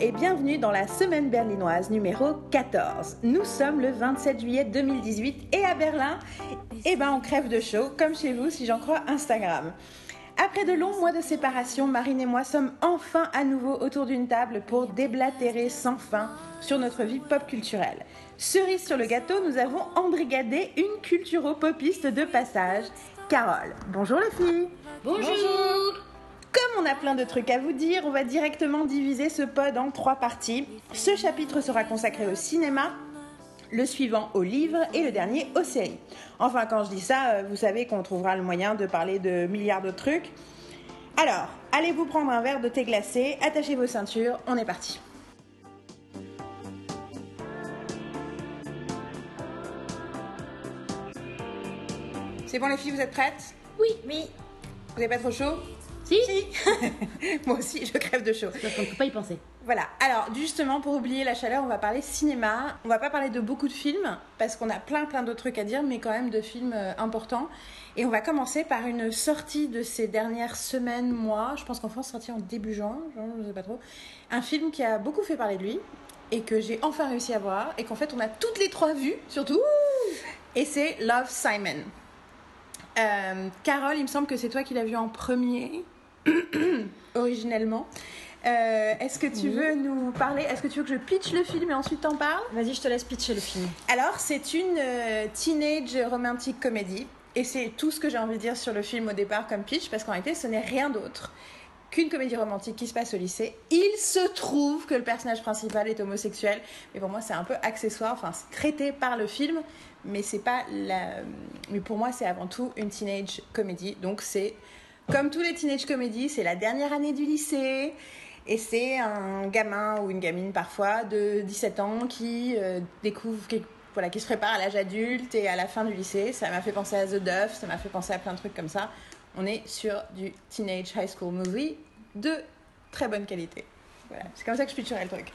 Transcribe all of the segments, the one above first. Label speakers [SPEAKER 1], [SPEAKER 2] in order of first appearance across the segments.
[SPEAKER 1] et bienvenue dans la semaine berlinoise numéro 14. Nous sommes le 27 juillet 2018 et à Berlin, eh ben on crève de chaud, comme chez vous si j'en crois Instagram. Après de longs mois de séparation, Marine et moi sommes enfin à nouveau autour d'une table pour déblatérer sans fin sur notre vie pop culturelle. Cerise sur le gâteau, nous avons embrigadé une culturo-popiste de passage, Carole. Bonjour les filles
[SPEAKER 2] Bonjour.
[SPEAKER 1] Comme on a plein de trucs à vous dire, on va directement diviser ce pod en trois parties. Ce chapitre sera consacré au cinéma, le suivant au livre et le dernier aux séries. Enfin, quand je dis ça, euh, vous savez qu'on trouvera le moyen de parler de milliards d'autres trucs. Alors, allez vous prendre un verre de thé glacé, attachez vos ceintures, on est parti. C'est bon les filles, vous êtes prêtes?
[SPEAKER 2] Oui. Oui.
[SPEAKER 1] Vous n'avez pas trop chaud?
[SPEAKER 2] Si.
[SPEAKER 1] Moi aussi, je crève de chaud.
[SPEAKER 2] Parce qu'on ne peut pas y penser.
[SPEAKER 1] Voilà. Alors, justement, pour oublier la chaleur, on va parler cinéma. On va pas parler de beaucoup de films, parce qu'on a plein, plein d'autres trucs à dire, mais quand même de films euh, importants. Et on va commencer par une sortie de ces dernières semaines, mois. Je pense qu'en France, sorti en début juin, je ne sais pas trop. Un film qui a beaucoup fait parler de lui, et que j'ai enfin réussi à voir, et qu'en fait, on a toutes les trois vues, surtout. Et c'est Love Simon. Euh, Carole, il me semble que c'est toi qui l'as vu en premier, originellement. Euh, Est-ce que tu
[SPEAKER 2] Oui.
[SPEAKER 1] veux nous parler Est-ce que tu veux que je pitch le film et ensuite t'en parles?
[SPEAKER 2] Vas-y, je te laisse pitcher le film.
[SPEAKER 1] Alors, c'est une euh, teenage romantic comédie. Et c'est tout ce que j'ai envie de dire sur le film au départ comme pitch, parce qu'en réalité, ce n'est rien d'autre qu'une comédie romantique qui se passe au lycée. Il se trouve que le personnage principal est homosexuel, mais pour moi, c'est un peu accessoire. Enfin, c'est traité par le film, mais c'est pas la. Mais pour moi, c'est avant tout une teenage comédie. Donc, c'est comme tous les teenage comédies, c'est la dernière année du lycée. Et c'est un gamin ou une gamine parfois de 17 ans qui euh, découvre, qui, voilà, qui se prépare à l'âge adulte et à la fin du lycée. Ça m'a fait penser à The Duff, ça m'a fait penser à plein de trucs comme ça. On est sur du teenage high school movie de très bonne qualité. C'est comme ça que je pitcherais le truc.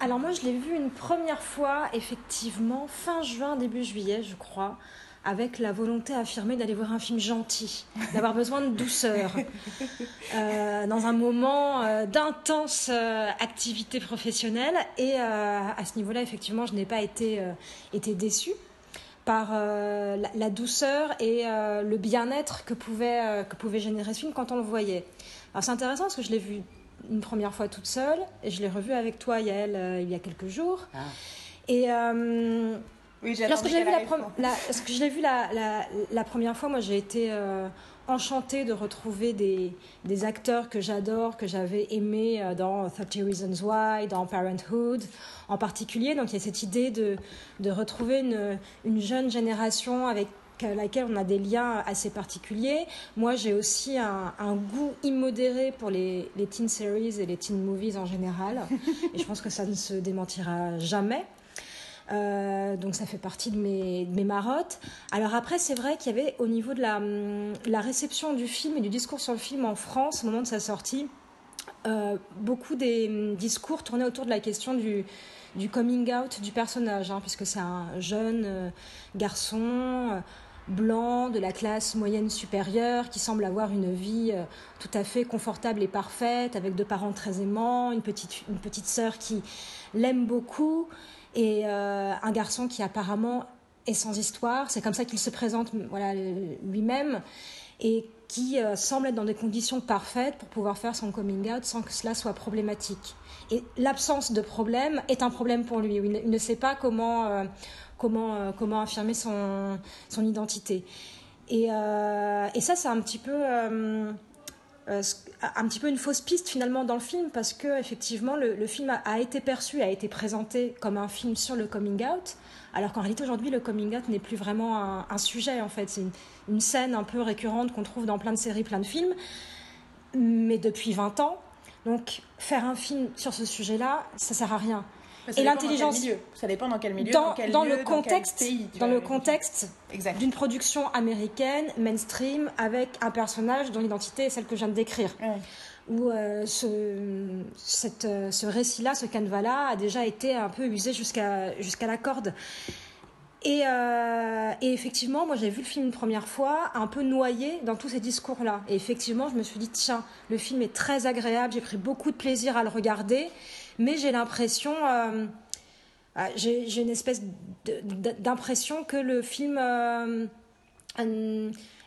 [SPEAKER 2] Alors moi, je l'ai vu une première fois, effectivement, fin juin, début juillet, je crois, avec la volonté affirmée d'aller voir un film gentil, d'avoir besoin de douceur, euh, dans un moment euh, d'intense euh, activité professionnelle. Et à ce niveau-là, effectivement, je n'ai pas été, été déçue par la, la douceur et le bien-être que pouvait, que pouvait générer ce film quand on le voyait. Alors c'est intéressant parce que je l'ai vu une première fois toute seule et je l'ai revu avec toi, Yael, il y a quelques jours. Et euh,
[SPEAKER 1] Oui,
[SPEAKER 2] lorsque vu, la, la- je l'ai vu la, première fois, moi j'ai été euh, enchantée de retrouver des, des acteurs que j'adore, que j'avais aimés euh, dans 30 Reasons Why, dans Parenthood en particulier. Donc il y a cette idée de, de retrouver une, une jeune génération avec laquelle on a des liens assez particuliers. Moi, j'ai aussi un, un goût immodéré pour les, les teen series et les teen movies en général. et je pense que ça ne se démentira jamais. Euh, donc ça fait partie de mes, marottes. Alors après, c'est vrai qu'il y avait au niveau de la, hum, la réception du film et du discours sur le film en France au moment de sa sortie, euh, beaucoup des hum, discours tournaient autour de la question du, coming out du personnage, hein, puisque c'est un jeune euh, garçon blanc de la classe moyenne supérieure qui semble avoir une vie tout à fait confortable et parfaite, avec deux parents très aimants, une petite, une petite sœur qui l'aime beaucoup, et euh, un garçon qui apparemment est sans histoire. C'est comme ça qu'il se présente voilà, lui-même, et qui euh, semble être dans des conditions parfaites pour pouvoir faire son coming out sans que cela soit problématique. Et l'absence de problème est un problème pour lui. Il ne, il ne sait pas comment, euh, comment, comment affirmer son, son identité. Et ça, c'est un petit peu. Euh, un petit peu une fausse piste finalement dans le film parce que effectivement le, film a, été perçu, a été présenté comme un film sur le coming out, alors qu'en réalité aujourd'hui le coming out n'est plus vraiment un, un sujet en fait, c'est une, une scène un peu récurrente qu'on trouve dans plein de séries, plein de films, mais depuis 20 ans. Donc faire un film sur ce sujet-là, ça sert à rien. Et l'intelligence-.
[SPEAKER 1] Ça dépend dans quel milieu,
[SPEAKER 2] dans,
[SPEAKER 1] dans quel
[SPEAKER 2] dans
[SPEAKER 1] lieu,
[SPEAKER 2] le
[SPEAKER 1] dans
[SPEAKER 2] contexte,
[SPEAKER 1] pays,
[SPEAKER 2] dans le contexte d'une production américaine mainstream avec un personnage dont l'identité est celle que je viens de décrire
[SPEAKER 1] Ouais.
[SPEAKER 2] où euh, ce, cette, euh, ce récit-là, ce canevas-là, a déjà été un peu usé jusqu'à jusqu'à la corde. Et, euh, et, effectivement, moi j'ai vu le film une première fois, un peu noyé dans tous ces discours-là. Et effectivement, je me suis dit, tiens, le film est très agréable, j'ai pris beaucoup de plaisir à le regarder, mais j'ai l'impression, euh, ah, j'ai une espèce d'impression que le film... Euh,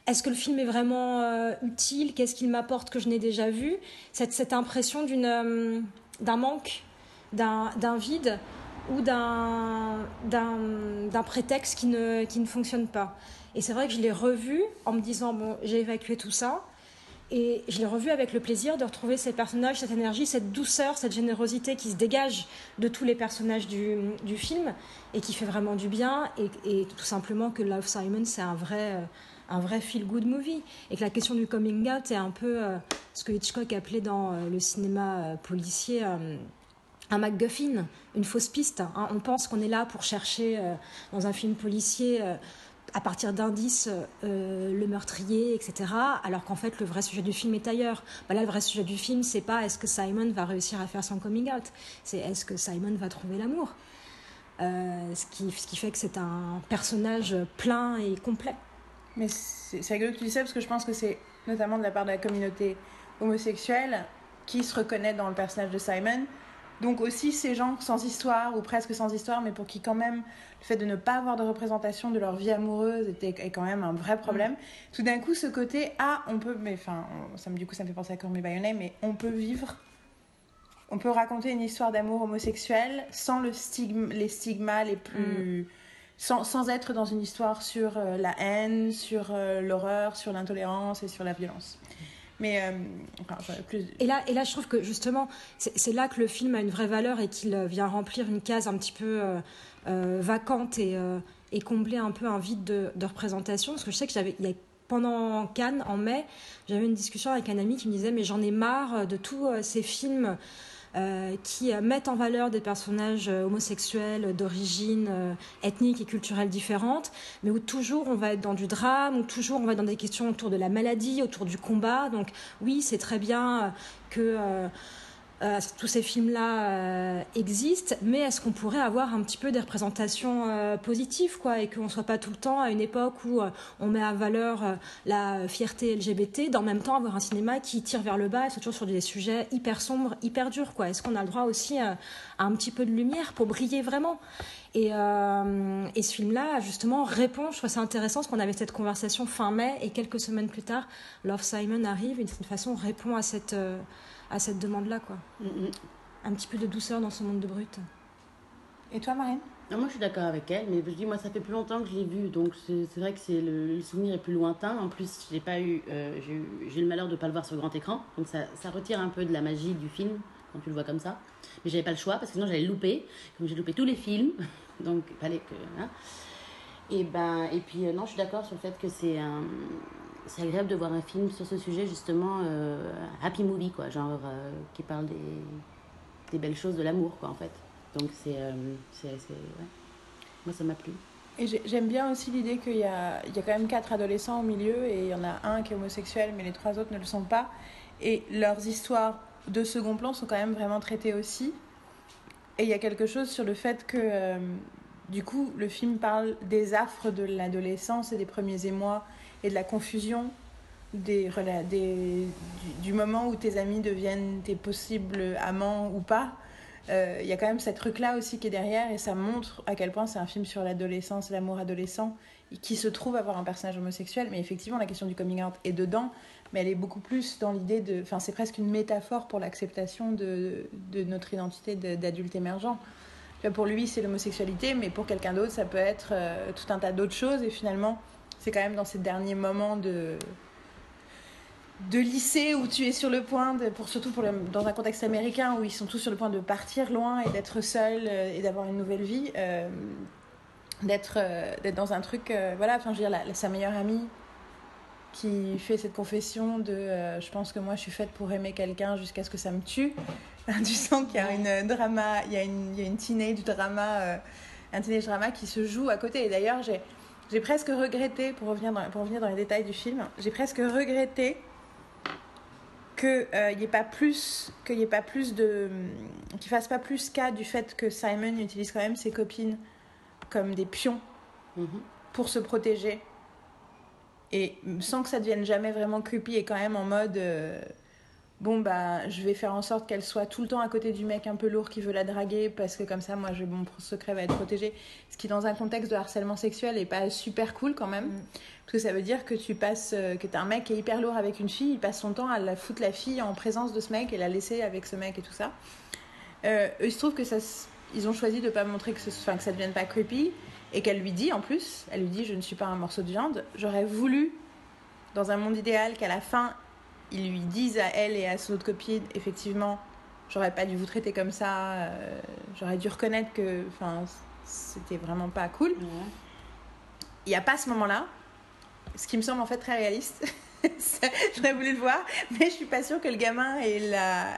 [SPEAKER 2] est-ce que le film est vraiment utile? Qu'est-ce qu'il m'apporte que je n'ai déjà vu? Cette, impression d'un manque, d'un vide ou d'un prétexte qui ne, qui ne fonctionne pas. Et c'est vrai que je l'ai revu en me disant, bon, j'ai évacué tout ça. Et je l'ai revu avec le plaisir de retrouver ces personnages, cette énergie, cette douceur, cette générosité qui se dégage de tous les personnages du, du film et qui fait vraiment du bien. Et, tout simplement que Love Simon, c'est un vrai, euh, un vrai feel-good movie. Et que la question du coming out est un peu euh, ce que Hitchcock appelait dans euh, le cinéma policier un MacGuffin, une fausse piste. Hein. On pense qu'on est là pour chercher dans un film policier à partir d'indices euh, le meurtrier, etc. Alors qu'en fait le vrai sujet du film est ailleurs. Bah là le vrai sujet du film c'est pas est-ce que Simon va réussir à faire son coming out, c'est est-ce que Simon va trouver l'amour. ce, qui, ce qui fait que c'est un personnage plein et complet.
[SPEAKER 1] Mais c'est rigolo que tu dis ça parce que je pense que c'est notamment de la part de la communauté homosexuelle qui se reconnaît dans le personnage de Simon donc aussi ces gens sans histoire ou presque sans histoire, mais pour qui quand même le fait de ne pas avoir de représentation de leur vie amoureuse était est quand même un vrai problème. Mm. Tout d'un coup, ce côté ah on peut, mais enfin ça me du coup ça me fait penser à Call Me By mais on peut vivre, on peut raconter une histoire d'amour homosexuel sans le stigme, les stigmas les plus mm. Sans, sans, être dans une histoire sur euh, la haine, sur euh, l'horreur, sur l'intolérance et sur la violence. Mais euh,
[SPEAKER 2] et, là, et là, je trouve que justement, c'est là que le film a une vraie valeur et qu'il euh, vient remplir une case un petit peu euh, vacante et, et, combler un peu un vide de, de représentation. Parce que je sais que j'avais, pendant Cannes, en mai, j'avais une discussion avec un ami qui me disait Mais j'en ai marre de tous ces films euh, qui euh, mettent en valeur des personnages euh, homosexuels d'origine ethnique et culturelle différente, mais où toujours on va être dans du drame, où toujours on va être dans des questions autour de la maladie, autour du combat. Donc oui, c'est très bien que euh, tous ces films-là euh, existent, mais est-ce qu'on pourrait avoir un petit peu des représentations euh, positives, quoi, et qu'on ne soit pas tout le temps à une époque où on met à valeur la fierté LGBT, d'en même temps avoir un cinéma qui tire vers le bas et toujours sur des sujets hyper sombres, hyper durs, quoi? Est-ce qu'on a le droit aussi à un petit peu de lumière pour briller vraiment? Et, ce film-là, justement, répond. Je trouve ça intéressant parce qu'on avait cette conversation fin mai et quelques semaines plus tard, Love Simon arrive et d'une façon répond à cette à cette demande-là, quoi. Mm, mm. Un petit peu de douceur dans ce monde de brut.
[SPEAKER 1] Et toi, Marine?
[SPEAKER 3] Moi, je suis d'accord avec elle, mais je dis, moi, ça fait plus longtemps que je l'ai vu, donc c'est vrai que c'est le, souvenir est plus lointain. En plus, j'ai pas eu, euh, j'ai eu le malheur de ne pas le voir sur grand écran, donc ça, ça, retire un peu de la magie du film quand tu le vois comme ça. Mais j'avais pas le choix parce que sinon j'allais louper, comme j'ai loupé tous les films, donc il fallait que. Hein. Et ben, et puis euh, non, je suis d'accord sur le fait que c'est un c'est agréable de voir un film sur ce sujet, justement, euh, happy movie, quoi, genre euh, qui parle des, belles choses de l'amour, quoi, en fait. Donc, c'est. Euh. Moi, ça m'a plu.
[SPEAKER 1] Et j'aime bien aussi l'idée qu'il y y a quand même quatre adolescents au milieu et il y en a un qui est homosexuel, mais les trois autres ne le sont pas. Et leurs histoires de second plan sont quand même vraiment traitées aussi. Et il y a quelque chose sur le fait que, du coup, le film parle des affres de l'adolescence et des premiers émois et de la confusion des, du, moment où tes amis deviennent tes possibles amants ou pas. Euh, il y a quand même cette truc-là aussi qui est derrière et ça montre à quel point c'est un film sur l'adolescence, l'amour adolescent, qui se trouve avoir un personnage homosexuel. Mais effectivement, la question du coming out est dedans, mais elle est beaucoup plus dans l'idée de. Enfin, c'est presque une métaphore pour l'acceptation de, de, notre identité d'adulte émergent. Pour lui, c'est l'homosexualité, mais pour quelqu'un d'autre, ça peut être euh, tout un tas d'autres choses. Et finalement, c'est quand même dans ces derniers moments de de lycée où tu es sur le point de, pour surtout pour dans un contexte américain où ils sont tous sur le point de partir loin et d'être seuls euh, et d'avoir une nouvelle vie euh, d'être euh, d'être dans un truc voilà enfin je veux dire sa meilleure amie qui fait cette confession de je pense que moi je suis faite pour aimer quelqu'un jusqu'à ce que ça me tue. Tu sens qu'il y a une drama il y a une, il y a une teenage drama un teenage drama qui se joue à côté. Et d'ailleurs j'ai j'ai presque regretté, pour revenir, dans, pour revenir dans les détails du film, j'ai presque regretté qu'il euh, n'y ait pas plus, qu'il ait pas plus de, qu'il fasse pas plus cas du fait que Simon utilise quand même ses copines comme des pions
[SPEAKER 3] Mhm.
[SPEAKER 1] pour se protéger. Et sans que ça devienne jamais vraiment creepy et quand même en mode euh, bon bah je vais faire en sorte qu'elle soit tout le temps à côté du mec un peu lourd qui veut la draguer parce que comme ça moi je, mon secret va être protégé. Ce qui dans un contexte de harcèlement sexuel est pas super cool quand même.
[SPEAKER 2] Mm.
[SPEAKER 1] Parce que ça veut dire que tu passes euh, que t'as un mec qui est hyper lourd avec une fille, il passe son temps à la foutre la fille en présence de ce mec et la laisser avec ce mec et tout ça. Euh, eux, il se trouve que ça ils ont choisi de pas montrer que, ce, enfin, que ça devienne pas creepy et qu'elle lui dit en plus, elle lui dit je ne suis pas un morceau de viande. J'aurais voulu dans un monde idéal qu'à la fin ils lui disent à elle et à son autre copine effectivement j'aurais pas dû vous traiter comme ça, euh, j'aurais dû reconnaître que enfin c'était vraiment pas cool.
[SPEAKER 3] Ouais.
[SPEAKER 1] Il n'y a pas ce moment-là, ce qui me semble en fait très réaliste. J'aurais voulu le voir, mais je suis pas sûre que le gamin ait la,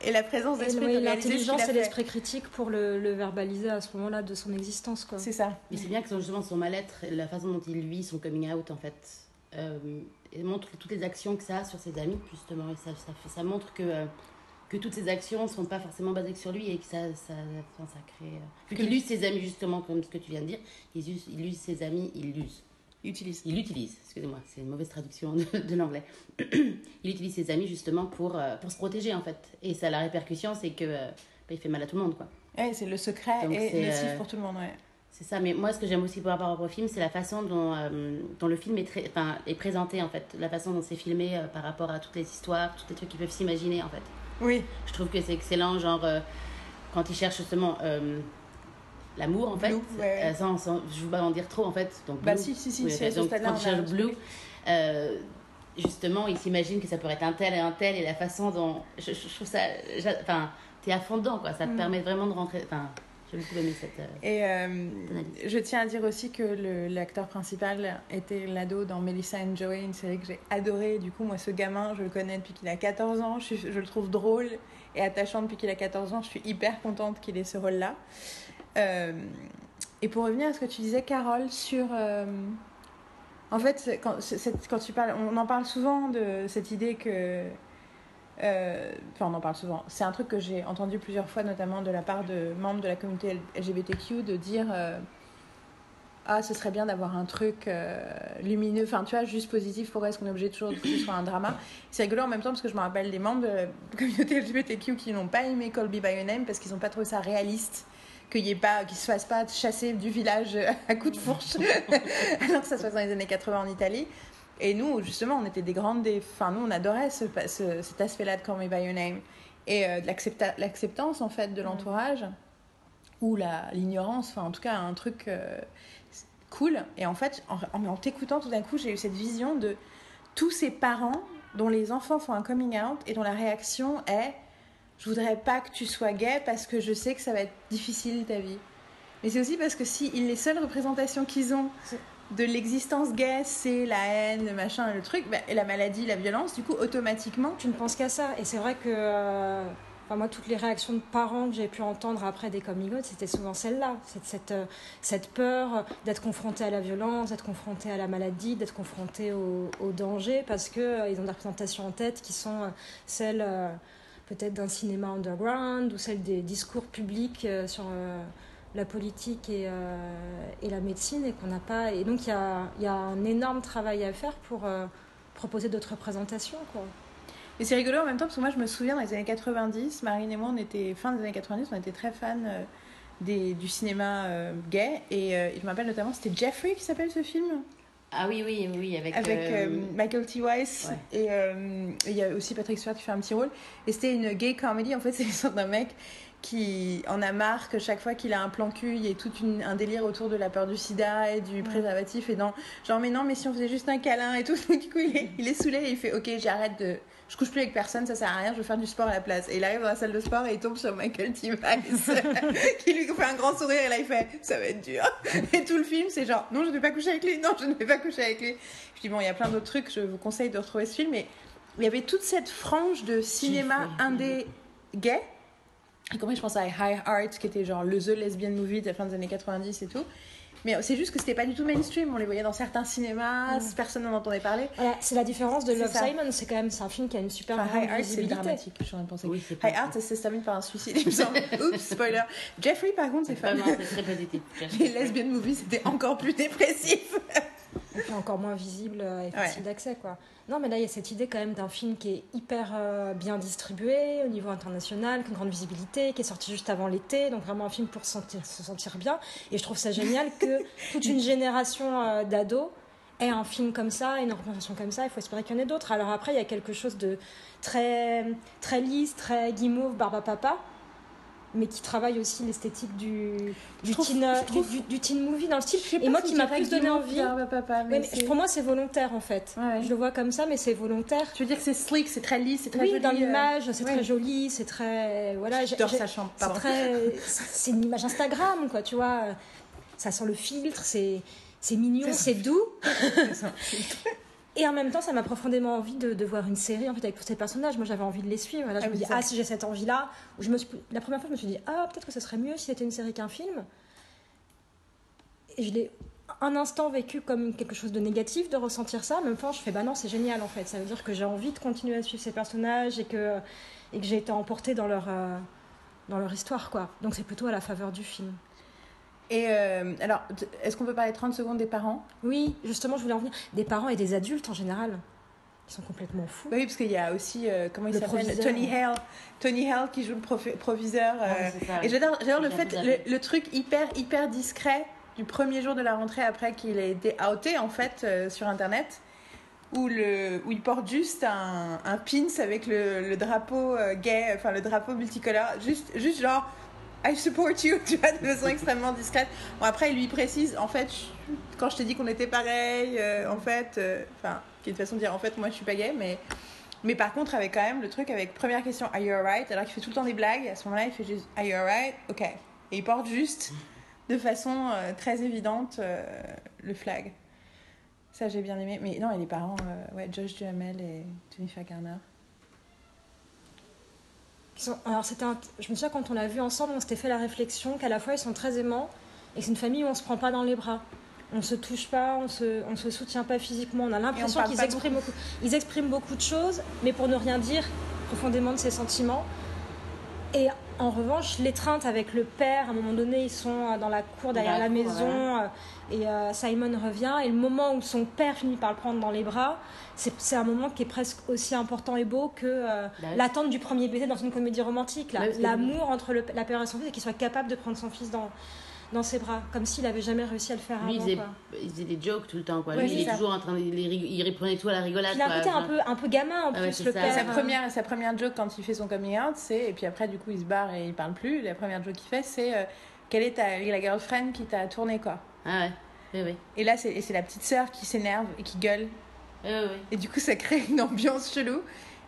[SPEAKER 1] ait la présence d'esprit
[SPEAKER 2] oui, L'intelligence
[SPEAKER 1] a
[SPEAKER 2] et l'esprit critique pour le, le verbaliser à ce moment-là de son existence. Quoi.
[SPEAKER 1] C'est ça.
[SPEAKER 3] Mais c'est bien que son- justement son mal-être, la façon dont il vit son coming out en fait, euh, et montre toutes les actions que ça a sur ses amis justement. Et ça, ça, fait- ça montre que, euh, que toutes ces actions ne sont pas forcément basées sur lui et que ça, ça, enfin, ça crée. euh, qu'il use ses amis justement, comme ce que tu viens de dire, il use, il use ses amis, il l'use.
[SPEAKER 1] Il utilise.
[SPEAKER 3] Il l'utilise, excusez-moi, c'est une mauvaise traduction de, de l'anglais. il utilise ses amis justement pour, euh, pour se protéger en fait. Et ça, la répercussion, c'est que euh, bah, il fait mal à tout le monde quoi.
[SPEAKER 1] Ouais, c'est le secret
[SPEAKER 3] Donc
[SPEAKER 1] et
[SPEAKER 3] c'est,
[SPEAKER 1] nocif pour tout le monde. Ouais.
[SPEAKER 3] C'est ça, mais moi ce que j'aime aussi par rapport au film, c'est la façon dont, euh, dont le film est, très, enfin, est présenté en fait, la façon dont c'est filmé euh, par rapport à toutes les histoires, tous les trucs qu'ils peuvent s'imaginer en fait.
[SPEAKER 1] Oui.
[SPEAKER 3] Je trouve que c'est excellent, genre euh, quand ils cherchent justement euh, l'amour en fait,
[SPEAKER 1] Blue, ouais, ouais.
[SPEAKER 3] euh, sans, sans- je veux pas en dire trop en fait. Donc,
[SPEAKER 1] Bah
[SPEAKER 3] Blue,
[SPEAKER 1] si, si, si,
[SPEAKER 3] oui,
[SPEAKER 1] ce
[SPEAKER 3] donc, quand ils cherchent Blue, euh, justement, ils s'imaginent que ça pourrait être un tel et un tel, et la façon dont. Je, je- trouve ça. Enfin, t'es à fond dedans, quoi. Ça te
[SPEAKER 1] Mm.
[SPEAKER 3] permet vraiment de rentrer. Enfin, j'ai beaucoup aimé cette. euh,
[SPEAKER 1] Et euh, je tiens à dire aussi que l'acteur principal était l'ado dans Melissa and Joey, une série que j'ai adorée. Du coup, moi, ce gamin, je le connais depuis qu'il a 14 ans. Je, le trouve drôle et attachant depuis qu'il a 14 ans. Je suis hyper contente qu'il ait ce rôle-là. Euh, et pour revenir à ce que tu disais, Carole, sur. euh, en fait, quand tu parles, on en parle souvent de cette idée que. Euh, Enfin, on en parle souvent. C'est un truc que j'ai entendu plusieurs fois, notamment de la part de membres de la communauté LGBTQ, de dire euh, Ah, ce serait bien d'avoir un truc euh, lumineux, enfin, tu vois, juste positif. Pourquoi est-ce qu'on est obligé toujours que ce soit un drama? C'est rigolo en même temps parce que je me rappelle des membres de la communauté LGBTQ qui n'ont pas aimé Call Me By Your Name parce qu'ils n'ont pas trouvé ça réaliste. Qu'il qu'ils se fassent pas chasser du village à coups de fourche, alors que ça se passe dans les années 80 en Italie. Et nous, justement, on était des grandes. Des... Enfin, nous, on adorait ce, ce- cet aspect-là de Call Me By Your Name. Et euh, l'acceptance, en fait, de l'entourage. Ou l'ignorance. Enfin, en tout cas, un truc euh, cool. Et en fait, en, en t'écoutant, tout d'un coup, j'ai eu cette vision de tous ces parents dont les enfants font un coming out et dont la réaction est Je voudrais pas que tu sois gay parce que je sais que ça va être difficile ta vie. Mais c'est aussi parce que si les seules représentations qu'ils ont de l'existence gay, c'est la haine, le machin, le truc, bah, et la maladie, la violence, du coup, automatiquement,
[SPEAKER 2] Tu ne penses qu'à ça. Et c'est vrai que euh, enfin, moi, toutes les réactions de parents que j'ai pu entendre après des coming out, c'était souvent celle-là. Cette, cette, euh, cette peur d'être confronté à la violence, d'être confronté à la maladie, d'être confronté au, danger, parce qu'ils ils ont des représentations en tête qui sont euh, celles euh, peut-être d'un cinéma underground ou celles des discours publics euh, sur euh, la politique et, euh, et la médecine et qu'on n'a pas. Et donc il y a, il y a un énorme travail à faire pour euh, proposer d'autres représentations. Quoi.
[SPEAKER 1] Et c'est rigolo en même temps parce que moi je me souviens dans les années 90, Marine et moi on était fin des années 90, on était très fans euh, des, du cinéma euh, gay et euh, je me rappelle notamment c'était Jeffrey qui s'appelle ce film
[SPEAKER 3] Ah oui, oui, oui, avec.
[SPEAKER 1] avec
[SPEAKER 3] euh,
[SPEAKER 1] euh, Michael T. Weiss
[SPEAKER 3] ouais.
[SPEAKER 1] et euh, et il y a aussi Patrick Stewart qui fait un petit rôle et c'était une gay comedy en fait c'est l'histoire d'un mec qui en a marre que chaque fois qu'il a un plan cul il y ait tout une- un délire autour de la peur du sida et du préservatif et dans genre mais non mais si on faisait juste un câlin et tout du coup il est, il est saoulé et il fait ok j'arrête de je couche plus avec personne ça sert à rien je veux faire du sport à la place. Et il arrive dans la salle de sport et il tombe sur Michael T. Qui lui fait un grand sourire et là il fait ça va être dur. Et tout le film c'est genre non je ne vais pas coucher avec lui non je ne vais pas coucher avec lui. Je dis bon il y a plein d'autres trucs je vous conseille de retrouver ce film mais il y avait toute cette frange de cinéma indé gay y compris je pense à High Art qui était genre le The Lesbian Movie de la fin des années 90 et tout Mais c'est juste que c'était pas du tout mainstream. On les voyait dans certains cinémas, personne n'en entendait parler.
[SPEAKER 2] Voilà, c'est la différence de Love
[SPEAKER 1] ça.
[SPEAKER 2] Simon, c'est quand même c'est un film qui a une super
[SPEAKER 1] Enfin, High Art, c'est dramatique, je suis en train de penser.
[SPEAKER 3] Oui,
[SPEAKER 1] High Art, ça se termine par un suicide, il me semble. Oups, spoiler. Jeffrey, par contre, c'est fameux.
[SPEAKER 3] mal, c'est très positif.
[SPEAKER 1] Les lesbian movies, c'était encore plus dépressif.
[SPEAKER 2] Et puis encore moins visible euh, et facile
[SPEAKER 1] Ouais.
[SPEAKER 2] d'accès quoi. Non mais là il y a cette idée quand même d'un film qui est hyper euh, bien distribué au niveau international, qui a une grande visibilité, qui est sorti juste avant l'été, donc vraiment un film pour se sentir, se sentir bien. Et je trouve ça génial que toute une génération euh, d'ados ait un film comme ça, une représentation comme ça. Il faut espérer qu'il y en ait d'autres. Alors après il y a quelque chose de très très lisse, très guimauve, barbe à papa. Mais qui travaille aussi l'esthétique du, du,
[SPEAKER 1] trouve-
[SPEAKER 2] teen, euh,
[SPEAKER 1] trouve-
[SPEAKER 2] du, du- teen movie dans le style. Et moi
[SPEAKER 1] si
[SPEAKER 2] qui m'a plus donné envie,
[SPEAKER 1] Papa, mais
[SPEAKER 2] Ouais, mais
[SPEAKER 1] c'est-
[SPEAKER 2] pour moi, c'est volontaire en fait.
[SPEAKER 1] Ouais, ouais.
[SPEAKER 2] Je le vois comme ça, mais c'est volontaire.
[SPEAKER 1] Tu veux dire que c'est slick, c'est très lisse, c'est très
[SPEAKER 2] Oui,
[SPEAKER 1] joli.
[SPEAKER 2] dans
[SPEAKER 1] euh,
[SPEAKER 2] l'image, c'est très joli, c'est très. Voilà,
[SPEAKER 1] J'adore sa chambre,
[SPEAKER 2] C'est très. C'est une image Instagram, quoi, tu vois. Ça sent le filtre, c'est. C'est mignon, c'est doux. Et en même temps, ça m'a profondément envie de, de voir une série en fait avec tous ces personnages. Moi, j'avais envie de les suivre. Là, je
[SPEAKER 1] Ah,
[SPEAKER 2] me dis,
[SPEAKER 1] ça-
[SPEAKER 2] ah, si j'ai cette envie-là. Ou je me suis- La première fois, je me suis dit, ah, peut-être que ce serait mieux si c'était une série qu'un film. Et je l'ai un instant vécu comme quelque chose de négatif de ressentir ça. En même temps, je fais, bah non, c'est génial en fait. Ça veut dire que j'ai envie de continuer à suivre ces personnages et que, et que j'ai été emportée dans leur, euh, dans leur histoire, quoi. Donc c'est plutôt à la faveur du film.
[SPEAKER 1] Et euh, alors, est-ce qu'on peut parler 30 secondes des parents?
[SPEAKER 2] Oui, justement, je voulais en venir. Des parents et des adultes en général. Ils sont complètement fous.
[SPEAKER 1] Oui, parce qu'il y a aussi, euh, comment il
[SPEAKER 2] Le
[SPEAKER 1] s'appelle? Tony Hale. Tony Hale qui joue le proviseur. euh,
[SPEAKER 3] c'est ça,
[SPEAKER 1] et j'adore, j'adore le fait, le, truc hyper, hyper discret du premier jour de la rentrée après qu'il ait été outé, en fait, euh, sur Internet. Où, le, où il porte juste un, un pins avec le, le drapeau euh, gay, enfin le drapeau multicolore, juste, juste genre I support you, tu vois, de façon extrêmement discrète. Bon, après, il lui précise, en fait, quand je t'ai dit qu'on était pareil, euh, en fait, euh, enfin, qui est une façon de dire, en fait, moi je suis pas gay, mais. Mais par contre, avec quand même le truc avec première question, Are you alright? Alors qu'il fait tout le temps des blagues, à ce moment-là, il fait juste Are you alright? Ok. Et il porte juste, de façon euh, très évidente, le flag. Ça, j'ai bien aimé. Mais non, et les parents, ouais, Josh Duhamel et Jennifer Garner.
[SPEAKER 2] Sont- Alors c'était un- je me souviens quand on l'a vu ensemble, on s'était fait la réflexion qu'à la fois ils sont très aimants et c'est une famille où on se prend pas dans les bras. On se touche pas, on se, on se soutient pas physiquement. On a l'impression qu'ils expriment beaucoup. Ils expriment beaucoup de choses, mais pour ne rien dire profondément de ses sentiments. Et en revanche, l'étreinte avec le père, à un moment donné, ils sont euh, dans la cour derrière
[SPEAKER 3] la
[SPEAKER 2] la
[SPEAKER 3] cour,
[SPEAKER 2] maison euh, et euh, Simon revient. Et le moment où son père finit par le prendre dans les bras, c'est un moment qui est presque aussi important et beau que euh,
[SPEAKER 3] Bah
[SPEAKER 2] l'attente du premier baiser dans une comédie romantique.
[SPEAKER 3] que-
[SPEAKER 2] L'amour entre le- la père et son fils et qu'il soit capable de prendre son fils dans, dans ses bras, comme s'il avait jamais réussi à le faire
[SPEAKER 3] Lui, il
[SPEAKER 2] avant.
[SPEAKER 3] faisait,
[SPEAKER 2] quoi.
[SPEAKER 3] il faisait des jokes tout le temps, quoi.
[SPEAKER 1] Ouais,
[SPEAKER 3] Lui, il est
[SPEAKER 1] ça.
[SPEAKER 3] toujours en train de. Il, il reprenait tout à la rigolade,
[SPEAKER 2] Il a un côté un peu, un peu gamin en
[SPEAKER 3] Ah
[SPEAKER 2] plus, le
[SPEAKER 3] ça.
[SPEAKER 2] père.
[SPEAKER 1] sa, première, sa première joke quand il fait son coming out, c'est. Et puis après, du coup, il se barre et il parle plus. La première joke qu'il fait, c'est euh, Quelle est ta, la girlfriend qui t'a tourné, quoi?
[SPEAKER 3] Ah ouais. Oui, oui.
[SPEAKER 1] Et là, c'est la petite sœur qui s'énerve et qui gueule.
[SPEAKER 3] Oui, oui.
[SPEAKER 1] Et du coup, ça crée une ambiance chelou.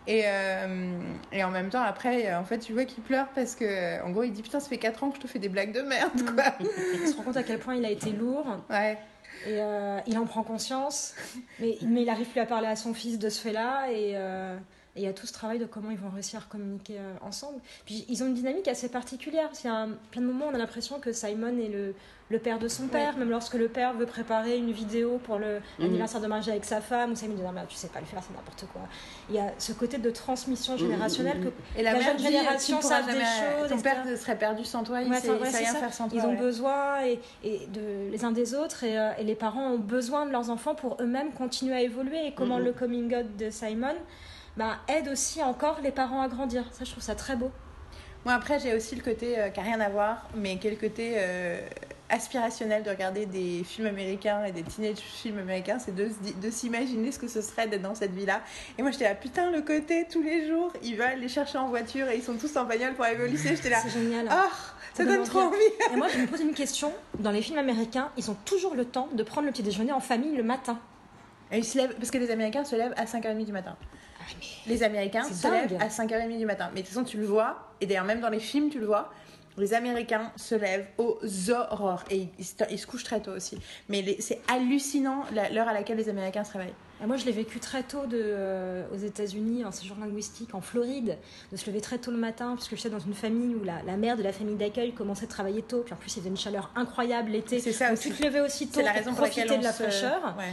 [SPEAKER 1] Et, euh, et en même temps, après, euh, en fait, tu vois qu'il pleure parce que, en gros, il dit Putain, ça fait 4 ans que je te fais des blagues de merde, quoi.
[SPEAKER 2] Il se rend compte à quel point il a été lourd
[SPEAKER 1] Ouais.
[SPEAKER 2] et euh, il en prend conscience, mais, mais il n'arrive plus à parler à son fils de ce fait-là et, euh, et il y a tout ce travail de comment ils vont réussir à communiquer euh, ensemble. Puis ils ont une dynamique assez particulière qu'il y a un, plein de moments où on a l'impression que Simon est le, le père de son père, même lorsque le père veut préparer une vidéo pour le-
[SPEAKER 3] Mhm.
[SPEAKER 2] l'anniversaire de mariage avec sa femme, où Simon dit non mais tu sais pas le faire, c'est n'importe quoi. Il y a ce côté de transmission générationnelle
[SPEAKER 3] Mhm,
[SPEAKER 2] que
[SPEAKER 3] mhm.
[SPEAKER 1] Et la,
[SPEAKER 2] La jeune
[SPEAKER 1] dit,
[SPEAKER 2] génération savent des choses,
[SPEAKER 1] Ton
[SPEAKER 2] etc.
[SPEAKER 1] père serait perdu sans toi, il
[SPEAKER 2] Ouais,
[SPEAKER 1] sait,
[SPEAKER 2] ça-
[SPEAKER 1] il
[SPEAKER 2] ouais,
[SPEAKER 1] rien
[SPEAKER 2] ça.
[SPEAKER 1] faire sans toi.
[SPEAKER 2] Ils ont besoin et, et de, les uns des autres et, euh, et les parents ont besoin de leurs enfants pour eux-mêmes continuer à évoluer et comment
[SPEAKER 3] Mhm.
[SPEAKER 2] le coming out de Simon bah, aide aussi encore les parents à grandir. Ça, je trouve ça très beau.
[SPEAKER 1] Moi, après, j'ai aussi le côté euh, qui n'a rien à voir, mais qui est le côté euh, aspirationnel de regarder des films américains et des teenage films américains, c'est de, de s'imaginer ce que ce serait d'être dans cette vie-là. Et moi, j'étais là, putain, le côté, tous les jours, ils veulent les chercher en voiture et ils sont tous en bagnole pour aller au lycée. J'étais là,
[SPEAKER 2] C'est génial.
[SPEAKER 1] oh, ça donne trop envie.
[SPEAKER 2] Et moi, je me pose une question. Dans les films américains, ils ont toujours le temps de prendre le petit déjeuner en famille le matin.
[SPEAKER 1] Et ils se lèvent, parce que les Américains se lèvent à 5h30 du matin. Les Américains se
[SPEAKER 2] dingue.
[SPEAKER 1] lèvent à 5h30 du matin. Mais de toute façon, tu le vois, et d'ailleurs, même dans les films, tu le vois. les Américains se lèvent aux aurores et ils, se- ils se couchent très tôt aussi. Mais c'est hallucinant l'heure à laquelle les Américains se réveillent.
[SPEAKER 2] Et moi, je l'ai vécu très tôt de, euh, aux États-Unis, en séjour linguistique, en Floride, de se lever très tôt le matin, puisque j'étais dans une famille où la, la mère de la famille d'accueil commençait à travailler tôt, puis en plus, il y avait une chaleur incroyable l'été.
[SPEAKER 1] C'est ça
[SPEAKER 2] Donc,
[SPEAKER 1] aussi.
[SPEAKER 2] tu te levais aussi tôt
[SPEAKER 1] la
[SPEAKER 2] pour
[SPEAKER 1] raison pour
[SPEAKER 2] profiter
[SPEAKER 1] laquelle on
[SPEAKER 2] de la
[SPEAKER 1] se-
[SPEAKER 2] fraîcheur.
[SPEAKER 1] Ouais.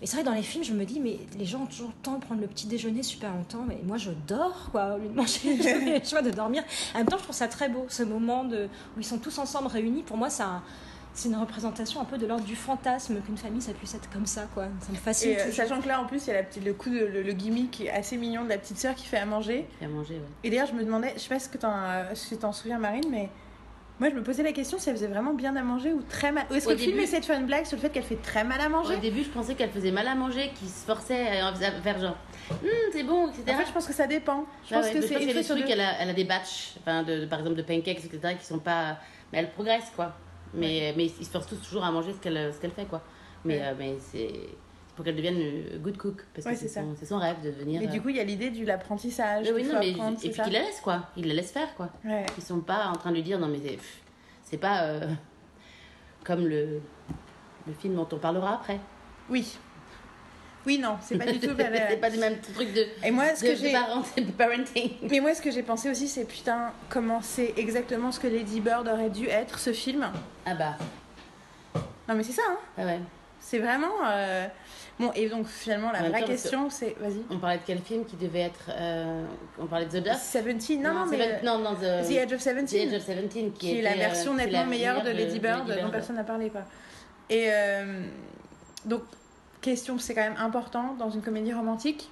[SPEAKER 2] Et c'est vrai, dans les films, je me dis, mais les gens ont toujours le temps de prendre le petit déjeuner super longtemps, mais moi, je dors, quoi, au lieu de manger, le choix de dormir. En même temps, je trouve ça très beau, ce moment de, où ils sont tous ensemble réunis. Pour moi, ça. C'est une représentation un peu de l'ordre du fantasme qu'une famille ça puisse être comme ça quoi. Ça me fascine.
[SPEAKER 1] Et euh,
[SPEAKER 2] toujours.
[SPEAKER 1] sachant que là, en plus, il y a la petite, le coup de le, le gimmick qui est assez mignon de la petite sœur qui fait à manger.
[SPEAKER 3] Fait à manger, ouais.
[SPEAKER 1] Et d'ailleurs, je me demandais, je sais pas que t'en, euh, si t'en souviens, Marine, mais moi, je me posais la question si elle faisait vraiment bien à manger ou très mal. Est-ce que le film essaie de faire une blague sur le fait qu'elle fait très mal à manger
[SPEAKER 3] Au début, je pensais qu'elle faisait mal à manger, qu'il se forçait à faire genre, Hum, c'est bon, etc.
[SPEAKER 1] En fait, je pense que ça dépend. Je
[SPEAKER 3] Ah
[SPEAKER 1] pense
[SPEAKER 3] ouais,
[SPEAKER 1] que c'est
[SPEAKER 3] des trucs,
[SPEAKER 1] deux.
[SPEAKER 3] elle a, elle a des batchs, enfin, de, de- par exemple de pancakes, etc., qui sont pas. Mais elle progresse, quoi. Mais, mais ils se forcent tous toujours à manger ce qu'elle qu'elle fait, quoi. Mais,
[SPEAKER 1] Ouais.
[SPEAKER 3] euh, mais c'est pour qu'elle devienne euh, good cook, parce
[SPEAKER 1] Ouais,
[SPEAKER 3] que c'est son, rêve de devenir.
[SPEAKER 1] Mais
[SPEAKER 3] euh,
[SPEAKER 1] du coup, il y a l'idée de l'apprentissage.
[SPEAKER 3] oui, non, mais- et puis qu'il la laisse, quoi. Il la laisse faire, quoi.
[SPEAKER 1] Ouais.
[SPEAKER 3] Ils sont pas en train de lui dire, non, mais c'est- pas euh, comme le, le film dont on parlera après.
[SPEAKER 1] Oui. Oui, non, c'est pas du tout.
[SPEAKER 3] c'est pas du même truc de,
[SPEAKER 1] Et moi, ce
[SPEAKER 3] de,
[SPEAKER 1] que j'ai.
[SPEAKER 3] parenting.
[SPEAKER 1] Mais moi, ce que j'ai pensé aussi, c'est putain, comment c'est exactement ce que Lady Bird aurait dû être, ce film.
[SPEAKER 3] Ah bah,
[SPEAKER 1] Non, mais c'est ça, hein.
[SPEAKER 3] ah ouais.
[SPEAKER 1] C'est vraiment. euh, Bon, et donc finalement, la vraie question, c'est. Vas-y.
[SPEAKER 3] On parlait de quel film qui devait être. euh, on parlait de The Duff
[SPEAKER 1] 17, non, non, mais.
[SPEAKER 3] Seven- non, non, The,
[SPEAKER 1] The Edge of 17.
[SPEAKER 3] The Edge of 17, qui,
[SPEAKER 1] qui est la
[SPEAKER 3] euh,
[SPEAKER 1] version
[SPEAKER 3] est
[SPEAKER 1] nettement
[SPEAKER 3] la
[SPEAKER 1] meilleure de Lady Bird, dont
[SPEAKER 3] Bird.
[SPEAKER 1] personne n'a parlé quoi. Et euh, donc question, c'est quand même important dans une comédie romantique.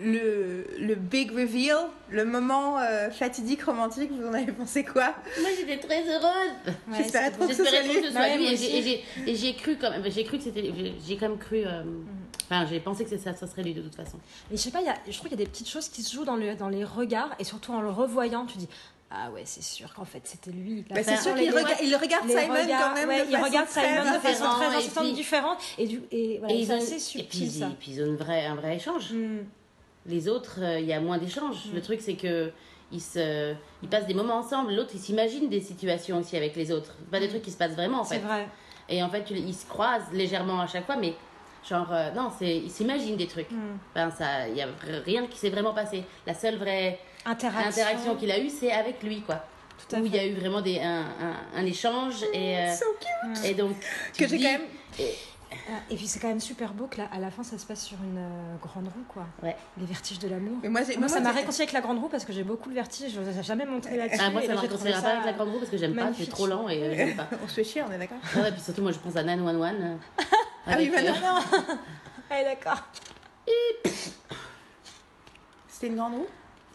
[SPEAKER 1] Le, le big reveal, le moment euh, fatidique romantique, vous en avez pensé quoi?
[SPEAKER 3] Moi j'étais très heureuse.
[SPEAKER 2] Ouais,
[SPEAKER 1] J'espérais trop que ce soit
[SPEAKER 3] J'espérais trop
[SPEAKER 1] lui.
[SPEAKER 3] que ce soit
[SPEAKER 2] Ouais,
[SPEAKER 3] lui
[SPEAKER 2] moi
[SPEAKER 3] et j'ai- et et cru quand même. J'ai cru que c'était. j'ai- quand même cru. euh, Enfin, j'ai pensé que ça, ça serait lui de toute façon.
[SPEAKER 2] Et je sais pas, il y a- je trouve qu'il y a des petites choses qui se jouent dans, le, dans les regards et surtout en le revoyant, tu dis ah ouais c'est sûr qu'en fait c'était lui.
[SPEAKER 1] Bah, C'est sûr qu'il rega- il regarde
[SPEAKER 2] les
[SPEAKER 1] Simon
[SPEAKER 2] regards-
[SPEAKER 1] quand même.
[SPEAKER 2] ouais,
[SPEAKER 1] de
[SPEAKER 2] il
[SPEAKER 1] façon
[SPEAKER 2] regarde
[SPEAKER 1] très
[SPEAKER 2] Simon de façon
[SPEAKER 3] différente,
[SPEAKER 2] très
[SPEAKER 3] et
[SPEAKER 2] insistante, différente et, du, et voilà,
[SPEAKER 3] et ils
[SPEAKER 2] c'est
[SPEAKER 3] ont,
[SPEAKER 2] assez
[SPEAKER 3] et
[SPEAKER 2] subtil
[SPEAKER 3] puis,
[SPEAKER 2] ça.
[SPEAKER 3] ils- puis ils ont une vraie, un vrai échange.
[SPEAKER 2] Mm.
[SPEAKER 3] Les autres, euh, il y a moins d'échanges. Le truc, c'est que ils, se, ils passent des moments ensemble. L'autre, il s'imagine des situations aussi avec les autres. Pas des trucs qui se passent vraiment, en
[SPEAKER 2] C'est
[SPEAKER 3] fait.
[SPEAKER 2] vrai.
[SPEAKER 3] Et en fait, ils se croisent légèrement à chaque fois, mais genre, euh, non, c'est, ils s'imaginent des trucs.
[SPEAKER 2] Mm.
[SPEAKER 3] Enfin, ça, il y a rien qui s'est vraiment passé. La seule vraie
[SPEAKER 2] Interaction.
[SPEAKER 3] interaction qu'il a eue, c'est avec lui, quoi.
[SPEAKER 2] Tout à
[SPEAKER 3] Où il y a eu vraiment des, un, un, un échange et, euh,
[SPEAKER 1] So cute.
[SPEAKER 3] et donc tu
[SPEAKER 1] Que j'ai quand même.
[SPEAKER 2] Et puis c'est quand même super beau que là, à la fin ça se passe sur une euh, grande roue quoi.
[SPEAKER 3] Ouais.
[SPEAKER 2] Les vertiges de l'amour.
[SPEAKER 1] Mais moi, c'est-
[SPEAKER 2] Moi, ça m'a réconcilié avec la grande roue parce que j'ai beaucoup le vertige. Je n'ai jamais monté là-dessus.
[SPEAKER 3] Ah, moi,
[SPEAKER 2] et
[SPEAKER 3] ça
[SPEAKER 2] trouvé
[SPEAKER 3] réconciliera pas avec la grande roue parce que j'aime pas, c'est trop lent et euh, j'aime pas.
[SPEAKER 1] On se fait chier, on est d'accord
[SPEAKER 3] Ouais, puis surtout, moi, je pense à 911. euh,
[SPEAKER 1] Ah oui, bah
[SPEAKER 3] euh,
[SPEAKER 1] non.
[SPEAKER 2] Ouais, d'accord.
[SPEAKER 1] C'était une grande roue?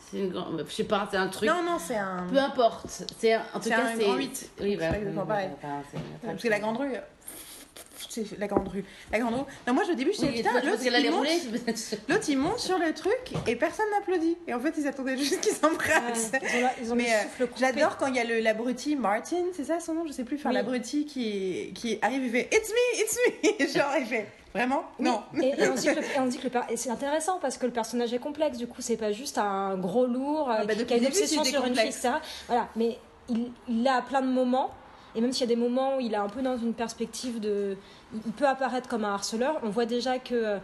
[SPEAKER 3] C'est une grande- Je sais pas, c'est un truc.
[SPEAKER 1] Non, non, c'est un.
[SPEAKER 3] Peu importe. C'est un- en tout
[SPEAKER 1] C'est
[SPEAKER 3] cas,
[SPEAKER 1] un
[SPEAKER 3] c'est.
[SPEAKER 1] grand huit.
[SPEAKER 3] Oui,
[SPEAKER 1] C'est
[SPEAKER 3] bah, oui, bah, bah,
[SPEAKER 1] Parce que la grande rue. Euh, C'est la grande rue. La grande roue. Non, moi, au début, je
[SPEAKER 3] Oui,
[SPEAKER 1] putain,
[SPEAKER 3] toi, tu
[SPEAKER 1] l'autre, il monte-
[SPEAKER 3] rouler
[SPEAKER 1] l'autre, il monte sur le truc et personne n'applaudit. Et en fait, ils attendaient juste qu'ils s'embrassent.
[SPEAKER 2] Ouais, ils ont, la- ils ont
[SPEAKER 1] Mais euh, j'adore quand il y a le l'abruti Martin, c'est ça son nom, je sais plus, enfin
[SPEAKER 2] Oui.
[SPEAKER 1] l'abruti qui qui arrive et fait It's me, it's me, genre il fait vraiment?
[SPEAKER 2] Oui,
[SPEAKER 1] non.
[SPEAKER 2] Et, et on dit que le- et on dit que le per- et c'est intéressant parce que le personnage est complexe. Du coup, c'est pas juste un gros lourd euh,
[SPEAKER 1] Ah bah,
[SPEAKER 2] qui a une obsession sur une fille, etc. Voilà, mais il, il a à plein de moments. Et même s'il y a des moments où il est un peu dans une perspective de, il peut apparaître comme un harceleur. On voit déjà que euh,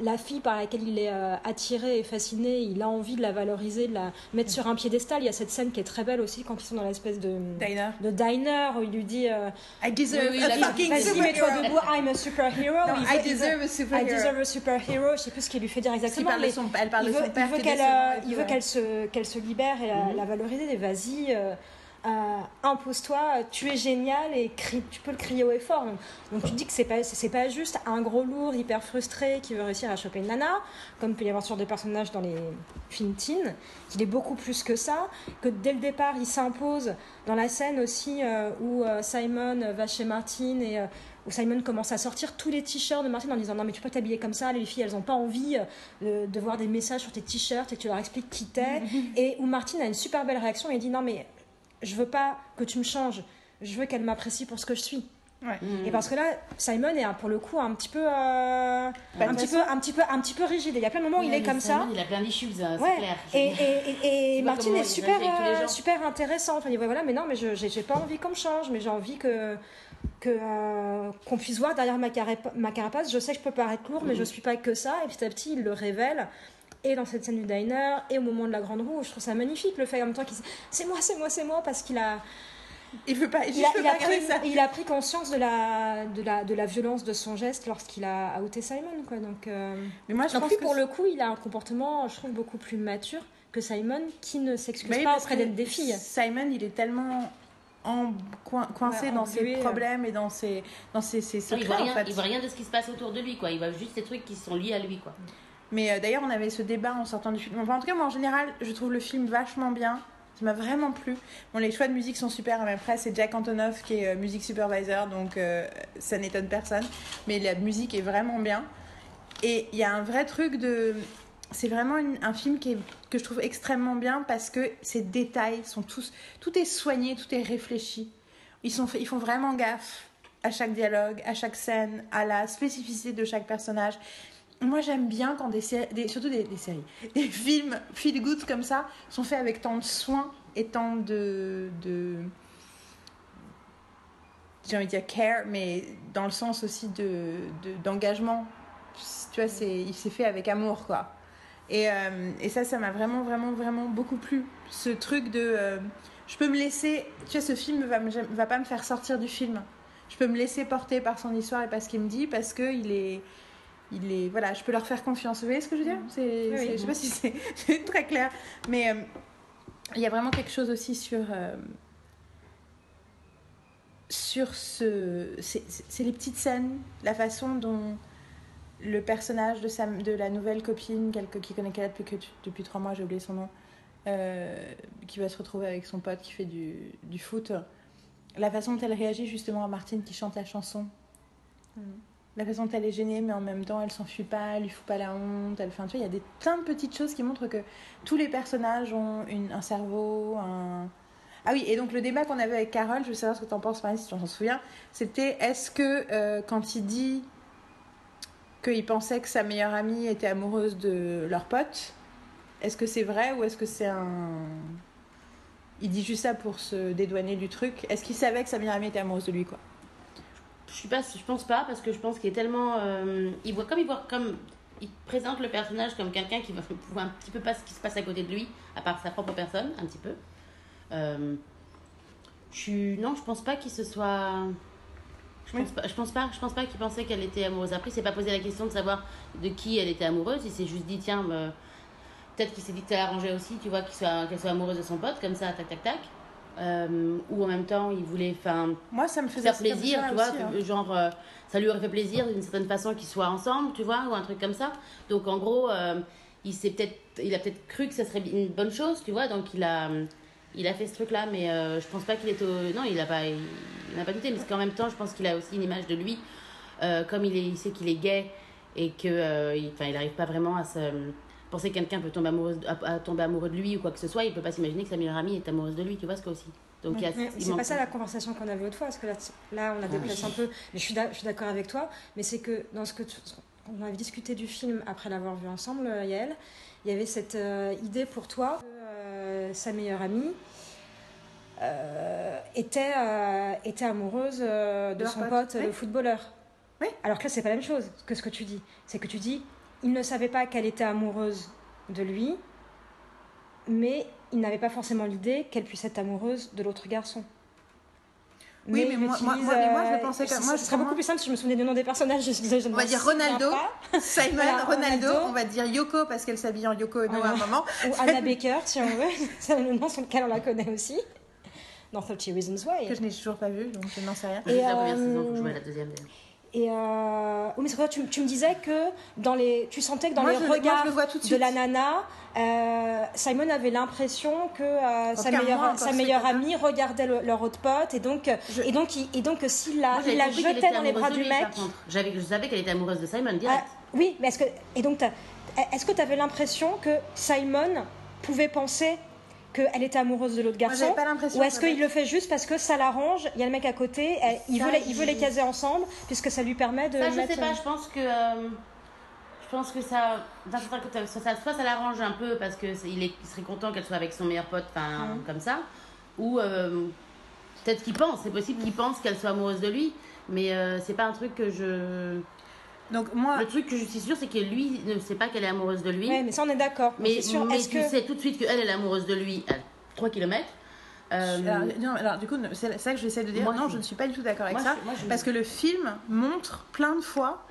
[SPEAKER 2] la fille par laquelle il est euh, attiré et fasciné, il a envie de la valoriser, de la mettre sur un piédestal. Il y a cette scène qui est très belle aussi quand ils sont dans l'espèce de
[SPEAKER 1] Diner.
[SPEAKER 2] de diner où il lui dit euh,
[SPEAKER 1] I deserve a fucking superhero.
[SPEAKER 2] debout, I'm a superhero.
[SPEAKER 1] Non, I
[SPEAKER 2] veut-
[SPEAKER 1] deserve a
[SPEAKER 2] I
[SPEAKER 1] superhero.
[SPEAKER 2] deserve a superhero. Je sais plus ce qu'il lui fait dire exactement.
[SPEAKER 1] parle de
[SPEAKER 2] mais
[SPEAKER 1] son- elle parle
[SPEAKER 2] il
[SPEAKER 1] de son père
[SPEAKER 2] il veut qu'elle euh, il veut
[SPEAKER 1] ouais.
[SPEAKER 2] qu'elle se, libère et la, la valoriser. Vas-y, euh, impose-toi, tu es génial et crie, tu peux le crier haut et fort. Donc, donc tu te dis que c'est pas, c'est pas juste un gros lourd hyper frustré qui veut réussir à choper une nana, comme peut y avoir ce genre de personnages dans les films teen, qu'il est beaucoup plus que ça, que dès le départ il s'impose dans la scène aussi euh, où euh, Simon va chez Martine et euh, où Simon commence à sortir tous les t-shirts de Martine en disant non mais tu peux pas t'habiller comme ça, les filles elles ont pas envie euh, de, de voir des messages sur tes t-shirts et tu leur expliques qui t'es et où Martine a une super belle réaction et dit non mais je veux pas que tu me changes, je veux qu'elle m'apprécie pour ce que je suis.
[SPEAKER 1] Ouais.
[SPEAKER 3] Mm.
[SPEAKER 2] Et parce que là, Simon est un- pour le coup un petit peu, euh, un, petit peu, un petit peu, un petit peu rigide. Et Il y a plein de moments où il est comme ça.
[SPEAKER 3] Simon, Il a plein d'issues, ça, c'est
[SPEAKER 2] Ouais.
[SPEAKER 3] clair.
[SPEAKER 2] Et, et, et, Martine est super, euh, super intéressant. Enfin, il dit, ouais, voilà, mais non, mais je j'ai j'ai pas envie qu'on me change, mais j'ai envie que que euh, qu'on puisse voir derrière ma, carapa- ma carapace. Je sais que je peux paraître lourd, mais je suis pas que ça. Et petit à petit, il le révèle. Et dans cette scène du diner, et au moment de la grande roue, je trouve ça magnifique le fait en même temps qu'il dit, c'est moi, c'est moi, c'est moi, parce qu'il a,
[SPEAKER 1] Il veut pas,
[SPEAKER 2] il
[SPEAKER 1] je
[SPEAKER 2] a, il
[SPEAKER 1] pas
[SPEAKER 2] a pris,
[SPEAKER 1] ça.
[SPEAKER 2] il a pris conscience de la, de la, de la violence de son geste lorsqu'il a outé Simon, quoi. Donc, euh,
[SPEAKER 1] Mais moi, je
[SPEAKER 2] donc
[SPEAKER 1] pense
[SPEAKER 2] lui,
[SPEAKER 1] que
[SPEAKER 2] pour le coup, il a un comportement, je trouve, beaucoup plus mature que Simon, qui ne s'excuse
[SPEAKER 1] Bah
[SPEAKER 2] pas auprès des, filles.
[SPEAKER 1] Simon, il est tellement en, coin- coincé
[SPEAKER 2] Ouais,
[SPEAKER 1] dans ses
[SPEAKER 2] euh.
[SPEAKER 1] problèmes et dans ses, dans ses, ses
[SPEAKER 3] Non, il voit rien,
[SPEAKER 1] en fait.
[SPEAKER 3] il voit rien de ce qui se passe autour de lui, quoi. Il voit juste des trucs qui sont liés à lui, quoi.
[SPEAKER 1] Mais euh, d'ailleurs, on avait ce débat en sortant du film. En tout cas, moi, en général, je trouve le film vachement bien. Ça m'a vraiment plu. Bon, les choix de musique sont super. hein, Mais après, c'est Jack Antonoff qui est euh, music supervisor, donc euh, ça n'étonne personne. Mais la musique est vraiment bien. Et il y a un vrai truc de. C'est vraiment un film qui que je trouve extrêmement bien parce que ses détails sont tous. Tout est soigné, tout est réfléchi. Ils, sont, ils font vraiment gaffe à chaque dialogue, à chaque scène, à la spécificité de chaque personnage. Moi, j'aime bien quand des des- surtout des, séries, des films feel good comme ça sont faits avec tant de soin et tant de. de j'ai envie de dire care, mais dans le sens aussi de de- d'engagement. tu vois, c'est, il s'est fait avec amour, quoi. Et, euh, et ça, ça m'a vraiment, vraiment, vraiment beaucoup plu. Ce truc de. euh, je peux me laisser. Tu vois, ce film va, va pas me faire sortir du film. Je peux me laisser porter par son histoire et par ce qu'il me dit parce que il est. Il est, voilà, je peux leur faire confiance. Vous voyez ce que je veux dire c'est,
[SPEAKER 2] Oui,
[SPEAKER 1] c'est-
[SPEAKER 2] oui.
[SPEAKER 1] Je sais pas si c'est, très clair, mais euh, il y a vraiment quelque chose aussi sur euh, sur ce, c'est, les petites scènes, la façon dont le personnage de, sa, de la nouvelle copine, qui connaît qu'elle depuis, depuis trois mois, j'ai oublié son nom, euh, qui va se retrouver avec son pote qui fait du, du foot, la façon dont elle réagit justement à Martine qui chante la chanson. La façon dont elle est gênée, mais en même temps, elle s'enfuit pas, elle lui fout pas la honte. Elle, enfin, tu vois, il y a des plein de petites choses qui montrent que tous les personnages ont un cerveau, un... Ah oui, et donc le débat qu'on avait avec Carole, je veux savoir ce que tu en penses, Marie, si tu t'en souviens, c'était est-ce que euh, quand il dit qu'il pensait que sa meilleure amie était amoureuse de leur pote, est-ce que c'est vrai ou est-ce que c'est un... Il dit juste ça pour se dédouaner du truc. Est-ce qu'il savait que sa meilleure amie était amoureuse de lui, quoi?
[SPEAKER 3] Je suis pas, je pense pas parce que je pense qu'il est tellement, euh, il voit comme il voit comme, il présente le personnage comme quelqu'un qui va voir un petit peu pas ce qui se passe à côté de lui, à part sa propre personne, un petit peu. Euh, je suis, non, je pense pas qu'il se soit. Je
[SPEAKER 1] Oui.
[SPEAKER 3] pense pas, je pense pas, je pense pas qu'il pensait qu'elle était amoureuse. Après, il s'est pas posé la question de savoir de qui elle était amoureuse. Il s'est juste dit tiens, euh, peut-être qu'il s'est dit que ça l'arrangeait aussi, tu vois, qu'il soit, qu'elle soit amoureuse de son pote comme ça, tac tac tac. Euh, ou en même temps, il voulait, enfin,
[SPEAKER 1] Moi, ça me faisait
[SPEAKER 3] faire plaisir, tu vois,
[SPEAKER 1] aussi, hein.
[SPEAKER 3] genre euh, ça lui aurait fait plaisir d'une certaine façon qu'ils soient ensemble, tu vois, ou un truc comme ça. Donc en gros, euh, il s'est peut-être, il a peut-être cru que ça serait une bonne chose, tu vois, donc il a, il a fait ce truc-là, mais euh, je pense pas qu'il est au, non, il a pas, il, n'a pas douté, parce qu'en même temps, je pense qu'il a aussi une image de lui, comme il est, il sait qu'il est gay et que, enfin, il arrive pas vraiment à se penser que quelqu'un peut tomber amoureux, à, à tomber amoureux de lui ou quoi que ce soit, il peut pas s'imaginer que sa meilleure amie est amoureuse de lui, tu vois ce que aussi. Donc il y a,
[SPEAKER 2] Mais
[SPEAKER 3] il
[SPEAKER 2] c'est pas ça la conversation qu'on avait autrefois, parce que là, là on a déplacé un peu. Mais je suis d'ac- je suis d'accord avec toi, mais c'est que dans ce que tu- qu'on avait discuté du film après l'avoir vu ensemble, euh, Yael, il y avait cette euh, idée pour toi que euh, sa meilleure amie euh, était, euh, était amoureuse euh, de, son
[SPEAKER 1] pote,
[SPEAKER 2] pote,
[SPEAKER 1] oui.
[SPEAKER 2] le footballeur.
[SPEAKER 1] Oui.
[SPEAKER 2] Alors que là, c'est pas la même chose que ce que tu dis. C'est que tu dis, il ne savait pas qu'elle était amoureuse de lui, mais il n'avait pas forcément l'idée qu'elle puisse être amoureuse de l'autre garçon.
[SPEAKER 1] Oui, mais
[SPEAKER 2] il
[SPEAKER 1] moi- moi-
[SPEAKER 2] utilise,
[SPEAKER 1] moi- mais moi, je
[SPEAKER 2] euh,
[SPEAKER 1] pensais que-
[SPEAKER 2] ce-
[SPEAKER 1] moi,
[SPEAKER 2] ce serait beaucoup plus simple si je me souvenais du nom des personnages. Je, je, je
[SPEAKER 1] On va dire Ronaldo. Simon,
[SPEAKER 2] Voilà,
[SPEAKER 1] Ronaldo,
[SPEAKER 2] Ronaldo.
[SPEAKER 1] on va dire Yoko parce qu'elle s'habille en Yoko Ono à un moment.
[SPEAKER 2] ou Anna Baker, si on veut. C'est le nom sur lequel on la connaît aussi. Dans 30 Reasons Why.
[SPEAKER 1] Que je n'ai toujours pas vu, donc je n'en sais rien.
[SPEAKER 2] Et,
[SPEAKER 3] la première
[SPEAKER 2] euh,
[SPEAKER 3] saison, faut jouer à la deuxième d'ailleurs.
[SPEAKER 2] Et euh... oui, mais c'est quoi tu, tu me disais que dans les, tu sentais que dans
[SPEAKER 1] Moi,
[SPEAKER 2] les
[SPEAKER 1] je moi,
[SPEAKER 2] regards
[SPEAKER 1] le vois tout de
[SPEAKER 2] de, la nana, euh, Simon avait l'impression que euh, sa meilleure,
[SPEAKER 1] moi,
[SPEAKER 2] sa amie regardait le- leur autre pote et donc,
[SPEAKER 1] Je-
[SPEAKER 2] et donc, et donc s'il la, il jetait dans les bras du mec.
[SPEAKER 3] J'avais, je savais qu'elle était amoureuse de Simon direct.
[SPEAKER 2] Oui, mais est-ce que et donc est-ce que tu avais l'impression que Simon pouvait penser qu'elle était amoureuse de l'autre garçon
[SPEAKER 1] j'avais pas l'impression.
[SPEAKER 2] Ou est-ce
[SPEAKER 1] que-
[SPEAKER 2] qu'il le fait juste parce que ça l'arrange Il y a le mec à côté, elle- il,
[SPEAKER 3] Ça,
[SPEAKER 2] veut les, il veut les caser ensemble, puisque ça lui permet de
[SPEAKER 3] Ça, je
[SPEAKER 2] mettre...
[SPEAKER 3] sais pas, je pense que. euh, je pense que ça. d'un certain côté, soit ça, soit ça l'arrange un peu parce que c'est- il, est, il serait content qu'elle soit avec son meilleur pote, enfin,
[SPEAKER 2] Mm.
[SPEAKER 3] comme ça. Ou euh, peut-être qu'il pense, c'est possible qu'il pense qu'elle soit amoureuse de lui. Mais euh, c'est pas un truc que je.
[SPEAKER 1] Donc, moi,
[SPEAKER 3] Le truc que je suis sûre, c'est que lui ne sait pas qu'elle est amoureuse de lui.
[SPEAKER 2] Ouais, mais ça on est d'accord.
[SPEAKER 3] mais
[SPEAKER 2] c'est sûr.
[SPEAKER 3] mais tu
[SPEAKER 2] que
[SPEAKER 3] sais tout de suite qu'elle, elle est amoureuse de lui à 3 km.
[SPEAKER 1] Alors, non, alors, du coup, c'est ça que j'essaie de dire.
[SPEAKER 3] Moi,
[SPEAKER 1] non,
[SPEAKER 3] je-
[SPEAKER 1] je ne suis pas du tout d'accord avec
[SPEAKER 3] moi,
[SPEAKER 1] ça.
[SPEAKER 3] je- moi, je-
[SPEAKER 1] Parce que le film montre plein de fois.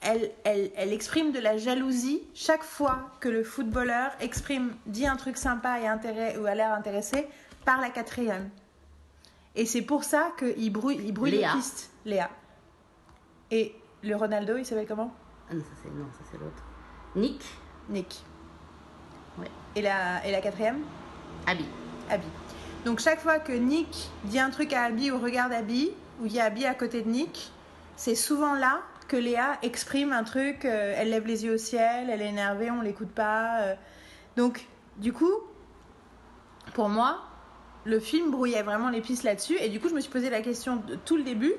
[SPEAKER 1] Elle, elle, elle exprime de la jalousie chaque fois que le footballeur exprime, dit un truc sympa et intérêt, ou a l'air intéressé par la quatrième. Et c'est pour ça qu'il brouille, il brouille
[SPEAKER 3] Léa.
[SPEAKER 1] les pistes. Léa. Et le Ronaldo, il s'appelle comment?
[SPEAKER 3] Ah non, ça c'est, non, ça c'est l'autre. Nick,
[SPEAKER 1] Nick.
[SPEAKER 3] Ouais.
[SPEAKER 1] Et la, et la quatrième?
[SPEAKER 3] Abby.
[SPEAKER 1] Abby. Donc chaque fois que Nick dit un truc à Abby ou regarde Abby, ou il y a Abby à côté de Nick, c'est souvent là que Léa exprime un truc, euh, elle lève les yeux au ciel, elle est énervée, on l'écoute pas. euh. Donc du coup, pour moi, le film brouillait vraiment les pistes là-dessus, et du coup je me suis posé la question de tout le début,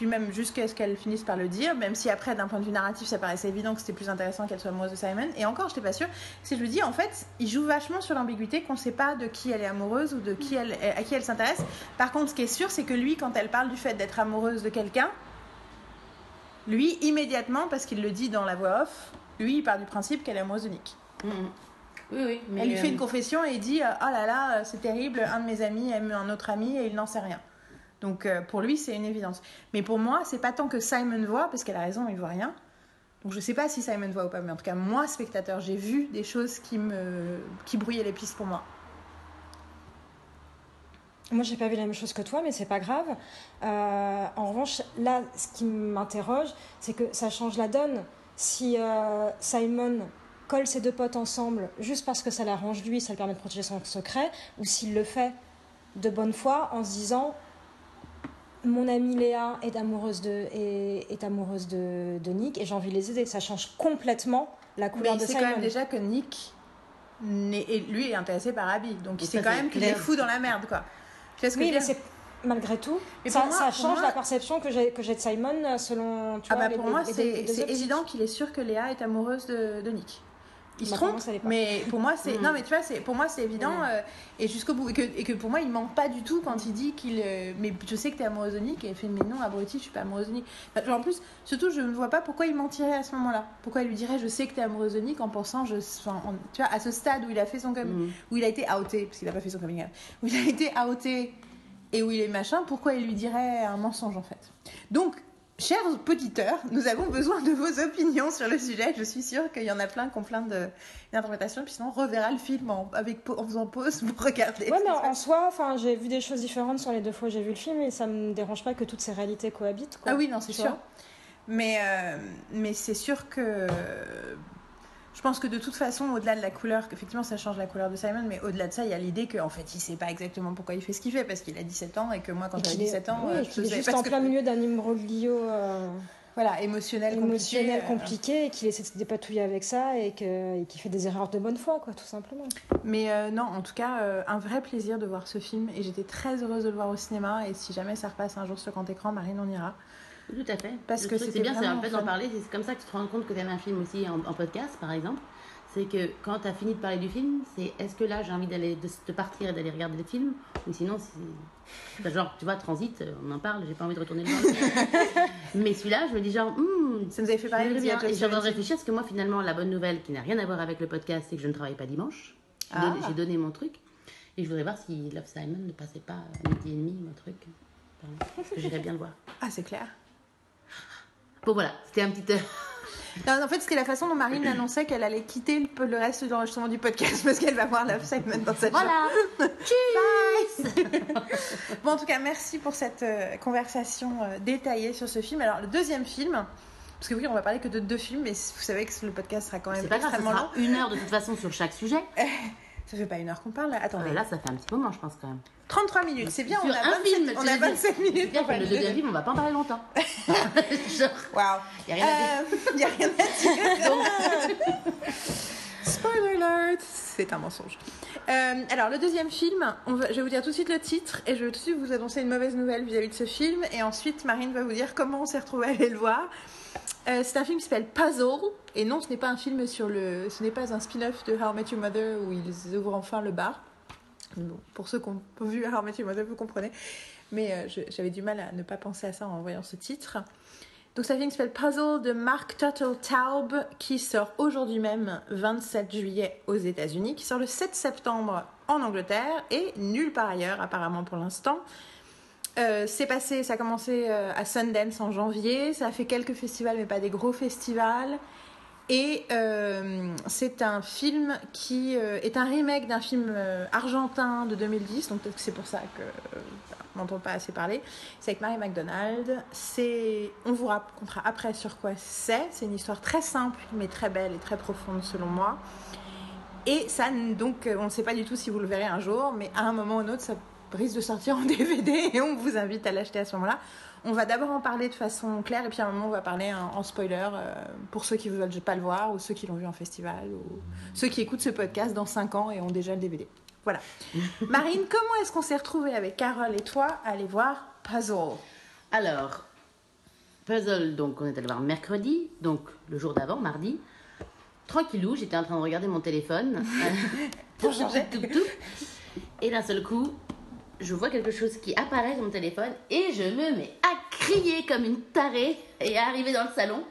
[SPEAKER 1] puis même jusqu'à ce qu'elle finisse par le dire, même si après d'un point de vue narratif ça paraissait évident que c'était plus intéressant qu'elle soit amoureuse de Simon, et encore j'étais pas sûre, c'est je me dis en fait il joue vachement sur l'ambiguïté qu'on sait pas de qui elle est amoureuse ou de qui elle, à qui elle s'intéresse. Par contre ce qui est sûr c'est que lui quand elle parle du fait d'être amoureuse de quelqu'un, lui immédiatement parce qu'il le dit dans la voix off, lui il part du principe qu'elle est amoureuse de Nick.
[SPEAKER 3] Mhm. Oui, oui. Mais
[SPEAKER 1] elle lui fait
[SPEAKER 3] euh,
[SPEAKER 1] une confession et il dit oh là là c'est terrible, un de mes amis aime un autre ami et il n'en sait rien. Donc euh, pour lui c'est une évidence. Mais pour moi c'est pas tant que Simon voit parce qu'elle a raison il voit rien. Donc je sais pas si Simon voit ou pas mais en tout cas moi spectateur j'ai vu des choses qui me qui brouillaient les pistes pour moi.
[SPEAKER 2] Moi, j'ai pas vu la même chose que toi, mais c'est pas grave. Euh, en revanche, là, ce qui m'interroge, c'est que ça change la donne. Si euh, Simon colle ses deux potes ensemble juste parce que ça l'arrange lui, ça lui permet de protéger son secret, ou s'il le fait de bonne foi en se disant mon amie Léa est amoureuse de, est, est amoureuse de, de Nick et j'ai envie de les aider. Ça change complètement la
[SPEAKER 1] Mais
[SPEAKER 2] couleur
[SPEAKER 1] il
[SPEAKER 2] de
[SPEAKER 1] sait
[SPEAKER 2] Simon.
[SPEAKER 1] quand même déjà que Nick et lui est intéressé par Abby. Donc il sait quand
[SPEAKER 3] c'est
[SPEAKER 1] même qu'il est fou dans la merde quoi. Tu vois ce que
[SPEAKER 2] Oui,
[SPEAKER 1] je veux
[SPEAKER 2] mais
[SPEAKER 1] dire?
[SPEAKER 2] c'est malgré tout,
[SPEAKER 1] Mais
[SPEAKER 2] ça,
[SPEAKER 1] moi-
[SPEAKER 2] change
[SPEAKER 1] moi-
[SPEAKER 2] la perception que j'ai que j'ai de Simon selon tu
[SPEAKER 1] Ah
[SPEAKER 2] vois,
[SPEAKER 1] bah pour
[SPEAKER 2] les-
[SPEAKER 1] moi c'est c'est évident qu'il est sûr que Léa est amoureuse de, de Nick. Il se trompe, mais pour moi c'est
[SPEAKER 3] Mm.
[SPEAKER 1] non mais tu vois c'est pour moi c'est évident
[SPEAKER 3] Mm.
[SPEAKER 1] euh, et jusqu'au bout et que, et que pour moi il ment pas du tout quand il dit qu'il euh, mais je sais que t'es amoureuse de Nick et il fait mais non abruti je suis pas amoureuse de Nick. Enfin, genre, en plus surtout je ne vois pas pourquoi il mentirait à ce moment-là. Pourquoi il lui dirait je sais que t'es amoureuse de Nick en pensant je enfin, en- tu vois à ce stade où il a fait son com-
[SPEAKER 3] Mhm.
[SPEAKER 1] où il a été outé parce qu'il a pas fait son coming out où il a été outé et où il est machin pourquoi il lui dirait un mensonge en fait. Donc Chers auditeurs, nous avons besoin de vos opinions sur le sujet. Je suis sûre qu'il y en a plein qui ont plein d'interprétations. Puis sinon, on reverra le film en, avec, en faisant pause pour regarder.
[SPEAKER 2] Ouais, mais en, en soi, j'ai vu des choses différentes sur les deux fois que j'ai vu le film et ça me dérange pas que toutes ces réalités cohabitent. quoi.
[SPEAKER 1] Ah oui, non, c'est sûr. Mais, euh, mais c'est sûr que. Je pense que de toute façon, au-delà de la couleur, effectivement, ça change la couleur de Simon, mais au-delà de ça, il y a l'idée qu'en fait, il sait pas exactement pourquoi il fait ce qu'il fait, parce qu'il a 17 ans et que moi, quand j'avais
[SPEAKER 2] qu'il est-
[SPEAKER 1] 17 ans,
[SPEAKER 2] oui,
[SPEAKER 1] euh, je faisais
[SPEAKER 2] juste
[SPEAKER 1] parce
[SPEAKER 2] en
[SPEAKER 1] que-
[SPEAKER 2] plein milieu d'un imbroglio euh,
[SPEAKER 1] Voilà, émotionnel,
[SPEAKER 2] émotionnel
[SPEAKER 1] compliqué, euh,
[SPEAKER 2] compliqué et qu'il essaie de se dépatouiller avec ça et qu'il fait des erreurs de bonne foi, quoi, tout simplement.
[SPEAKER 1] Mais euh, non, en tout cas, euh, un vrai plaisir de voir ce film et j'étais très heureuse de le voir au cinéma. Et si jamais ça repasse un jour sur grand écran, Marine, on ira.
[SPEAKER 3] Tout à fait.
[SPEAKER 1] Parce
[SPEAKER 3] Le
[SPEAKER 1] que
[SPEAKER 3] c'est bien, c'est en fait d'en parler. C'est comme ça que tu te rends compte que tu aimes un film aussi en, en podcast, par exemple. C'est que quand tu as fini de parler du film, c'est est-ce que là j'ai envie d'aller de, de partir et d'aller regarder le film ou sinon c'est genre tu vois Transit, on en parle, j'ai pas envie de retourner le voir. Mais celui-là, je me dis genre hmm,
[SPEAKER 1] Ça nous avait fait parler
[SPEAKER 3] bien. Et j'ai
[SPEAKER 1] Seventeen.
[SPEAKER 3] réfléchir parce que moi finalement la bonne nouvelle qui n'a rien à voir avec le podcast, c'est que je ne travaille pas dimanche. J'ai
[SPEAKER 1] Ah.
[SPEAKER 3] donné, j'ai donné mon truc et je voudrais voir si Love Simon ne passait pas à midi et demi mon truc. Parce que j'irais bien le voir.
[SPEAKER 1] Ah, c'est clair.
[SPEAKER 3] Bon voilà, c'était un petit.
[SPEAKER 1] Non, en fait, c'était la façon dont Marine annonçait qu'elle allait quitter le, le reste de l'enregistrement du podcast parce qu'elle va voir Love Simon dans cette
[SPEAKER 3] Voilà.
[SPEAKER 1] Bon, en tout cas, merci pour cette euh, conversation euh, détaillée sur ce film. Alors, le deuxième film, parce que oui, on va parler que de deux films, mais vous savez que le podcast sera quand même
[SPEAKER 3] pas grave, ça
[SPEAKER 1] extrêmement long.
[SPEAKER 3] sera une heure de toute façon sur chaque sujet.
[SPEAKER 1] Ça fait pas une heure qu'on parle, là. Attendez.
[SPEAKER 3] Euh, là, ça fait un petit moment, je pense quand même.
[SPEAKER 1] 33 minutes, c'est bien, on a
[SPEAKER 3] un
[SPEAKER 1] 27,
[SPEAKER 3] film,
[SPEAKER 1] on a
[SPEAKER 3] veux dire.
[SPEAKER 1] 27 minutes pour
[SPEAKER 3] le deuxième film, on va pas en parler longtemps. Genre,
[SPEAKER 1] Waouh.
[SPEAKER 3] y a rien à dire.
[SPEAKER 1] Il n'y a rien à dire. Spoiler alert C'est un mensonge. Euh, alors, le deuxième film, on va- je vais vous dire tout de suite le titre et je vais tout de suite vous annoncer une mauvaise nouvelle vis-à-vis de ce film. Et ensuite, Marine va vous dire comment on s'est retrouvé à aller le voir. Euh, c'est un film qui s'appelle Puzzle. Et non, ce n'est pas un film sur le. Ce n'est pas un spin-off de How I Met Your Mother où ils ouvrent enfin le bar. Bon, pour ceux qui ont vu How I Met Your Mother, vous comprenez. Mais euh, j'avais du mal à ne pas penser à ça en voyant ce titre. Donc c'est un film qui s'appelle Puzzle de Mark Tuttle Taub qui sort aujourd'hui même 27 juillet aux États-Unis, qui sort le 7 septembre en Angleterre et nulle part ailleurs apparemment pour l'instant. Euh, c'est passé, ça a commencé euh, à Sundance en janvier, ça a fait quelques festivals mais pas des gros festivals. Et euh, c'est un film qui est un remake d'un film argentin de 2010, donc peut-être que c'est pour ça que on n'entend pas assez parler. C'est avec Mary McDonald. On vous racontera après sur quoi c'est. C'est une histoire très simple mais très belle et très profonde selon moi. Et ça, donc, on ne sait pas du tout si vous le verrez un jour, mais à un moment ou un autre, ça risque de sortir en DVD et on vous invite à l'acheter à ce moment-là. On va d'abord en parler de façon claire et puis à un moment, on va parler en, spoiler euh, pour ceux qui ne veulent pas le voir ou ceux qui l'ont vu en festival ou ceux qui écoutent ce podcast dans 5 ans et ont déjà le DVD. Voilà. Marine, comment est-ce qu'on s'est retrouvés avec Carole et toi à aller voir Puzzle?
[SPEAKER 3] Alors, Puzzle, donc on est allé voir mercredi, donc le jour d'avant, mardi. Tranquillou, j'étais en train de regarder mon téléphone pour changer de tout. Et d'un seul coup, je vois quelque chose qui apparaît sur mon téléphone et je me mets à crier comme une tarée et à arriver dans le salon.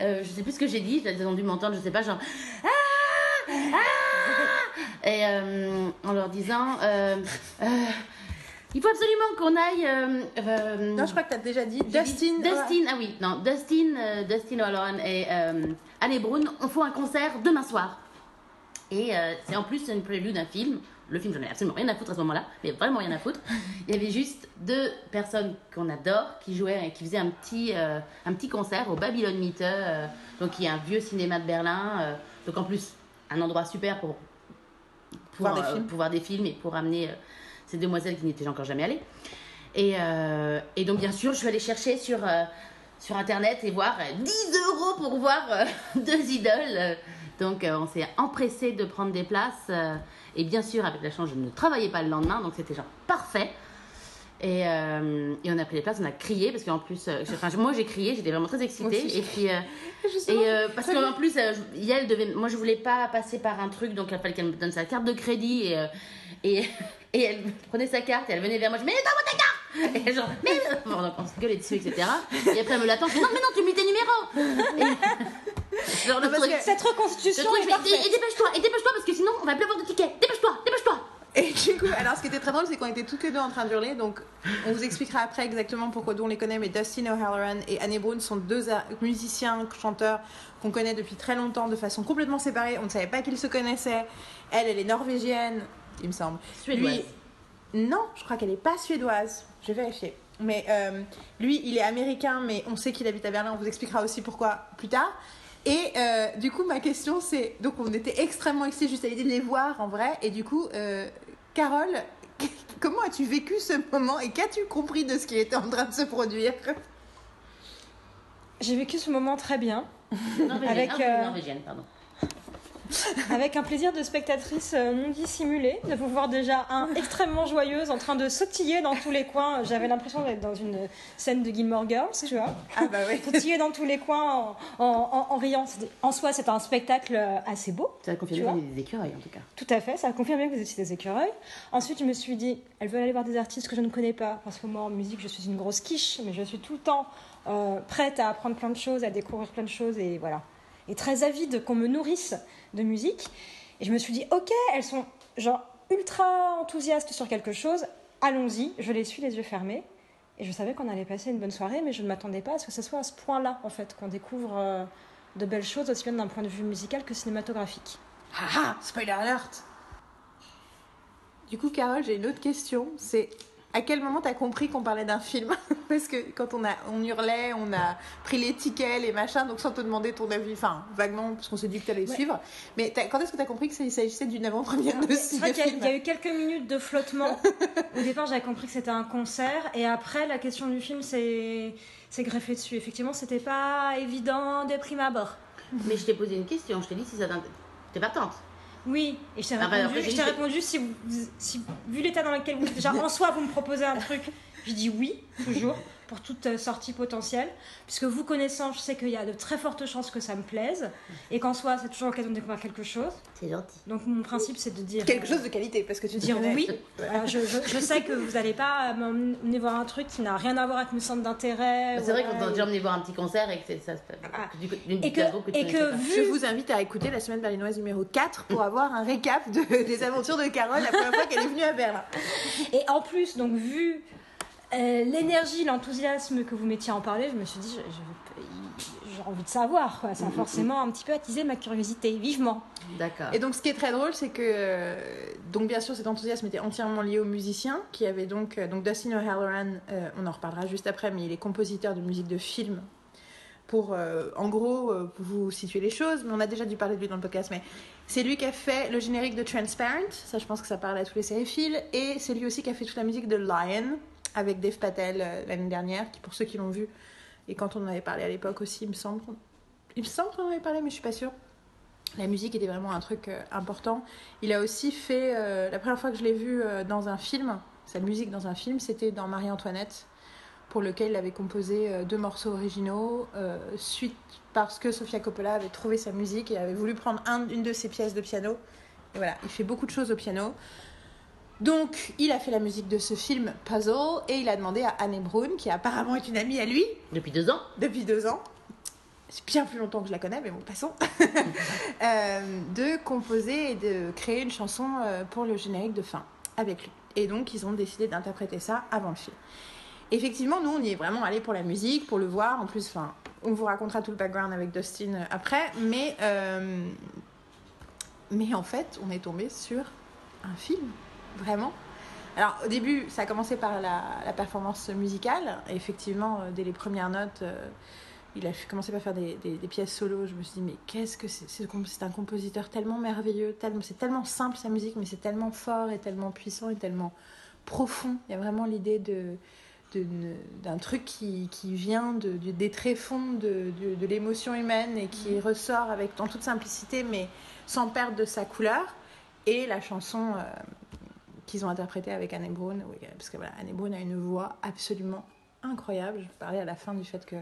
[SPEAKER 3] Euh, je sais plus ce que j'ai dit, ils ont dû m'entendre, je sais pas, genre Ah Ah Et euh, en leur disant euh, Il faut absolument qu'on aille. euh, euh,
[SPEAKER 1] Non, je crois que tu as déjà dit Dustin.
[SPEAKER 3] Dustin, ah oui, non, Dustin, euh, Dustin O'Halloran et Anne Brun on fait un concert demain soir. Et c'est en plus une prélude d'un film. Le film, j'en ai absolument rien à foutre à ce moment-là, mais vraiment rien à foutre. Il y avait juste deux personnes qu'on adore qui jouaient et qui faisaient un petit, euh, un petit concert au Babylon Meter, euh, donc qui est un vieux cinéma de Berlin. euh, donc en plus, un endroit super pour, pour,
[SPEAKER 1] Voir des
[SPEAKER 3] euh,
[SPEAKER 1] films.
[SPEAKER 3] pour voir des films et pour amener ces demoiselles qui n'étaient encore jamais allées. Et, et donc, bien sûr, je suis allée chercher sur, sur Internet et voir euh, 10 euros pour voir euh, deux idoles. Donc, euh, on s'est empressé de prendre des places. euh, et bien sûr, avec la chance, je ne travaillais pas le lendemain, donc c'était genre parfait. Et, euh, et on a pris des places, on a crié, parce qu'en plus, euh, enfin, moi j'ai crié, j'étais vraiment très excitée.
[SPEAKER 1] aussi.
[SPEAKER 3] Et puis, euh, et parce qu'en plus, Yael devait. Moi, je voulais pas passer par un truc, donc il fallait qu'elle me donne sa carte de crédit. Et, et, et elle prenait sa carte et elle venait vers moi. Je dis, mais donne-moi ta carte Et elle, genre, mais. Bon, donc on se gueulait dessus, etc. Et après, elle me l'attend. Je dis, non, mais non, tu me mis tes numéros Et- Genre, le
[SPEAKER 1] parce
[SPEAKER 3] truc.
[SPEAKER 1] que-
[SPEAKER 2] Cette
[SPEAKER 3] Le
[SPEAKER 2] reconstitution
[SPEAKER 3] truc,
[SPEAKER 2] est parfaite.
[SPEAKER 3] et dépêche-toi, et dépêche-toi, parce que sinon, on va plus avoir de tickets. Dépêche-toi, dépêche-toi
[SPEAKER 1] Et du coup, alors ce qui était très drôle, c'est qu'on était toutes les deux en train d'hurler. Donc, on vous expliquera après exactement pourquoi d'où on les connaît. Mais Dustin O'Halloran et Annie Brun sont deux musiciens, chanteurs qu'on connaît depuis très longtemps de façon complètement séparée. On ne savait pas qu'ils se connaissaient. Elle, elle est norvégienne, il me semble.
[SPEAKER 3] Suédoise.
[SPEAKER 1] Lui- non, je crois qu'elle n'est pas suédoise. Je vais vérifier. Mais euh, lui, il est américain, mais on sait qu'il habite à Berlin. On vous expliquera aussi pourquoi plus tard. Et euh, du coup, ma question, c'est. Donc, on était extrêmement excités juste à l'idée de les voir en vrai. Et du coup, euh, Carole, comment as-tu vécu ce moment et qu'as-tu compris de ce qui était en train de se produire?
[SPEAKER 2] J'ai vécu ce moment très bien,
[SPEAKER 3] Norvégienne,
[SPEAKER 2] Avec,
[SPEAKER 3] norvégienne, pardon.
[SPEAKER 2] avec un plaisir de spectatrice euh, non dissimulé, de vous voir déjà un extrêmement joyeuse, en train de sautiller dans tous les coins. J'avais l'impression d'être dans une scène de Gilmore Girls, tu vois.
[SPEAKER 1] Ah, bah oui.
[SPEAKER 2] Sautiller dans tous les coins en, en, en- en riant. En soi, c'est un spectacle euh, assez beau.
[SPEAKER 3] Ça a confirmé qu'il y avait des écureuils, en tout cas.
[SPEAKER 2] Tout à fait, ça a confirmé que vous étiez des écureuils. Ensuite, je me suis dit, elle veut aller voir des artistes que je ne connais pas. Parce que moi, en musique, je suis une grosse quiche, mais je suis tout le temps euh, prête à apprendre plein de choses, à découvrir plein de choses, et voilà. Et très avide qu'on me nourrisse de musique. Et je me suis dit, ok, elles sont genre ultra enthousiastes sur quelque chose, allons-y. Je les suis les yeux fermés. Et je savais qu'on allait passer une bonne soirée, mais je ne m'attendais pas à ce que ce soit à ce point-là, en fait, qu'on découvre euh, de belles choses, aussi bien d'un point de vue musical que cinématographique.
[SPEAKER 1] Haha, spoiler alert Du coup, Carole, j'ai une autre question. C'est à quel moment t'as compris qu'on parlait d'un film Parce que quand on, a, on hurlait, on a pris les tickets, les machins, donc sans te demander ton avis, enfin, vaguement, parce qu'on s'est dit que t'allais
[SPEAKER 2] Ouais.
[SPEAKER 1] suivre. Mais quand est-ce que t'as compris qu'il s'agissait d'une avant-première de
[SPEAKER 2] C'est vrai qu'il y, a-
[SPEAKER 1] cinéfilm
[SPEAKER 2] il y a eu quelques minutes de flottement. Au départ, j'avais compris que c'était un concert. Et après, la question du film s'est greffée dessus. Effectivement, c'était pas évident de prime abord.
[SPEAKER 3] Mais je t'ai posé une question, je t'ai dit si ça t'intéresse. T'es partante
[SPEAKER 2] Oui, et je t'ai
[SPEAKER 3] Ah, bah,
[SPEAKER 2] répondu,
[SPEAKER 3] après,
[SPEAKER 2] je
[SPEAKER 3] j'ai
[SPEAKER 2] t'ai
[SPEAKER 3] dit-
[SPEAKER 2] répondu si, vous- si, vu l'état dans lequel vous êtes, déjà en soi, vous me proposez un truc, je dis oui, toujours, pour toute euh, sortie potentielle. Puisque vous connaissant, je sais qu'il y a de très fortes chances que ça me plaise, et qu'en soi, c'est toujours l'occasion de découvrir quelque chose.
[SPEAKER 3] C'est gentil.
[SPEAKER 2] Donc mon principe, c'est de dire.
[SPEAKER 1] Quelque chose de qualité, parce que tu
[SPEAKER 2] dire
[SPEAKER 1] connais.
[SPEAKER 2] oui. Alors, je, je, je sais que vous n'allez pas m'emmener voir un truc qui n'a rien à voir avec mes centres d'intérêt.
[SPEAKER 3] C'est vrai qu'on t'a déjà emmené voir un petit concert et que c'est ça. c'est-
[SPEAKER 2] Ah.
[SPEAKER 3] du-
[SPEAKER 2] Et que, et.
[SPEAKER 1] Je vous invite à écouter la semaine berlinoise numéro 4 pour avoir un récap de- des aventures de Carole la première fois qu'elle est venue à Berlin.
[SPEAKER 2] Et en plus, donc vu euh, l'énergie, l'enthousiasme que vous mettiez à en parler, je me suis dit, j'ai envie de savoir. Quoi. Ça a forcément un petit peu attisé ma curiosité, vivement.
[SPEAKER 3] D'accord.
[SPEAKER 1] Et donc, ce qui est très drôle, c'est que, euh, donc bien sûr, cet enthousiasme était entièrement lié aux musiciens, qui avaient donc, euh, donc Dustin O'Halloran, euh, on en reparlera juste après, mais il est compositeur de musique de film. Pour, euh, en gros, euh, pour vous situer les choses, mais on a déjà dû parler de lui dans le podcast, mais c'est lui qui a fait le générique de Transparent, ça je pense que ça parle à tous les sériphiles, et c'est lui aussi qui a fait toute la musique de Lion, avec Dave Patel euh, l'année dernière, qui pour ceux qui l'ont vu, et quand on en avait parlé à l'époque aussi, il me semble qu'on il me semble qu'on en avait parlé, mais je suis pas sûre. La musique était vraiment un truc euh, important. Il a aussi fait, euh, la première fois que je l'ai vu dans un film, sa musique dans un film, c'était dans Marie-Antoinette, pour lequel il avait composé deux morceaux originaux, suite parce que Sofia Coppola avait trouvé sa musique et avait voulu prendre un- une de ses pièces de piano. Et voilà, il fait beaucoup de choses au piano. Donc, il a fait la musique de ce film Puzzle et il a demandé à Anne Brun, qui apparemment est une amie à lui,
[SPEAKER 3] Depuis deux ans
[SPEAKER 1] depuis deux ans. C'est bien plus longtemps que je la connais, mais bon, passons. Euh, de composer et de créer une chanson euh, pour le générique de fin avec lui. Et donc, ils ont décidé d'interpréter ça avant le film. Effectivement, nous, on y est vraiment allé pour la musique, pour le voir. En plus, enfin, on vous racontera tout le background avec Dustin euh, après. Mais, euh, mais en fait, on est tombé sur un film, vraiment. Alors, au début, ça a commencé par la, la performance musicale. Et effectivement, euh, dès les premières notes, euh, il a commencé par faire des, des- des pièces solo. Je me suis dit, mais qu'est-ce que c'est C'est un compositeur tellement merveilleux, tellement, c'est tellement simple sa musique, mais c'est tellement fort et tellement puissant et tellement profond. Il y a vraiment l'idée de d'un truc qui, qui vient de, de- des tréfonds de, de, l'émotion humaine et qui ressort avec en toute simplicité mais sans perdre de sa couleur et la chanson euh, ont interprétée avec Anne oui, parce que voilà, Anne Brun a une voix absolument incroyable je parlais à la fin du fait que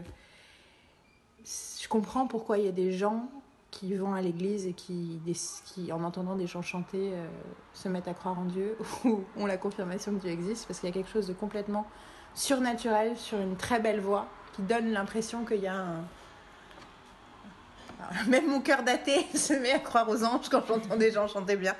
[SPEAKER 1] je comprends pourquoi il y a des gens qui vont à l'église et qui, en entendant des gens chanter, euh, se mettent à croire en Dieu ou ont la confirmation que Dieu existe, parce qu'il y a quelque chose de complètement surnaturel sur une très belle voix qui donne l'impression qu'il y a un... Même mon cœur daté se met à croire aux anges quand j'entends des gens chanter bien.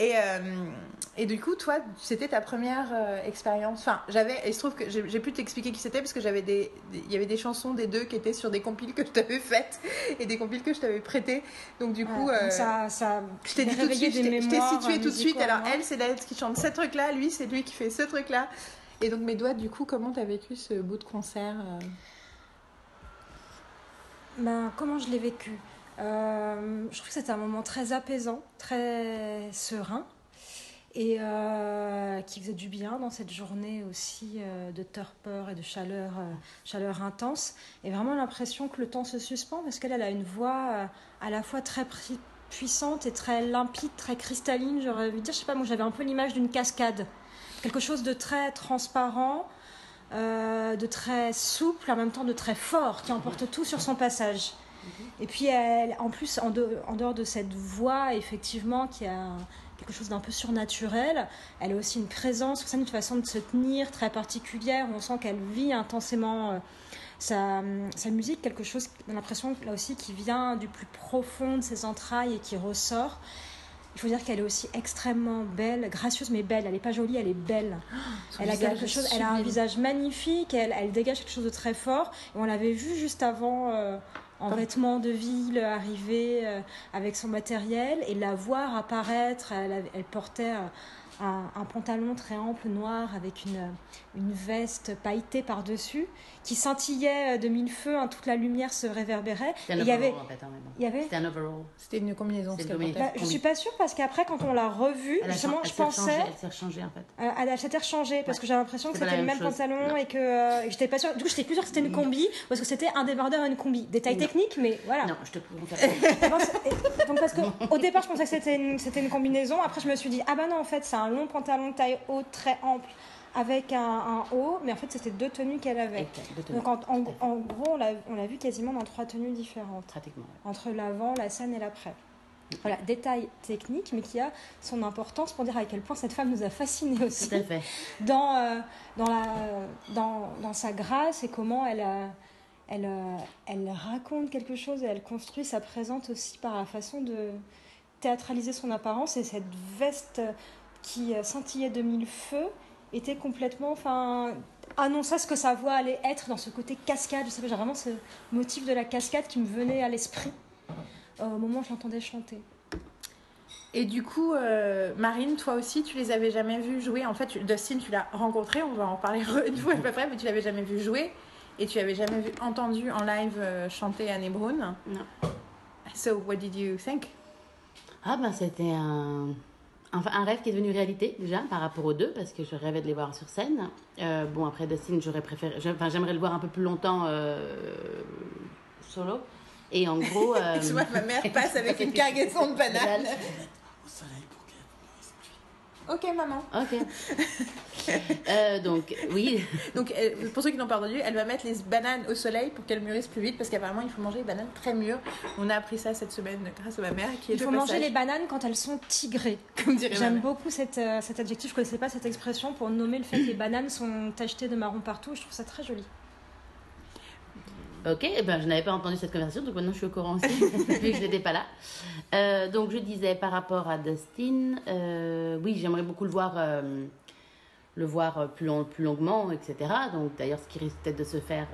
[SPEAKER 1] Euh, et du coup, toi, c'était ta première euh, expérience? Enfin, j'avais, il se trouve que j'ai pu t'expliquer qui c'était parce que j'avais des, il y avait des chansons des deux qui étaient sur des compiles que je t'avais faites et des compiles que je t'avais prêtées. Donc du coup,
[SPEAKER 2] Ouais,
[SPEAKER 1] euh,
[SPEAKER 2] ça, ça
[SPEAKER 1] je t'ai dit tout de suite, je t'ai- situé tout de suite. Alors elle, c'est elle qui chante ce truc-là, lui, c'est lui qui fait ce truc-là. Et donc mes doigts, du coup, comment t'as vécu ce bout de concert euh?
[SPEAKER 2] Ben, comment je l'ai vécu? Euh, Je trouve que c'était un moment très apaisant, très serein et euh, qui faisait du bien dans cette journée aussi euh, de torpeur et de chaleur, euh, chaleur intense. Et vraiment l'impression que le temps se suspend parce qu'elle elle a une voix à la fois très puissante et très limpide, très cristalline. J'aurais envie de dire, je sais pas, moi j'avais un peu l'image d'une cascade. Quelque chose de très transparent, de très souple, en même temps de très fort, qui emporte tout sur son passage. Et puis, elle, en plus, en, de- en dehors de cette voix, effectivement, qui a quelque chose d'un peu surnaturel, elle a aussi une présence, sur scène, une façon de se tenir très particulière. On sent qu'elle vit intensément euh, sa, sa musique, quelque chose, on a l'impression, là aussi, qui vient du plus profond de ses entrailles et qui ressort. Il faut dire qu'elle est aussi extrêmement belle, gracieuse mais belle. Elle n'est pas jolie, elle est belle.
[SPEAKER 1] Son
[SPEAKER 2] Elle a quelque chose, elle a un visage magnifique, elle, elle dégage quelque chose de très fort. Et on l'avait vue juste avant euh, en vêtements de ville, arriver euh, avec son matériel et la voir apparaître. Elle portait euh, un, un pantalon très ample noir avec une, une veste pailletée par-dessus qui scintillait de mille feux, hein, toute la lumière se réverbérait.
[SPEAKER 3] C'était un
[SPEAKER 2] Et il y avait,
[SPEAKER 3] overall, en fait, hein,
[SPEAKER 2] y avait
[SPEAKER 3] C'était un overall.
[SPEAKER 1] C'était une combinaison. Ce
[SPEAKER 3] une
[SPEAKER 2] bah, je suis pas sûre parce qu'après quand on l'a revue, justement, je pensais,
[SPEAKER 3] Elle s'est rechangée en fait.
[SPEAKER 2] euh, elle a- s'était rechangée parce
[SPEAKER 3] Ouais.
[SPEAKER 2] que j'avais l'impression que c'était le
[SPEAKER 3] même chose.
[SPEAKER 2] pantalon
[SPEAKER 3] Non.
[SPEAKER 2] et que euh, j'étais pas sûre. Du coup, j'étais plus sûre que c'était une combi parce que c'était un débardeur et une combi. Détail
[SPEAKER 3] Non.
[SPEAKER 2] technique, mais voilà.
[SPEAKER 3] Non, je te
[SPEAKER 2] donc parce que au départ je pensais que c'était une, c'était une combinaison, après je me suis dit ah bah non en fait c'est un long pantalon taille haute très ample avec un, un haut, mais en fait c'était deux tenues qu'elle avait.
[SPEAKER 3] De.
[SPEAKER 2] Donc en, en- en gros on l'a vu quasiment dans trois tenues différentes,
[SPEAKER 3] Pratiquement. ouais.
[SPEAKER 2] entre l'avant, la scène et l'après. Voilà, détail technique, mais qui a son importance pour dire à quel point cette femme nous a fascinés aussi
[SPEAKER 3] Tout à fait.
[SPEAKER 2] dans, euh, dans, la, dans, dans sa grâce et comment elle, euh, elle, euh, elle raconte quelque chose et elle construit sa présence aussi par la façon de théâtraliser son apparence et cette veste qui euh, scintillait de mille feux était complètement enfin annonçait ce que sa voix allait être dans ce côté cascade je sais pas j'ai vraiment ce motif de la cascade qui me venait à l'esprit euh, au moment où je l'entendais chanter
[SPEAKER 1] Et du coup, euh, Marine, toi aussi, tu les avais jamais vus jouer? En fait, tu- Dustin, tu l'as rencontré, on va en parler une fois à peu près, mais tu l'avais jamais vu jouer. Et tu avais jamais vu, entendu en live euh, chanter Anne Brown?
[SPEAKER 3] Non.
[SPEAKER 1] So, what did you think?
[SPEAKER 3] Ah ben c'était un, un, un rêve qui est devenu réalité déjà par rapport aux deux parce que je rêvais de les voir sur scène. Euh, bon après Dustin j'aurais préféré, enfin j'aimerais le voir un peu plus longtemps euh, solo. Et en gros, euh,
[SPEAKER 1] Excuse-moi, ma mère passe avec une cargaison de bananes.
[SPEAKER 4] Au soleil pour qu'elle
[SPEAKER 1] Ok, maman.
[SPEAKER 3] ok. Euh, donc oui,
[SPEAKER 1] Donc, euh, pour ceux qui n'ont pas entendu, elle va mettre les bananes au soleil pour qu'elles mûrissent plus vite parce qu'apparemment, il faut manger les bananes très mûres. On a appris ça cette semaine grâce à ma mère qui est
[SPEAKER 2] il faut manger les bananes quand elles sont tigrées
[SPEAKER 1] comme dirait ma
[SPEAKER 2] J'aime beaucoup cette, euh, cet adjectif, je ne connaissais pas cette expression pour nommer le fait que les bananes sont tachetées de marron partout, je trouve ça très joli.
[SPEAKER 3] Ok, eh ben je n'avais pas entendu cette conversation donc maintenant je suis au courant aussi vu que je n'étais pas là. Euh, donc je disais par rapport à Dustin, euh, oui j'aimerais beaucoup le voir. euh, le voir plus, long- plus longuement, etc. Donc d'ailleurs, ce qui risque peut-être de se faire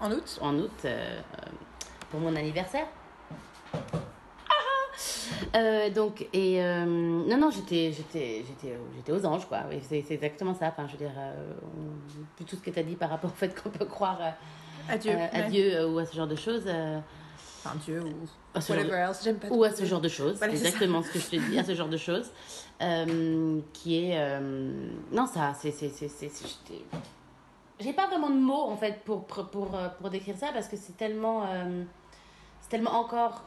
[SPEAKER 1] En août
[SPEAKER 3] en août pour mon anniversaire. Ah Euh, donc et euh, non non j'étais j'étais j'étais j'étais aux anges quoi c'est exactement ça enfin je veux dire euh, on- tout ce que tu as dit par rapport au fait qu'on peut croire
[SPEAKER 1] Adieu.
[SPEAKER 3] euh, à
[SPEAKER 1] Ouais.
[SPEAKER 3] Dieu euh, ou à ce genre de choses euh,
[SPEAKER 1] Enfin, Dieu ou
[SPEAKER 3] à ce genre de-
[SPEAKER 1] whatever else. J'aime pas
[SPEAKER 3] ou à ce genre de choses,
[SPEAKER 1] Voilà,
[SPEAKER 3] exactement ce que je te dis, à ce genre de choses, euh, qui est... euh, non, ça, c'est... J'ai pas vraiment de mots, en fait, pour, pour, pour, pour décrire ça, parce que c'est tellement... euh, c'est tellement encore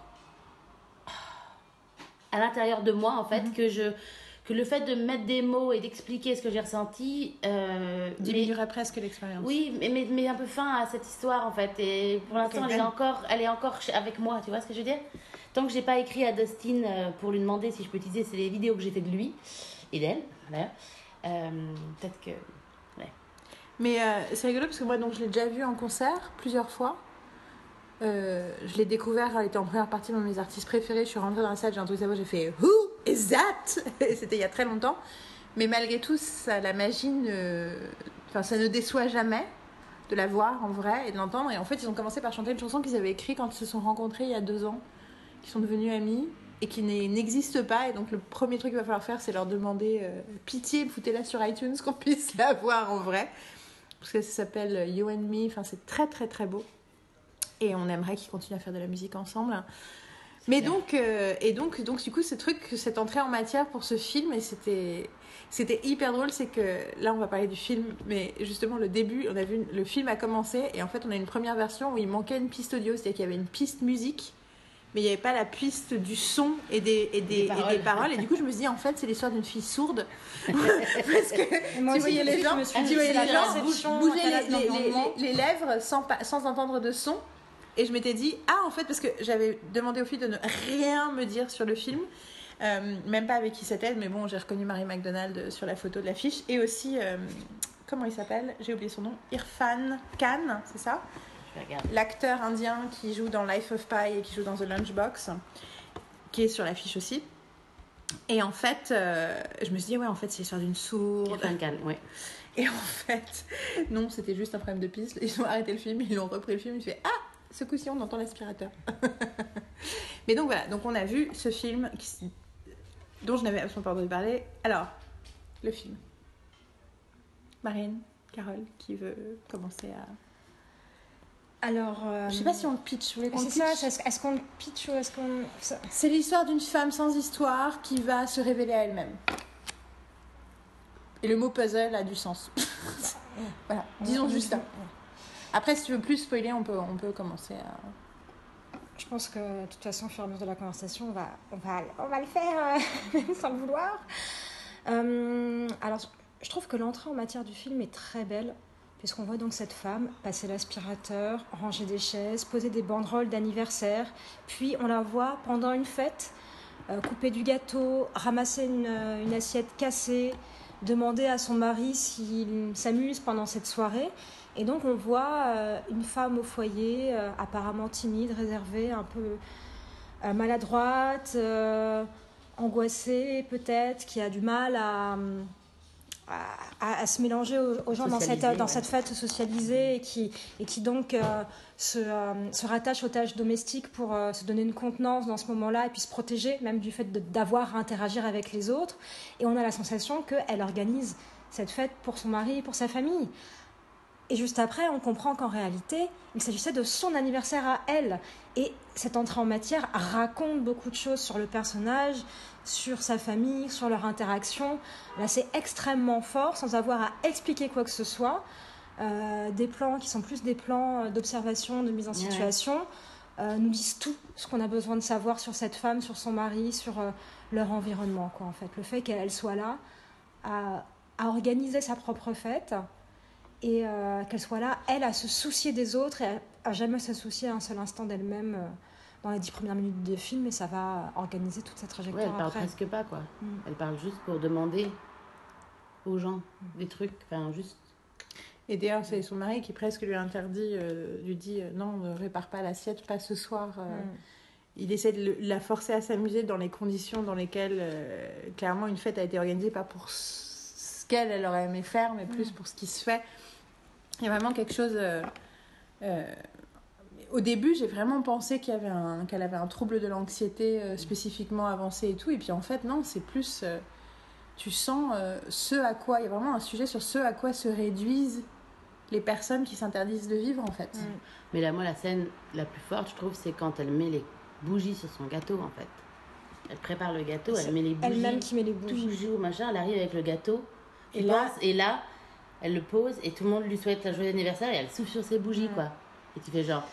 [SPEAKER 3] à l'intérieur de moi, en fait,
[SPEAKER 1] Mhm.
[SPEAKER 3] que je... Que le fait de mettre des mots et d'expliquer ce que j'ai ressenti... euh,
[SPEAKER 1] Diminuerait presque l'expérience.
[SPEAKER 3] oui, mais, mais, mais un peu fin à cette histoire en fait. Et pour l'instant, elle, est encore, elle est encore avec moi, tu vois ce que je veux dire? Tant que j'ai pas écrit à Dustin euh, pour lui demander si je peux utiliser les vidéos que j'ai fait de lui et d'elle, d'ailleurs, euh, peut-être que.
[SPEAKER 1] Mais euh, c'est rigolo parce que moi, donc, je l'ai déjà vu en concert plusieurs fois. Euh, je l'ai découvert, elle était en première partie de mes artistes préférés. Je suis rentrée dans la salle, j'ai entendu sa voix, j'ai fait Et C'était il y a très longtemps. Mais malgré tout, ça, la magie ne. Enfin, ça ne déçoit jamais de la voir en vrai et de l'entendre. Et en fait, ils ont commencé par chanter une chanson qu'ils avaient écrite quand ils se sont rencontrés il y a deux ans, qui sont devenus amis et qui n'existe pas. Et donc, le premier truc qu'il va falloir faire, c'est leur demander euh, pitié, foutez-la sur iTunes, qu'on puisse la voir en vrai parce que ça s'appelle You and Me. Enfin, c'est très très très beau. Et on aimerait qu'ils continuent à faire de la musique ensemble. Mais donc, euh, et donc, donc, du coup, ce truc, cette entrée en matière pour ce film, et c'était, c'était hyper drôle, c'est que là, on va parler du film, mais justement, le début, on a vu, le film a commencé, et en fait, on a une première version où il manquait une piste audio, c'est-à-dire qu'il y avait une piste musique, mais il n'y avait pas la piste du son et des, et des,
[SPEAKER 3] Des
[SPEAKER 1] et des
[SPEAKER 3] paroles.
[SPEAKER 1] paroles. Et du coup, je me suis dit, en fait, c'est l'histoire d'une fille sourde. Parce que
[SPEAKER 2] moi
[SPEAKER 1] tu voyais les gens, tu voyais les gens bouger les, les- les- les lèvres sans, sans entendre de son. Et je m'étais dit, ah, en fait, parce que j'avais demandé aux filles de ne rien me dire sur le film, euh, même pas avec qui c'était, mais bon, j'ai reconnu Marie McDonald sur la photo de l'affiche, et aussi, euh, comment il s'appelle? J'ai oublié son nom, Irfan Khan, c'est ça? L'acteur indien qui joue dans Life of Pi et qui joue dans The Lunchbox, qui est sur l'affiche aussi. Et en fait, euh, je me suis dit, ouais, en fait, c'est l'histoire d'une sourde.
[SPEAKER 3] Irfan Khan, ouais.
[SPEAKER 1] Et en fait, non, c'était juste un problème de piste. Ils ont arrêté le film, ils ont repris le film. Il fait Ah, ce coup-ci, on entend l'aspirateur. Mais donc voilà, donc on a vu ce film qui dont je n'avais absolument pas entendu parler. Alors, le film. Marine, Carole, qui veut commencer à.
[SPEAKER 2] Alors. euh,
[SPEAKER 1] Je sais pas si on le pitch. Vous voulez qu'on le
[SPEAKER 2] C'est ça, est-ce qu'on le pitch ou est-ce qu'on.
[SPEAKER 1] C'est l'histoire d'une femme sans histoire qui va se révéler à elle-même. Et le mot puzzle a du sens. voilà, disons juste ça. Après, si tu veux plus spoiler, on peut, on peut commencer à.
[SPEAKER 2] Je pense que de toute façon, au fur et à mesure de la conversation, on va, on va, on va le faire euh, sans le vouloir. Euh, alors, je trouve que l'entrée en matière du film est très belle, puisqu'on voit donc cette femme passer l'aspirateur, ranger des chaises, poser des banderoles d'anniversaire, puis on la voit pendant une fête euh, couper du gâteau, ramasser une, une assiette cassée, demander à son mari s'il s'amuse pendant cette soirée. Et donc on voit euh, une femme au foyer, euh, apparemment timide, réservée, un peu euh, maladroite, angoissée peut-être, qui a du mal à, à, à se mélanger aux, aux gens dans cette, dans fête socialisée et qui, et qui donc euh, se, euh, se rattache aux tâches domestiques pour euh, se donner une contenance dans ce moment-là et puis se protéger même du fait d'avoir à interagir avec les autres. Et on a la sensation qu'elle organise cette fête pour son mari et pour sa famille. Et juste après, on comprend qu'en réalité, il s'agissait de son anniversaire à elle. Et cette entrée en matière raconte beaucoup de choses sur le personnage, sur sa famille, sur leur interaction. Là, c'est extrêmement fort, sans avoir à expliquer quoi que ce soit. Euh, des plans qui sont plus des plans d'observation, de mise en
[SPEAKER 3] Ouais.
[SPEAKER 2] situation, euh, nous disent tout ce qu'on a besoin de savoir sur cette femme, sur son mari, sur euh, leur environnement. Quoi, en fait. Le fait qu'elle soit là, à, à organiser sa propre fête, et euh, qu'elle soit là, elle, à se soucier des autres et à, à jamais se soucier un seul instant d'elle-même euh, dans les dix premières minutes de film, et ça va organiser toute sa
[SPEAKER 3] Ouais,
[SPEAKER 2] trajectoire
[SPEAKER 3] elle parle
[SPEAKER 2] après.
[SPEAKER 3] presque pas, quoi.
[SPEAKER 2] Mm.
[SPEAKER 3] Elle parle juste pour demander aux gens des trucs. Enfin, juste.
[SPEAKER 1] Et d'ailleurs, c'est son mari qui presque lui interdit, euh, lui dit euh, non, ne répare pas l'assiette, pas ce soir. euh.
[SPEAKER 2] Mm.
[SPEAKER 1] Il essaie de le- la forcer à s'amuser dans les conditions dans lesquelles, euh, clairement, une fête a été organisée, pas pour ce ce qu'elle, elle aurait aimé faire, mais plus pour ce qui se fait. Il y a vraiment quelque chose. euh, euh, au début, j'ai vraiment pensé qu'il y avait un- qu'elle avait un trouble de l'anxiété euh, spécifiquement avancé et tout. Et puis en fait, non, c'est plus. euh, tu sens ce à quoi. Il y a vraiment un sujet sur ce à quoi se réduisent les personnes qui s'interdisent de vivre en fait.
[SPEAKER 2] Mm.
[SPEAKER 3] Mais là, moi, la scène la plus forte, je trouve, c'est quand elle met les bougies sur son gâteau, en fait. Elle prépare le gâteau, elle met les bougies.
[SPEAKER 2] Elle-même qui met les bougies.
[SPEAKER 3] Toujours, machin, elle arrive avec le gâteau.
[SPEAKER 1] Et là-
[SPEAKER 3] et là, elle le pose et tout le monde lui souhaite un joyeux anniversaire et elle souffle sur ses bougies, quoi. Et tu fais genre,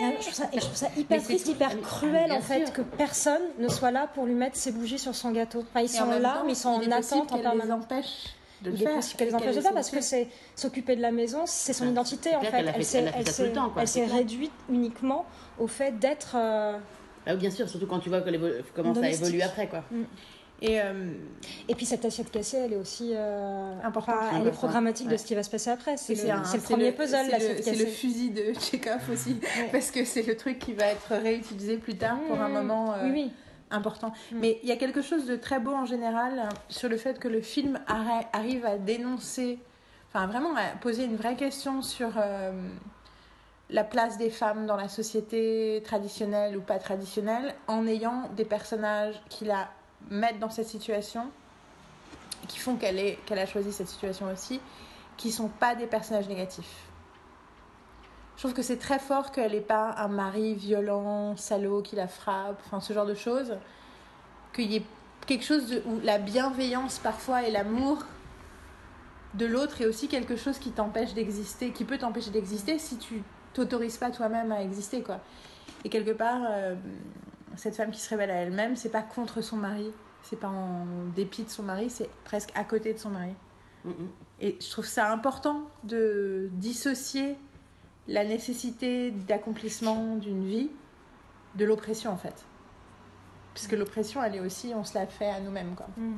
[SPEAKER 2] Et je trouve ça, et je trouve ça hyper triste,
[SPEAKER 3] tout.
[SPEAKER 2] hyper
[SPEAKER 3] Ah,
[SPEAKER 2] cruel en fait
[SPEAKER 3] sûr.
[SPEAKER 2] que personne ne soit là pour lui mettre ses bougies sur son gâteau. Enfin, ils sont là,
[SPEAKER 1] temps,
[SPEAKER 2] mais ils sont
[SPEAKER 1] il est
[SPEAKER 2] en attente en
[SPEAKER 1] qu'elle les
[SPEAKER 2] permanence.
[SPEAKER 1] empêche de le
[SPEAKER 2] Il est
[SPEAKER 1] faire.
[SPEAKER 2] possible qu'elle les empêche de faire parce que c'est s'occuper de la maison, c'est son identité en fait.
[SPEAKER 3] elle ça
[SPEAKER 2] s'est- elle réduite uniquement au fait d'être. euh,
[SPEAKER 3] ah, bien sûr, surtout quand tu vois que comment ça évolue après, quoi.
[SPEAKER 1] Et euh,
[SPEAKER 2] Et puis cette assiette cassée, elle est aussi euh,
[SPEAKER 1] Importante.
[SPEAKER 2] enfin, elle est programmatique de ce qui va se passer après. C'est le,
[SPEAKER 1] un-
[SPEAKER 2] premier puzzle,
[SPEAKER 1] c'est
[SPEAKER 2] l'assiette
[SPEAKER 1] le- C'est le
[SPEAKER 2] cassée.
[SPEAKER 1] fusil de Chekhov aussi,
[SPEAKER 2] Ouais.
[SPEAKER 1] parce que c'est le truc qui va être réutilisé plus tard pour un
[SPEAKER 2] Mmh.
[SPEAKER 1] moment euh,
[SPEAKER 2] Oui, oui.
[SPEAKER 1] important.
[SPEAKER 2] Mm.
[SPEAKER 1] Mais il y a quelque chose de très beau en général hein, sur le fait que le film arri- arrive à dénoncer, enfin vraiment à poser une vraie question sur euh, la place des femmes dans la société traditionnelle ou pas traditionnelle, en ayant des personnages qui la mettent dans cette situation, qui font qu'elle qu'elle a choisi cette situation aussi, qui sont pas des personnages négatifs. Je trouve que c'est très fort qu'elle n'ait pas un mari violent, salaud, qui la frappe, enfin ce genre de choses. Qu'il y ait quelque chose où la bienveillance parfois et l'amour de l'autre est aussi quelque chose qui t'empêche d'exister, qui peut t'empêcher d'exister si tu t'autorises pas toi-même à exister quoi. Et quelque part, euh, cette femme qui se révèle à elle-même, c'est pas contre son mari, c'est pas en dépit de son mari, c'est presque à côté de son mari.
[SPEAKER 3] Mm, mm.
[SPEAKER 1] Et je trouve ça important de dissocier la nécessité d'accomplissement d'une vie de l'oppression en fait. Puisque l'oppression, elle est aussi, on se la fait à nous-mêmes quoi.
[SPEAKER 2] Mm.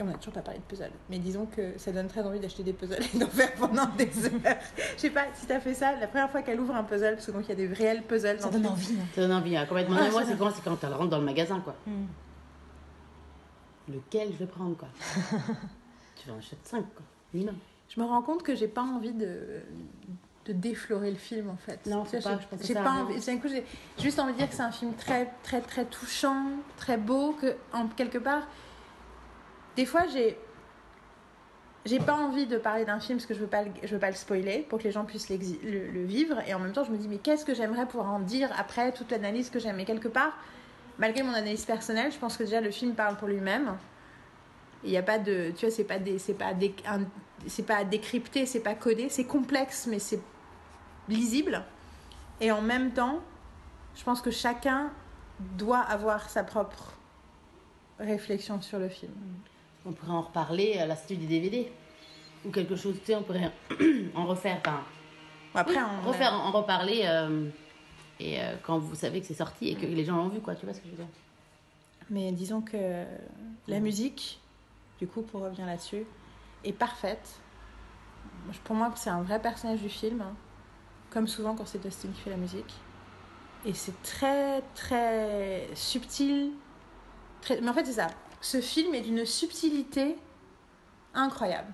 [SPEAKER 1] Et on n'a toujours pas parlé de puzzle. Mais disons que ça donne très envie d'acheter des puzzles et d'en faire pendant des heures. Je sais pas si t'as fait ça, la première fois qu'elle ouvre un puzzle, parce que donc il y a des réels puzzles
[SPEAKER 2] Ça donne envie. hein.
[SPEAKER 3] Ça donne envie, hein, complètement.
[SPEAKER 1] Ah,
[SPEAKER 3] moi, c'est quand, quand elle rentre dans le magasin, quoi.
[SPEAKER 2] Mm.
[SPEAKER 3] Lequel je vais prendre, quoi. tu vas en acheter 5, quoi. Minimum.
[SPEAKER 1] Je me rends compte que j'ai pas envie de de déflorer le film en fait.
[SPEAKER 3] Non,
[SPEAKER 1] Tu vois,
[SPEAKER 3] pas,
[SPEAKER 1] j'ai-
[SPEAKER 3] je pense que
[SPEAKER 1] j'ai pas
[SPEAKER 3] a rien.
[SPEAKER 1] envie. D'un coup, j'ai juste envie de dire que c'est un film très, très, très touchant, très beau, que en quelque part, des fois, j'ai, j'ai pas envie de parler d'un film parce que je veux pas, le, veux pas le spoiler pour que les gens puissent le, vivre. Et en même temps, je me dis mais qu'est-ce que j'aimerais pouvoir en dire après toute l'analyse que j'aime. Et quelque part, malgré mon analyse personnelle, je pense que déjà le film parle pour lui-même. Il n'y a pas de, tu vois, c'est pas c'est pas c'est pas décrypté, c'est pas codé, c'est complexe, mais c'est lisible. Et en même temps, je pense que chacun doit avoir sa propre réflexion sur le film.
[SPEAKER 3] On pourrait en reparler à l'Institut des DVD. Ou quelque chose, tu sais, on pourrait en refaire. Enfin,
[SPEAKER 1] Après,
[SPEAKER 3] oui,
[SPEAKER 1] on
[SPEAKER 3] refaire, en reparler. euh, et euh, quand vous savez que c'est sorti et que les gens l'ont vu, quoi, tu vois ce que je veux dire
[SPEAKER 1] Mais disons que la musique, du coup, pour revenir là-dessus, est parfaite. Pour moi, c'est un vrai personnage du film, hein. comme souvent quand c'est Dustin qui fait la musique. Et c'est très, très subtil. Très... Mais en fait, c'est ça. Ce film est d'une subtilité incroyable.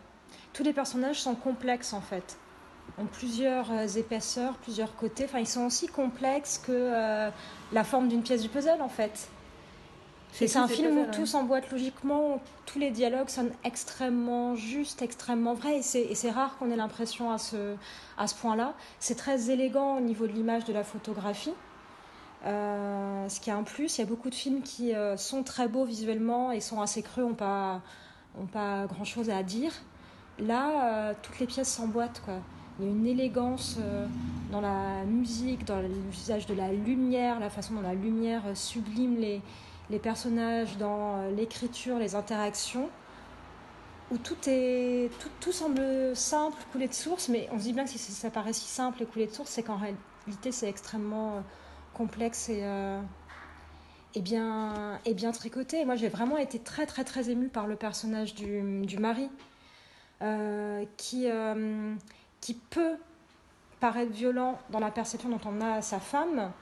[SPEAKER 2] Tous les personnages sont complexes en fait. Ont plusieurs euh, épaisseurs, plusieurs côtés. Enfin, ils sont aussi complexes que euh, la forme d'une pièce du puzzle en fait. C'est un film où tout s'emboîte logiquement, tous les dialogues sonnent extrêmement justes, extrêmement vrais. Et c'est, et c'est rare qu'on ait l'impression à ce, à ce point-là. C'est très élégant au niveau de l'image, de la photographie. Euh, ce qui est un plus. Il y a beaucoup de films qui euh, sont très beaux visuellement et sont assez creux, n'ont pas, ont pas grand-chose à dire. Là, euh, toutes les pièces s'emboîtent. Quoi. Il y a une élégance dans la musique, dans l'usage de la lumière, la façon dont la lumière sublime les, les personnages, dans l'écriture, les interactions, où tout, est, tout, tout semble simple, coulé de source, mais on se dit bien que si ça paraît si simple et coulé de source, c'est qu'en réalité c'est extrêmement complexe et, euh, et, bien, et bien tricoté. Moi j'ai vraiment été très très très émue par le personnage du, du mari, euh, qui, euh, qui peut paraître violent dans la perception dont on a sa femme,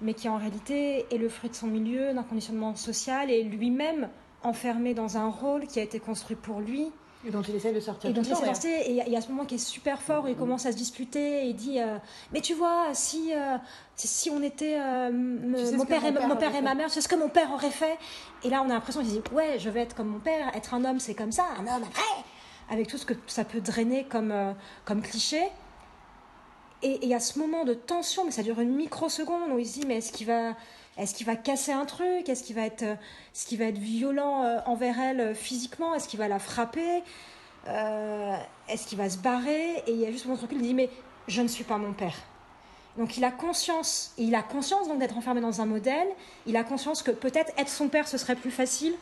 [SPEAKER 2] mais qui en réalité est le fruit de son milieu, d'un conditionnement social et lui-même enfermé dans un rôle qui a été construit pour lui
[SPEAKER 1] Et dont il essaie de sortir
[SPEAKER 2] et dont il s'est
[SPEAKER 1] temps,
[SPEAKER 2] lancé. Et il y a- ce moment qui est super fort où il commence à se disputer et il dit euh, Mais tu vois, si, euh, si- on était. euh,
[SPEAKER 1] Tu sais
[SPEAKER 2] mon père,
[SPEAKER 1] mon
[SPEAKER 2] et,
[SPEAKER 1] père
[SPEAKER 2] mon père
[SPEAKER 1] aurait
[SPEAKER 2] et ma mère, c'est ce que mon père aurait fait? Et là, on a l'impression qu'il se dit Ouais, je vais être comme mon père, être un homme, c'est comme ça, un homme après Avec tout ce que ça peut drainer comme, comme cliché. Et et il y a ce moment de tension, mais ça dure une microseconde où il se dit Mais est-ce qu'il va. Est-ce qu'il va casser un truc? Est-ce qu'il va être, euh, va être violent euh, envers elle euh, physiquement? Est-ce qu'il va la frapper? Euh, Est-ce qu'il va se barrer? Et il y a juste mon truc, il dit mais je ne suis pas mon père. Donc il a conscience, et il a conscience donc d'être enfermé dans un modèle. Il a conscience que peut-être être son père ce serait plus facile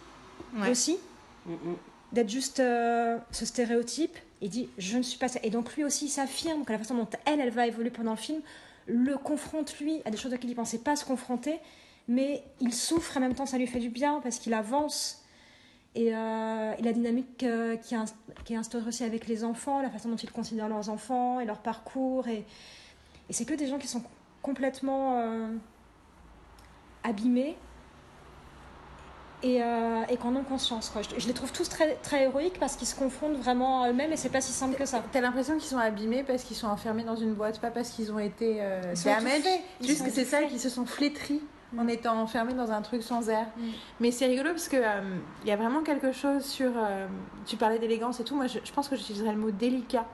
[SPEAKER 1] Ouais.
[SPEAKER 2] aussi,
[SPEAKER 3] Mm, mm.
[SPEAKER 2] d'être juste euh, ce stéréotype. Il dit je ne suis pas ça. Et donc lui aussi il s'affirme que la façon dont elle elle va évoluer pendant le film le confronte lui à des choses auxquelles il pensait pas se confronter, mais il souffre en même temps ça lui fait du bien parce qu'il avance et, euh, et la dynamique euh, qui, est inst- qui est instaurée aussi avec les enfants, la façon dont ils considèrent leurs enfants et leur parcours. Et, et c'est que des gens qui sont complètement euh, abîmés et, euh, et qui en ont conscience. Quoi. Je, je les trouve tous très, très héroïques parce qu'ils se confrontent vraiment à eux-mêmes et c'est pas si simple que ça.
[SPEAKER 1] T'as l'impression qu'ils sont abîmés parce qu'ils sont enfermés dans une boîte, pas parce qu'ils ont été damaged? Juste que c'est ça, qu'ils se sont flétris en étant enfermés dans un truc sans air.
[SPEAKER 2] Mm.
[SPEAKER 1] Mais c'est rigolo parce que euh, il y a vraiment quelque chose sur. euh, tu parlais d'élégance et tout. Moi, je, je pense que j'utiliserais le mot délicat.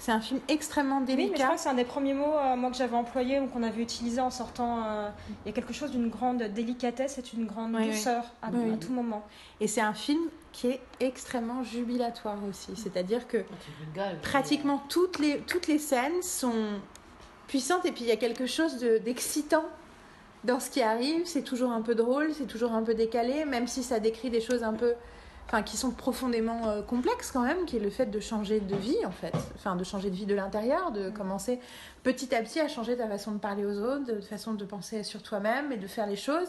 [SPEAKER 1] C'est un film extrêmement
[SPEAKER 2] Oui, mais je
[SPEAKER 1] délicat.
[SPEAKER 2] crois que c'est un des premiers mots euh, moi que j'avais employé ou qu'on avait utilisé en sortant. euh, Il y a quelque chose d'une grande délicatesse et d'une grande
[SPEAKER 1] Oui, oui.
[SPEAKER 2] douceur à,
[SPEAKER 1] Oui,
[SPEAKER 2] à
[SPEAKER 1] oui.
[SPEAKER 2] tout moment.
[SPEAKER 1] Et c'est un film qui est extrêmement jubilatoire aussi. C'est-à-dire que
[SPEAKER 3] rigoles.
[SPEAKER 1] pratiquement toutes les, toutes les scènes sont puissantes et puis il y a quelque chose de- d'excitant dans ce qui arrive. C'est toujours un peu drôle, c'est toujours un peu décalé, même si ça décrit des choses un peu. Enfin, qui sont profondément euh, complexes quand même, qui est le fait de changer de vie en fait, enfin de changer de vie de l'intérieur, de commencer petit à petit à changer ta façon de parler aux autres, de façon de penser sur toi-même et de faire les choses.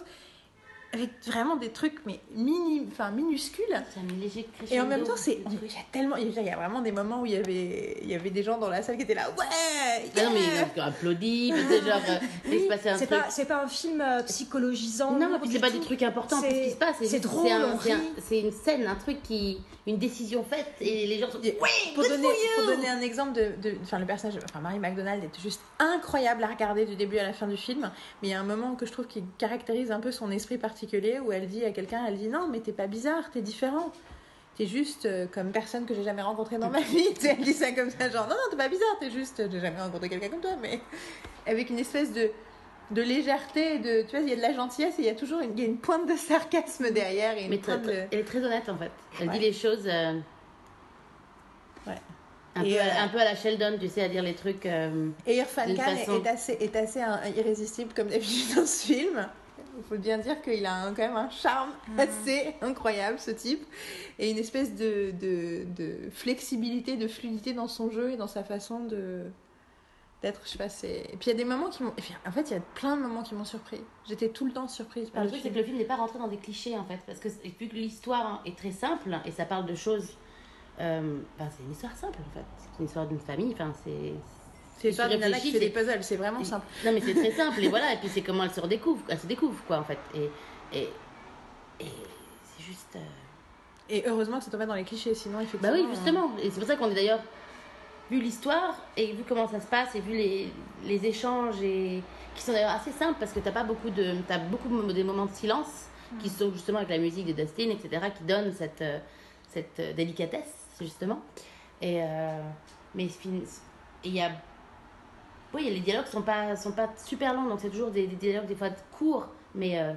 [SPEAKER 1] Avec vraiment des trucs mais mini, enfin minuscules.
[SPEAKER 3] C'est un.
[SPEAKER 1] Et en même temps, c'est, il y a tellement, il y a vraiment des moments où il y avait, il y avait des gens dans la salle qui étaient là, ouais,
[SPEAKER 3] Ah non, mais
[SPEAKER 1] yeah
[SPEAKER 3] ils ont applaudi, mais c'est genre, euh, passait un
[SPEAKER 2] C'est pas, c'est pas un film euh, psychologisant.
[SPEAKER 3] Non, puis c'est pas
[SPEAKER 2] tout.
[SPEAKER 3] des trucs importants pour ce qui se passe.
[SPEAKER 2] c'est drôle,
[SPEAKER 3] c'est un-. C'est une scène, un truc qui. Une décision faite et les gens sont. Ouais,
[SPEAKER 1] pour donner, pour donner un exemple de, de- enfin le personnage, enfin Marie McDonald est juste incroyable à regarder du début à la fin du film, mais il y a un moment que je trouve qui caractérise un peu son esprit particulier où elle dit à quelqu'un, elle dit non mais t'es pas bizarre, t'es différent, t'es juste euh, comme personne que j'ai jamais rencontré dans ma vie, elle dit ça comme ça genre non non t'es pas bizarre, t'es juste, j'ai jamais rencontré quelqu'un comme toi, mais avec une espèce de de légèreté, de tu vois il y a de la gentillesse et il y a toujours une, il y a une pointe de sarcasme derrière et une
[SPEAKER 3] Mais très-
[SPEAKER 1] pointe de...
[SPEAKER 3] très- elle est très honnête en fait. Elle
[SPEAKER 1] Ouais.
[SPEAKER 3] dit les choses. euh,
[SPEAKER 1] Ouais.
[SPEAKER 3] Un,
[SPEAKER 1] Et,
[SPEAKER 3] peu, à-
[SPEAKER 1] euh,
[SPEAKER 3] un peu à la Sheldon, tu sais, à dire les trucs. euh,
[SPEAKER 1] Et Irfan Khan
[SPEAKER 3] façon-
[SPEAKER 1] est assez, est assez irrésistible comme d'habitude dans ce film. Il faut bien dire qu'il a un- quand même un charme assez incroyable, ce type. Et une espèce de, de, de flexibilité, de fluidité dans son jeu et dans sa façon de d'être. Je sais pas, c'est... Et puis il y a des moments qui m'ont... En fait, il y a plein de moments qui m'ont surpris. J'étais tout le temps surprise par
[SPEAKER 3] Le
[SPEAKER 1] le
[SPEAKER 3] truc, c'est
[SPEAKER 1] film.
[SPEAKER 3] que le film n'est pas rentré dans des clichés en fait. Parce que vu que l'histoire est très simple et ça parle de choses. euh, ben, c'est une histoire simple en fait. C'est une histoire d'une famille. Enfin, c'est.
[SPEAKER 1] C'est l'histoire d'une nana qui fait des puzzles, c'est vraiment simple.
[SPEAKER 3] Non, mais c'est très simple. Et voilà. Et puis c'est comment elle se redécouvre. Elle se découvre quoi en fait. Et. Et. Et c'est juste. euh,
[SPEAKER 1] Et heureusement que ça tombe pas dans les clichés, sinon effectivement...
[SPEAKER 3] Bah oui, justement. Et c'est pour ça qu'on est d'ailleurs, vu l'histoire et vu comment ça se passe et vu les, les échanges et qui sont d'ailleurs assez simples parce que t'as pas beaucoup de, t'as beaucoup de des moments de silence qui sont justement avec la musique de Dustin, etc., qui donnent cette, euh, cette euh, délicatesse justement. Et euh, mais il y a, oui, les dialogues sont pas sont pas super longs, donc c'est toujours des, des dialogues des fois courts, mais euh,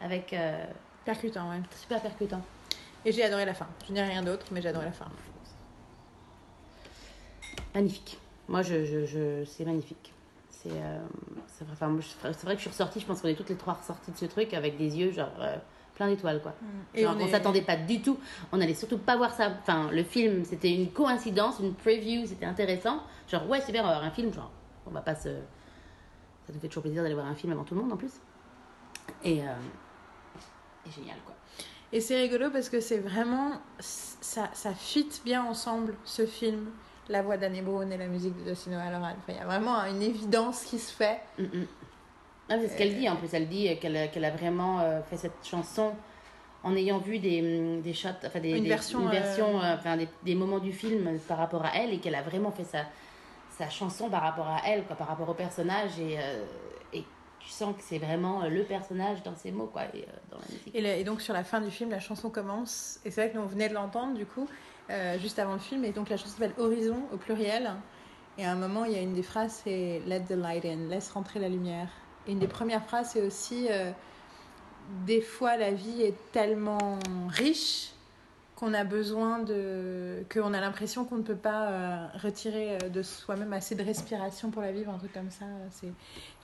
[SPEAKER 3] avec euh,
[SPEAKER 1] Percutant, ouais.
[SPEAKER 3] super percutants.
[SPEAKER 1] Et j'ai adoré la fin. Je n'ai rien d'autre, mais j'ai adoré la fin.
[SPEAKER 3] Magnifique. Moi, je, je, je- c'est magnifique. C'est euh, enfin, vrai que je suis ressortie, je pense qu'on est toutes les trois ressorties de ce truc avec des yeux genre euh, plein d'étoiles quoi.
[SPEAKER 1] Et
[SPEAKER 3] Genre,
[SPEAKER 1] on
[SPEAKER 3] on
[SPEAKER 1] est-
[SPEAKER 3] s'attendait pas du tout. On allait surtout pas voir ça. Enfin, le film, c'était une coïncidence, une preview, c'était intéressant. Genre, ouais, super, on va voir un film. Genre, on va pas se. Ça nous fait toujours plaisir d'aller voir un film avant tout le monde en plus. Et. euh, et génial quoi.
[SPEAKER 1] Et c'est rigolo parce que c'est vraiment. Ça, ça fit bien ensemble, ce film, la voix d'Anne Brown et la musique de Dustin O'Halloran. Enfin, il y a vraiment une évidence qui se fait.
[SPEAKER 3] Mm, mm. Ah, c'est ce qu'elle dit en plus. Elle dit qu'elle a, vraiment euh, fait cette chanson en ayant vu des, mm, des shots, enfin des,
[SPEAKER 1] Une
[SPEAKER 3] des-
[SPEAKER 1] version,
[SPEAKER 3] une
[SPEAKER 1] euh,
[SPEAKER 3] version, euh, enfin des, des moments du film par rapport à elle et qu'elle a vraiment fait sa, sa chanson par rapport à elle, quoi, par rapport au personnage et, euh, et tu sens que c'est vraiment le personnage dans ses mots quoi, et euh, dans la musique.
[SPEAKER 1] Et, le- et donc, sur la fin du film, la chanson commence. Et c'est vrai que nous, on venait de l'entendre, du coup, euh, juste avant le film. Et donc, la chanson s'appelle Horizon au pluriel. Et à un moment, il y a une des phrases, c'est Let the light in, laisse rentrer la lumière. Et une des premières phrases, c'est aussi euh, Des fois, la vie est tellement riche qu'on a besoin de. qu'on a l'impression qu'on ne peut pas euh, retirer euh, de soi-même assez de respiration pour la vivre, un truc comme ça. C'est...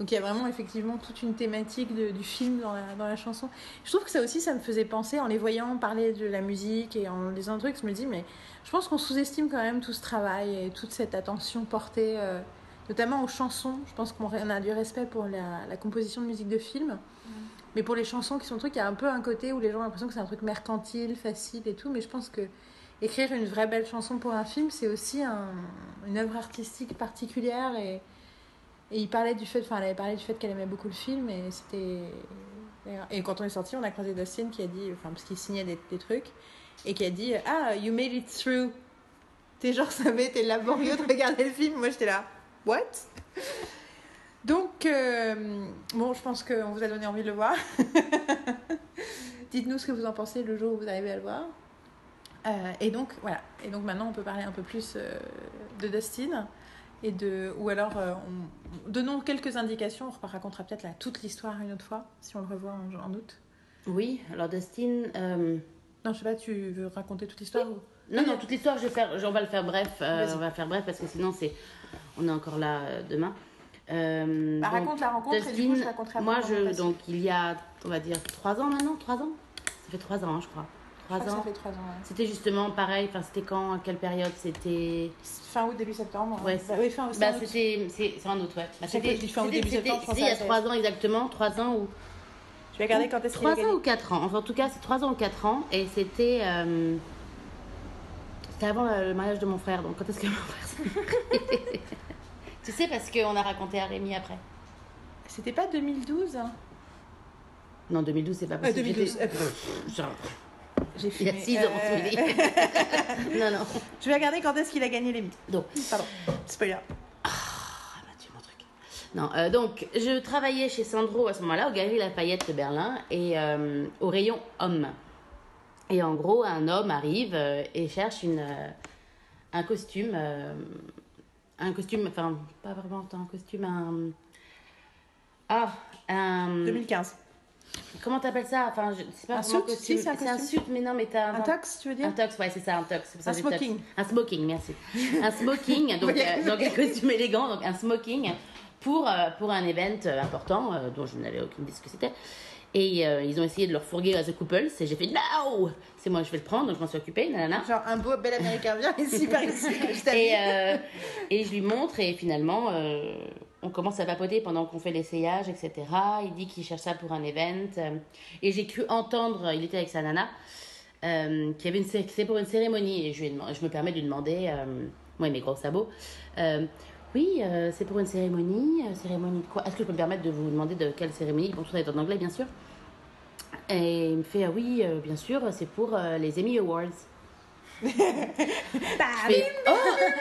[SPEAKER 1] Donc il y a vraiment effectivement toute une thématique du film dans la, chanson. Je trouve que ça aussi, ça me faisait penser, en les voyant parler de la musique et en lisant le truc, je me dis, mais je pense qu'on sous-estime quand même tout ce travail et toute cette attention portée, euh, notamment aux chansons. Je pense qu'on on a du respect pour la composition de musique de film. Mais pour les chansons qui sont trucs, il y a un peu un côté où les gens ont l'impression que c'est un truc mercantile, facile et tout. Mais je pense que écrire une vraie belle chanson pour un film, c'est aussi un- une œuvre artistique particulière. Et, il parlait du fait, enfin, elle avait parlé du fait qu'elle aimait beaucoup le film. Et c'était. Et quand on est sorti, on a croisé Dustin qui a dit, enfin, parce qu'il signait des, des trucs, et qui a dit Ah, you made it through. T'es genre, ça avait été laborieux de regarder le film. Moi, j'étais là, What? Donc, euh, bon, je pense qu'on vous a donné envie de le voir. Dites-nous ce que vous en pensez le jour où vous arrivez à le voir. Euh, et donc, voilà. Et donc, maintenant, on peut parler un peu plus euh, de Dustin. Et de, ou alors, on, donnons quelques indications. On racontera peut-être là, toute l'histoire une autre fois, si on le revoit en, en août.
[SPEAKER 3] Oui, alors Dustin.
[SPEAKER 1] Non, je sais pas, tu veux raconter toute l'histoire ou...
[SPEAKER 3] Non, non, toute l'histoire, je vais faire, on va le faire bref. on va faire bref parce que sinon, c'est, on est encore là demain. Euh,
[SPEAKER 1] Bah,
[SPEAKER 3] donc,
[SPEAKER 1] raconte la rencontre et du coup, je raconterai
[SPEAKER 3] moi, je, donc, il y a, on va dire, trois ans maintenant, trois ans? Ça fait trois ans, hein, je crois.
[SPEAKER 1] Je
[SPEAKER 3] Trois
[SPEAKER 1] crois que
[SPEAKER 3] ans.
[SPEAKER 1] Ça fait trois ans. ouais.
[SPEAKER 3] C'était justement pareil, enfin, c'était quand, à quelle période? C'était.
[SPEAKER 1] Fin août, début septembre.
[SPEAKER 3] Ouais,
[SPEAKER 1] bah, oui, fin,
[SPEAKER 3] Bah,
[SPEAKER 1] août.
[SPEAKER 3] c'était. C'est en août, ouais. Bah,
[SPEAKER 1] je dis fin août,
[SPEAKER 3] c'était-
[SPEAKER 1] début
[SPEAKER 3] c'était-
[SPEAKER 1] septembre, je
[SPEAKER 3] c'était il y a
[SPEAKER 1] la
[SPEAKER 3] trois ans exactement, trois ans où.
[SPEAKER 1] Tu vas regarder quand est-ce qu'il
[SPEAKER 3] 3 ans ou 4 ans. Enfin, en tout cas, c'est 3 ans ou 4 ans. Et c'était. euh, C'était avant le mariage de mon frère. Donc, quand est-ce que mon frère Tu sais, parce qu'on a raconté à Rémi après.
[SPEAKER 1] C'était pas 2012 hein
[SPEAKER 3] Non, 2012, c'est pas possible.
[SPEAKER 1] 2012.
[SPEAKER 3] J'étais-
[SPEAKER 1] euh,
[SPEAKER 3] Genre,
[SPEAKER 1] J'ai
[SPEAKER 3] il y a
[SPEAKER 1] fumé.
[SPEAKER 3] 6 ans,
[SPEAKER 1] Euh,
[SPEAKER 3] non, non.
[SPEAKER 1] Je vais regarder quand est-ce qu'il a gagné l'Emmy.
[SPEAKER 3] Donc,
[SPEAKER 1] Pardon, spoiler.
[SPEAKER 3] Ah, bah, tu mon truc. Non, euh, donc, je travaillais chez Sandro à ce moment-là, au Galerie Lafayette de Berlin, et euh, au rayon homme. Et en gros, un homme arrive euh, et cherche une, euh, un costume. Un costume, enfin, pas vraiment un costume, un. Ah, un.
[SPEAKER 1] 2015.
[SPEAKER 3] Comment t'appelles ça? Enfin, je- c'est pas
[SPEAKER 1] Un suit? Si, c'est un
[SPEAKER 3] un suit, mais non, mais t'as.
[SPEAKER 1] Un tox, tu veux dire?
[SPEAKER 3] Un tox, ouais, c'est ça, un tox. Ça
[SPEAKER 1] Un
[SPEAKER 3] tox.
[SPEAKER 1] smoking.
[SPEAKER 3] Un smoking, merci. Un smoking, donc, euh, donc un costume élégant, donc un smoking pour, euh, pour un event euh, important euh, dont je n'avais aucune idée ce que c'était. Et euh, ils ont essayé de le refourguer à The Couples et j'ai fait no C'est moi, je vais le prendre, donc je m'en suis occupée, nanana.
[SPEAKER 1] Genre un beau bel américain vient ici par ici. Je
[SPEAKER 3] Et, euh, et je lui montre et finalement euh, on commence à papoter pendant qu'on fait l'essayage, etc. Il dit qu'il cherche ça pour un event. et j'ai cru entendre, il était avec sa nana, qu'il y avait une, c'est pour une cérémonie. Et je, lui ai demandé- je me permets de lui demander, moi et mes gros sabots, oui, euh, c'est pour une cérémonie. euh, cérémonie de quoi? Est-ce que je peux me permettre de vous demander de quelle cérémonie? Bon, tout ça est en anglais, bien sûr. Et il me fait, ah oui, euh, bien sûr, c'est pour les Emmy Awards. Je fais, oh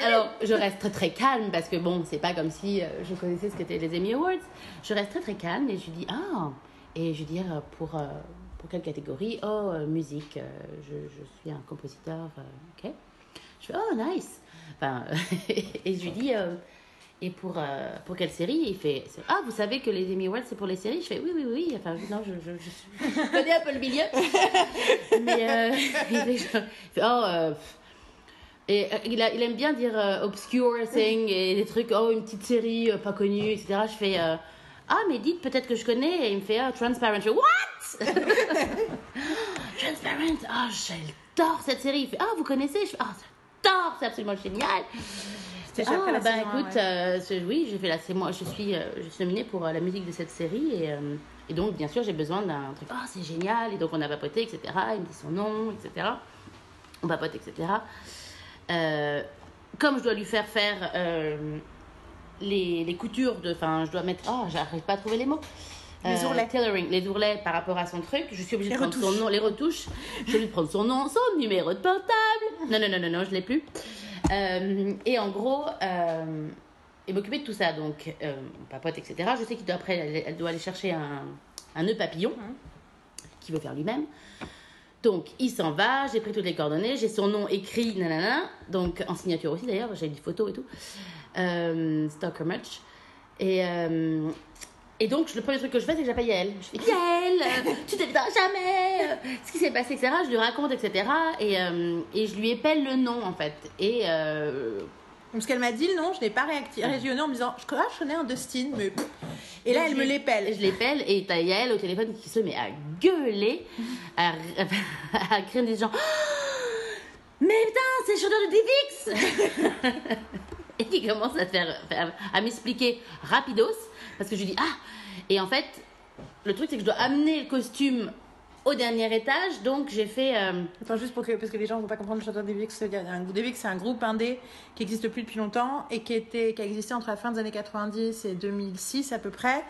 [SPEAKER 3] Alors, je reste très très calme parce que bon, c'est pas comme si je connaissais ce qu'étaient les Emmy Awards. Je reste très très calme et je lui dis, ah Et je lui dis, pour, pour quelle catégorie? Oh, musique, je, je suis un compositeur, ok. Je fais, oh, nice enfin, Et je lui dis, et pour, euh, pour quelle série? Il fait, ah, vous savez que les Emmy Awards c'est pour les séries? Je fais, oui, oui, oui. Enfin, non, je, je, je, connais un peu le milieu. Mais euh, il fait, il fait, oh, euh, et euh, il, a- il aime bien dire euh, obscure thing et des trucs, oh, une petite série euh, pas connue, etc. Je fais, euh, ah, mais dites peut-être que je connais. Et il me fait, ah, Transparent. Je fais, what? Transparent, ah, j'adore cette série. Il fait, ah, vous connaissez? Je fais, ah, j'adore, c'est absolument génial.
[SPEAKER 1] C'était déjà après
[SPEAKER 3] Ah,
[SPEAKER 1] la
[SPEAKER 3] bah
[SPEAKER 1] saison
[SPEAKER 3] écoute,
[SPEAKER 1] ouais.
[SPEAKER 3] euh, oui, j'ai fait la, c'est moi, je suis, euh, je suis nominée pour euh, la musique de cette série et, et donc bien sûr j'ai besoin d'un truc. Ah, c'est génial et donc on a papoté, etc. Il me dit son nom, etc. On papote, etc. Euh, comme je dois lui faire faire euh, les, les coutures de, enfin, je dois mettre, oh, j'arrive pas à trouver les mots. Euh,
[SPEAKER 1] Les ourlets.
[SPEAKER 3] tailoring, les ourlets par rapport à son truc. Je suis obligée
[SPEAKER 1] Les
[SPEAKER 3] de prendre
[SPEAKER 1] retouches.
[SPEAKER 3] son nom, les retouches. Je obligée de prendre son nom, son numéro de portable. Non, non, non, non, non, je l'ai plus. Euh, et en gros, euh, et m'occuper de tout ça. Donc, euh, on papote, etc. Je sais qu'il doit après, elle, elle doit aller chercher un, un nœud papillon qu'il veut faire lui-même. Donc, il s'en va, j'ai pris toutes les coordonnées, j'ai son nom écrit, nanana, donc en signature aussi d'ailleurs, j'ai des photos et tout. Euh, Stalker Much. Et, euh, et donc, le premier truc que je fais, c'est que j'appelle Yael. Je fais Yael, euh, tu t'éviteras jamais, euh, ce qui s'est passé, etc. Je lui raconte, etc. Et, euh, et je lui épelle le nom, en fait. Et
[SPEAKER 1] Parce qu'elle m'a dit le nom, je n'ai pas réacti- réagi au nom en me disant je, ah, je connais un Dustin, mais. Et là, elle
[SPEAKER 3] je
[SPEAKER 1] me l'épelle.
[SPEAKER 3] Je l'épelle et t'as Yael au téléphone qui se met à gueuler, à, à crier des gens. Mais putain, c'est le chanteur de Divix Et qui commence à, faire- à m'expliquer rapidos, parce que je lui dis Ah Et en fait, le truc, c'est que je dois amener le costume au dernier étage, donc j'ai fait. euh,
[SPEAKER 1] Attends, juste pour que, parce que les gens ne vont pas comprendre le y a un- Devix, c'est un groupe indé qui existe plus depuis longtemps et qui, était, qui a existé entre la fin des années 90 et 2006 à peu près.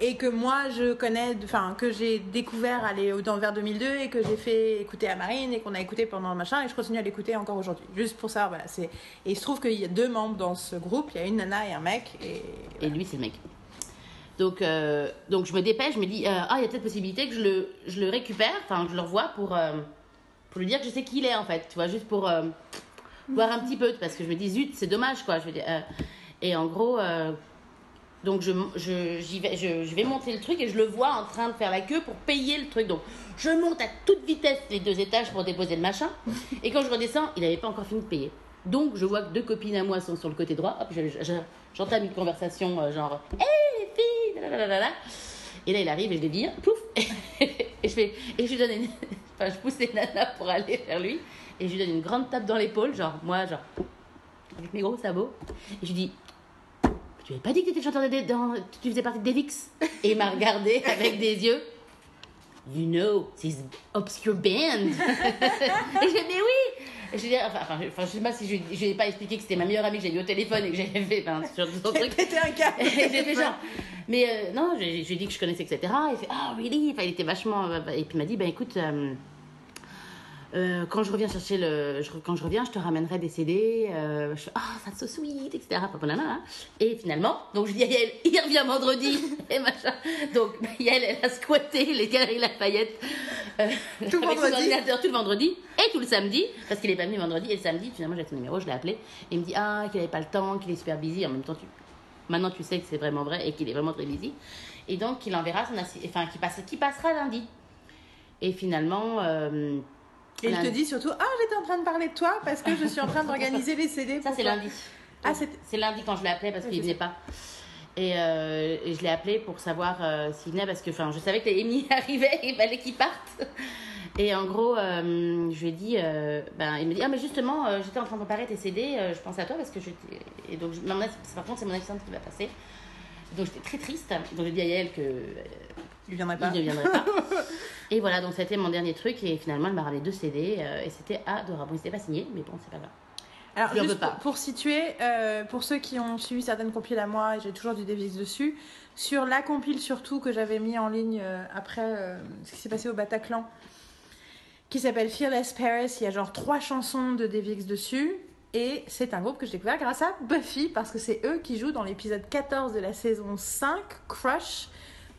[SPEAKER 1] Et que moi, je connais, enfin, que j'ai découvert aller dans vers 2002 et que j'ai fait écouter à Marine et qu'on a écouté pendant le machin et je continue à l'écouter encore aujourd'hui. Juste pour ça, voilà. Et il se trouve qu'il y a deux membres dans ce groupe, il y a une nana et un mec. Et,
[SPEAKER 3] Et lui, c'est le mec. Donc, euh, donc je me dépêche, je me dis, euh, ah, il y a peut-être possibilité que je le, je le récupère, enfin, je le revoie pour, euh, pour lui dire que je sais qui il est, en fait, tu vois, juste pour voir un petit peu, parce que je me dis, zut, c'est dommage, quoi. Je et en gros, donc je, je, j'y vais, je, vais monter le truc et je le vois en train de faire la queue pour payer le truc. Donc, je monte à toute vitesse les deux étages pour déposer le machin. Et quand je redescends, il n'avait pas encore fini de payer. Donc, je vois que deux copines à moi sont sur le côté droit. Hop, je- je- j'entame une conversation genre filles Et là, il arrive et je lui dis Pouf Et je, fais, et je lui donne une. Enfin, je pousse les nanas pour aller vers lui. Et je lui donne une grande tape dans l'épaule, genre moi, genre avec mes gros sabots. Et je lui dis Tu avais pas dit que tu étais chanteur de, tu faisais partie de Devix? Et il m'a regardé avec des yeux You know, this obscure band. et je dis Mais oui je, dis, enfin, enfin, je, enfin, je sais pas si je je n'ai pas expliqué que c'était ma meilleure amie que j'avais eu au téléphone et que j'avais fait enfin, sur d'autres trucs.
[SPEAKER 1] Péter un
[SPEAKER 3] j'ai fait genre. Mais euh, non, j'ai j'ai dit que je connaissais, etc. Il fait Ah, really? Enfin, il était vachement. euh, Et puis il m'a dit Ben écoute, euh, euh, quand je reviens chercher le. je- quand je reviens, je te ramènerai des CD. Euh, je fais Ah, that's so sweet, etc. Là. Et finalement, donc je dis à Yael Il revient vendredi. et machin. Donc Yael, elle a squatté les galeries Lafayette. euh,
[SPEAKER 1] Tout
[SPEAKER 3] avec son
[SPEAKER 1] vendredi.
[SPEAKER 3] ordinateur tout le vendredi et tout le samedi parce qu'il est pas venu vendredi et le samedi finalement j'ai son numéro je l'ai appelé et il me dit ah qu'il avait pas le temps qu'il est super busy en même temps tu Maintenant, tu sais que c'est vraiment vrai et qu'il est vraiment très busy. Et donc, il enverra son enfin, qui, passe, qui passera lundi. Et finalement, euh,
[SPEAKER 1] Et il te dit surtout Ah, j'étais en train de parler de toi parce que je suis en train d'organiser les CD.
[SPEAKER 3] ça c'est lundi.
[SPEAKER 1] Ah,
[SPEAKER 3] c'est lundi quand je l'ai appelé parce qu'il
[SPEAKER 1] je
[SPEAKER 3] venait pas. Et, euh, et je l'ai appelé pour savoir euh, s'il venait parce que enfin, je savais que les Amy arrivait et il fallait qu'il parte. Et en gros, euh, je lui ai dit, euh, ben, il me dit, ah mais justement, j'étais en train de préparer tes CD, je pense à toi parce que je et donc je- par contre c'est mon assistante qui va passer. Donc j'étais très triste. Donc j'ai dit à Yael que
[SPEAKER 1] Il viendrait pas.
[SPEAKER 3] il ne viendrait pas. et voilà, donc c'était mon dernier truc et finalement elle m'a ramené deux CD euh, et c'était adorable. Bon, il s'était pas signé, mais bon, c'est pas grave.
[SPEAKER 1] Alors,
[SPEAKER 3] Je
[SPEAKER 1] juste
[SPEAKER 3] pas.
[SPEAKER 1] pour, pour situer, euh, pour ceux qui ont suivi certaines compiles à moi, et j'ai toujours du DVX dessus, sur la compile surtout que j'avais mis en ligne euh, après ce qui s'est passé au Bataclan, qui s'appelle Fearless Paris, il y a genre trois chansons de DVX dessus, et c'est un groupe que j'ai découvert grâce à Buffy, parce que c'est eux qui jouent dans l'épisode 14 de la saison 5, Crush,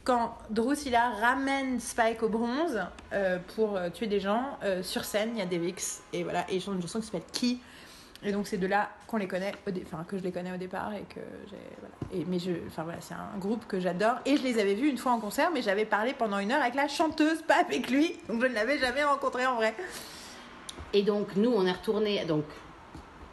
[SPEAKER 1] quand Drusilla ramène Spike au bronze euh, pour euh, tuer des gens, euh, sur scène, il y a DVX, et voilà, et ils chantent une chanson qui s'appelle Qui et donc c'est de là qu'on les connaît, au enfin que je les connais au départ et que j'ai voilà. Et mais je, enfin voilà, c'est un groupe que j'adore et je les avais vus une fois en concert, mais j'avais parlé pendant une heure avec la chanteuse, pas avec lui, donc je ne l'avais jamais rencontré en vrai.
[SPEAKER 3] Et donc, nous, on est retourné. Donc,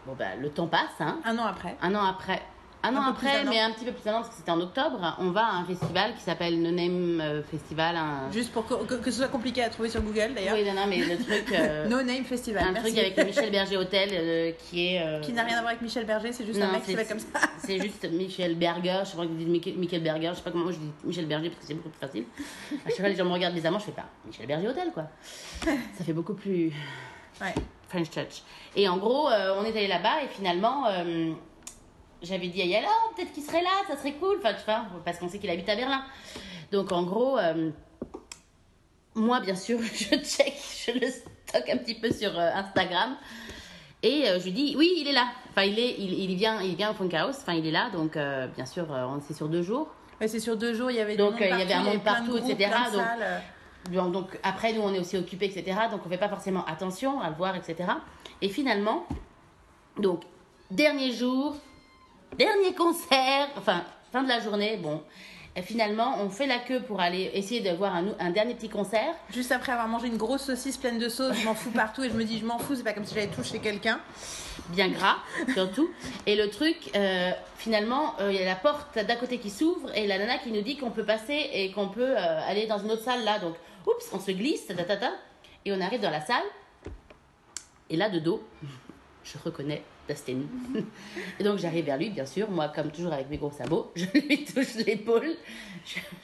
[SPEAKER 3] bon, bah, le temps passe, hein.
[SPEAKER 1] Un an après.
[SPEAKER 3] Un an après. Un, an après, mais un petit peu plus d'un an, parce que c'était en octobre, on va à un festival qui s'appelle No Name euh, Festival. Un...
[SPEAKER 1] Juste pour que, que- que ce soit compliqué à trouver sur Google d'ailleurs.
[SPEAKER 3] Oui, non, non, mais le truc. euh,
[SPEAKER 1] No Name Festival.
[SPEAKER 3] un
[SPEAKER 1] merci.
[SPEAKER 3] truc avec le Michel Berger Hotel euh, qui est. euh,
[SPEAKER 1] Qui n'a rien à voir avec Michel Berger, c'est juste
[SPEAKER 3] non,
[SPEAKER 1] un mec qui s'appelle comme ça.
[SPEAKER 3] C'est juste Michel Berger, je sais pas comment ils disent Michael, Michael Berger, je sais pas comment moi je dis Michel Berger parce que c'est beaucoup plus facile. À chaque fois les gens me regardent bizarrement, je fais pas Michel Berger Hotel quoi. Ça fait beaucoup plus
[SPEAKER 1] Ouais.
[SPEAKER 3] French Touch. Et en gros, on est allé là-bas et finalement, j'avais dit à Yael, oh, peut-être qu'il serait là, ça serait cool, enfin tu vois, parce qu'on sait qu'il habite à Berlin. Donc en gros, euh, moi bien sûr, je check, je le stocke un petit peu sur euh, Instagram. Et euh, je lui dis, oui, il est là. Enfin, il, est, il, il vient, il vient au Funk House. Enfin, il est là. Donc, bien sûr, on c'est sur deux jours.
[SPEAKER 1] Ouais, c'est sur deux jours, il y avait
[SPEAKER 3] Donc, il y avait un monde partout,
[SPEAKER 1] groupes,
[SPEAKER 3] etc., donc-
[SPEAKER 1] salles.
[SPEAKER 3] Donc, donc, après, nous, on est aussi occupés, etc. Donc, on fait pas forcément attention à le voir, etc. Et finalement, donc, dernier jour, dernier concert, enfin, fin de la journée, bon. Et finalement, on fait la queue pour aller essayer de voir un, un dernier petit concert.
[SPEAKER 1] Juste après avoir mangé une grosse saucisse pleine de sauce, je m'en fous partout et je me dis je m'en fous, c'est pas comme si j'allais toucher quelqu'un.
[SPEAKER 3] bien gras surtout. Et le truc, euh, finalement, euh, il y a la porte d'à côté qui s'ouvre et la nana qui nous dit qu'on peut passer et qu'on peut euh, aller dans une autre salle là. Donc, oups, on se glisse, ta, ta, et on arrive dans la salle. Et là, de dos, je reconnais Dustin. Et donc, j'arrive vers lui, bien sûr, moi, comme toujours avec mes gros sabots, je lui touche l'épaule.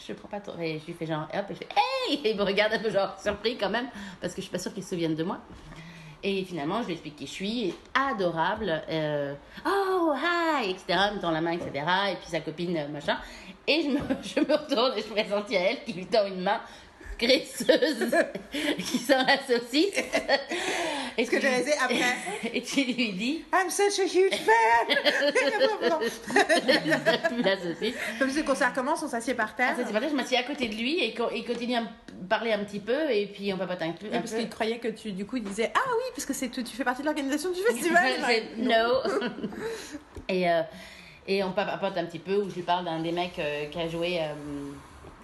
[SPEAKER 3] Je, prends pas trop. Et je lui fais genre, hop, et je fais hey Et il me regarde un peu genre surpris quand même, parce que je suis pas sûre qu'il se souvienne de moi. Et finalement, je lui explique qui je suis, adorable, euh, oh, hi, etc., me tend la main, etc., et puis sa copine, machin. Et je me, je me retourne et je présente à elle qui lui tend une main graisseuse qui sent la saucisse. Et
[SPEAKER 1] Ce que j'ai après.
[SPEAKER 3] Et tu lui dis,
[SPEAKER 1] I'm such a huge fan
[SPEAKER 3] la saucisse.
[SPEAKER 1] Comme ce concert commence, on s'assied par terre.
[SPEAKER 3] Ah, ça, vrai, je m'assieds à côté de lui et il continue à me parler un petit peu et puis on papote un peu.
[SPEAKER 1] Parce qu'il croyait que tu, du coup, il disait Ah oui, parce que c'est, tu fais partie de l'organisation du festival.
[SPEAKER 3] No. et, euh, et on papote un petit peu où je lui parle d'un des mecs euh, qui a joué, euh,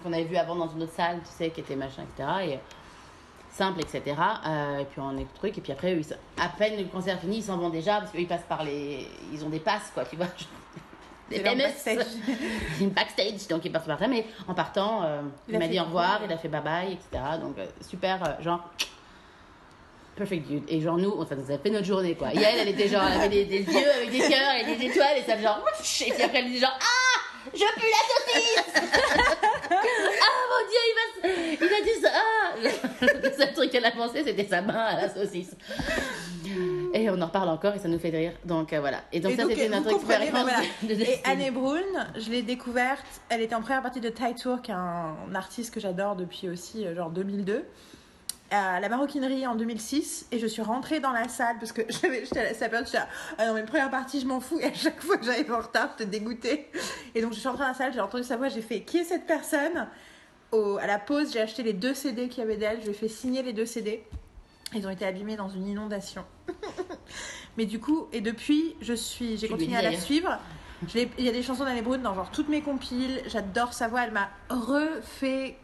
[SPEAKER 3] qu'on avait vu avant dans une autre salle, tu sais, qui était machin, etc. Et euh, simple, etc. Euh, et puis on est le truc. Et puis après, eux, ils à peine le concert fini, ils s'en vont déjà parce qu'ils passent par les. Ils ont des passes, quoi, tu vois. Des PMS.
[SPEAKER 1] backstage.
[SPEAKER 3] Une backstage, donc il part par là. Mais en partant, euh,
[SPEAKER 1] Il
[SPEAKER 3] m'a dit au revoir, il a fait bye bye, etc. Donc euh, super, genre. Perfect dude. Et genre, nous, ça a fait notre journée, quoi. Et elle, elle était genre, elle avait des, des yeux avec des cœurs et des étoiles, et ça genre, et puis après, elle disait genre, ah, je pue la saucisse! ah, mon dieu, il va, il a dit ça, ah! seul truc qu'elle a pensé, c'était sa main à la saucisse. Et on en reparle encore et ça nous fait rire. Donc euh, voilà. Et donc
[SPEAKER 1] Et
[SPEAKER 3] ça, c'était
[SPEAKER 1] vous
[SPEAKER 3] notre expérience.
[SPEAKER 1] voilà.
[SPEAKER 3] de-
[SPEAKER 1] Et. Anne Brune, je l'ai découverte, elle était en première partie de Tai Tour, qui est un, artiste que j'adore depuis aussi euh, genre 2002, à la maroquinerie en 2006, et je suis rentrée dans la salle parce que j'avais, j'étais à la salle, j'étais là, ah non mais première partie je m'en fous, et à chaque fois que j'arrive en retard, j'étais dégoûtée. Et donc je suis rentrée dans la salle, j'ai entendu sa voix, j'ai fait, qui est cette personne? Au- À la pause, j'ai acheté les deux CD qu'il y avait d'elle, je lui ai fait signer les deux CD. Ils ont été abîmés dans une inondation. Mais du coup, et depuis, je suis, j'ai continué à la
[SPEAKER 3] d'ailleurs.
[SPEAKER 1] suivre. Je Il y a des chansons d'Anne Brune dans genre toutes mes compiles. J'adore sa voix. Elle m'a refait,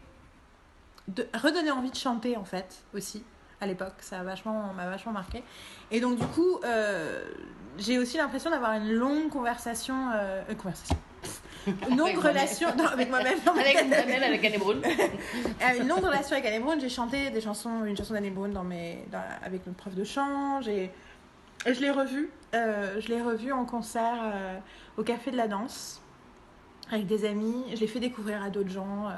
[SPEAKER 1] de, redonné envie de chanter en fait aussi à l'époque. Ça a vachement, m'a vachement marqué. Et donc du coup, euh, j'ai aussi l'impression d'avoir une longue conversation, euh, une conversation, une longue relation non, avec moi-même.
[SPEAKER 3] Avec avec Anne Brune.
[SPEAKER 1] euh, une longue relation avec Anne Brune. J'ai chanté des chansons, une chanson d'Anne Brune dans mes, dans- avec notre prof de chant. J'ai, et je l'ai revue. euh, je l'ai revue en concert euh, au Café de la Danse avec des amis. Je l'ai fait découvrir à d'autres gens.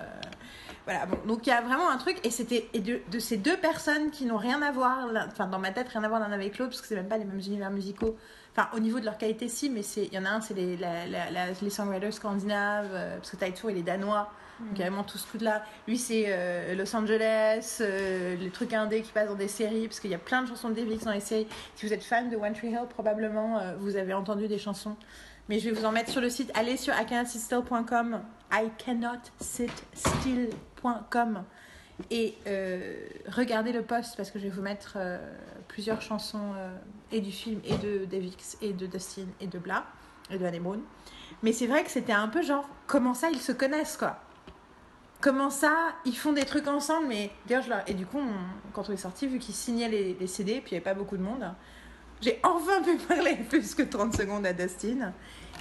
[SPEAKER 1] Voilà. Bon, donc il y a vraiment un truc. Et c'était de, de ces deux personnes qui n'ont rien à voir, enfin dans ma tête rien à voir l'un avec l'autre parce que c'est même pas les mêmes univers musicaux. Enfin, au niveau de leur qualité, si, mais il y en a un, c'est les, les songwriters scandinaves, euh, parce que Taito, il est danois. Vraiment tout ce truc-là. Lui, c'est euh, Los Angeles, euh, les trucs indés qui passent dans des séries, parce qu'il y a plein de chansons de Davix dans les séries. Si vous êtes fan de One Tree Hill, probablement euh, vous avez entendu des chansons. Mais je vais vous en mettre sur le site. Allez sur icannotsitstill.com, icannotsitstill.com et euh, regardez le post parce que je vais vous mettre plusieurs chansons et du film et de Davix et de Dustin et de Bla et de Anne Brune. Mais c'est vrai que c'était un peu genre comment ça ils se connaissent quoi. Comment ça ils font des trucs ensemble mais d'ailleurs je leur... et du coup on- quand on est sorti vu qu'ils signaient les, les CD puis il n'y avait pas beaucoup de monde j'ai enfin pu parler plus que 30 secondes à Dustin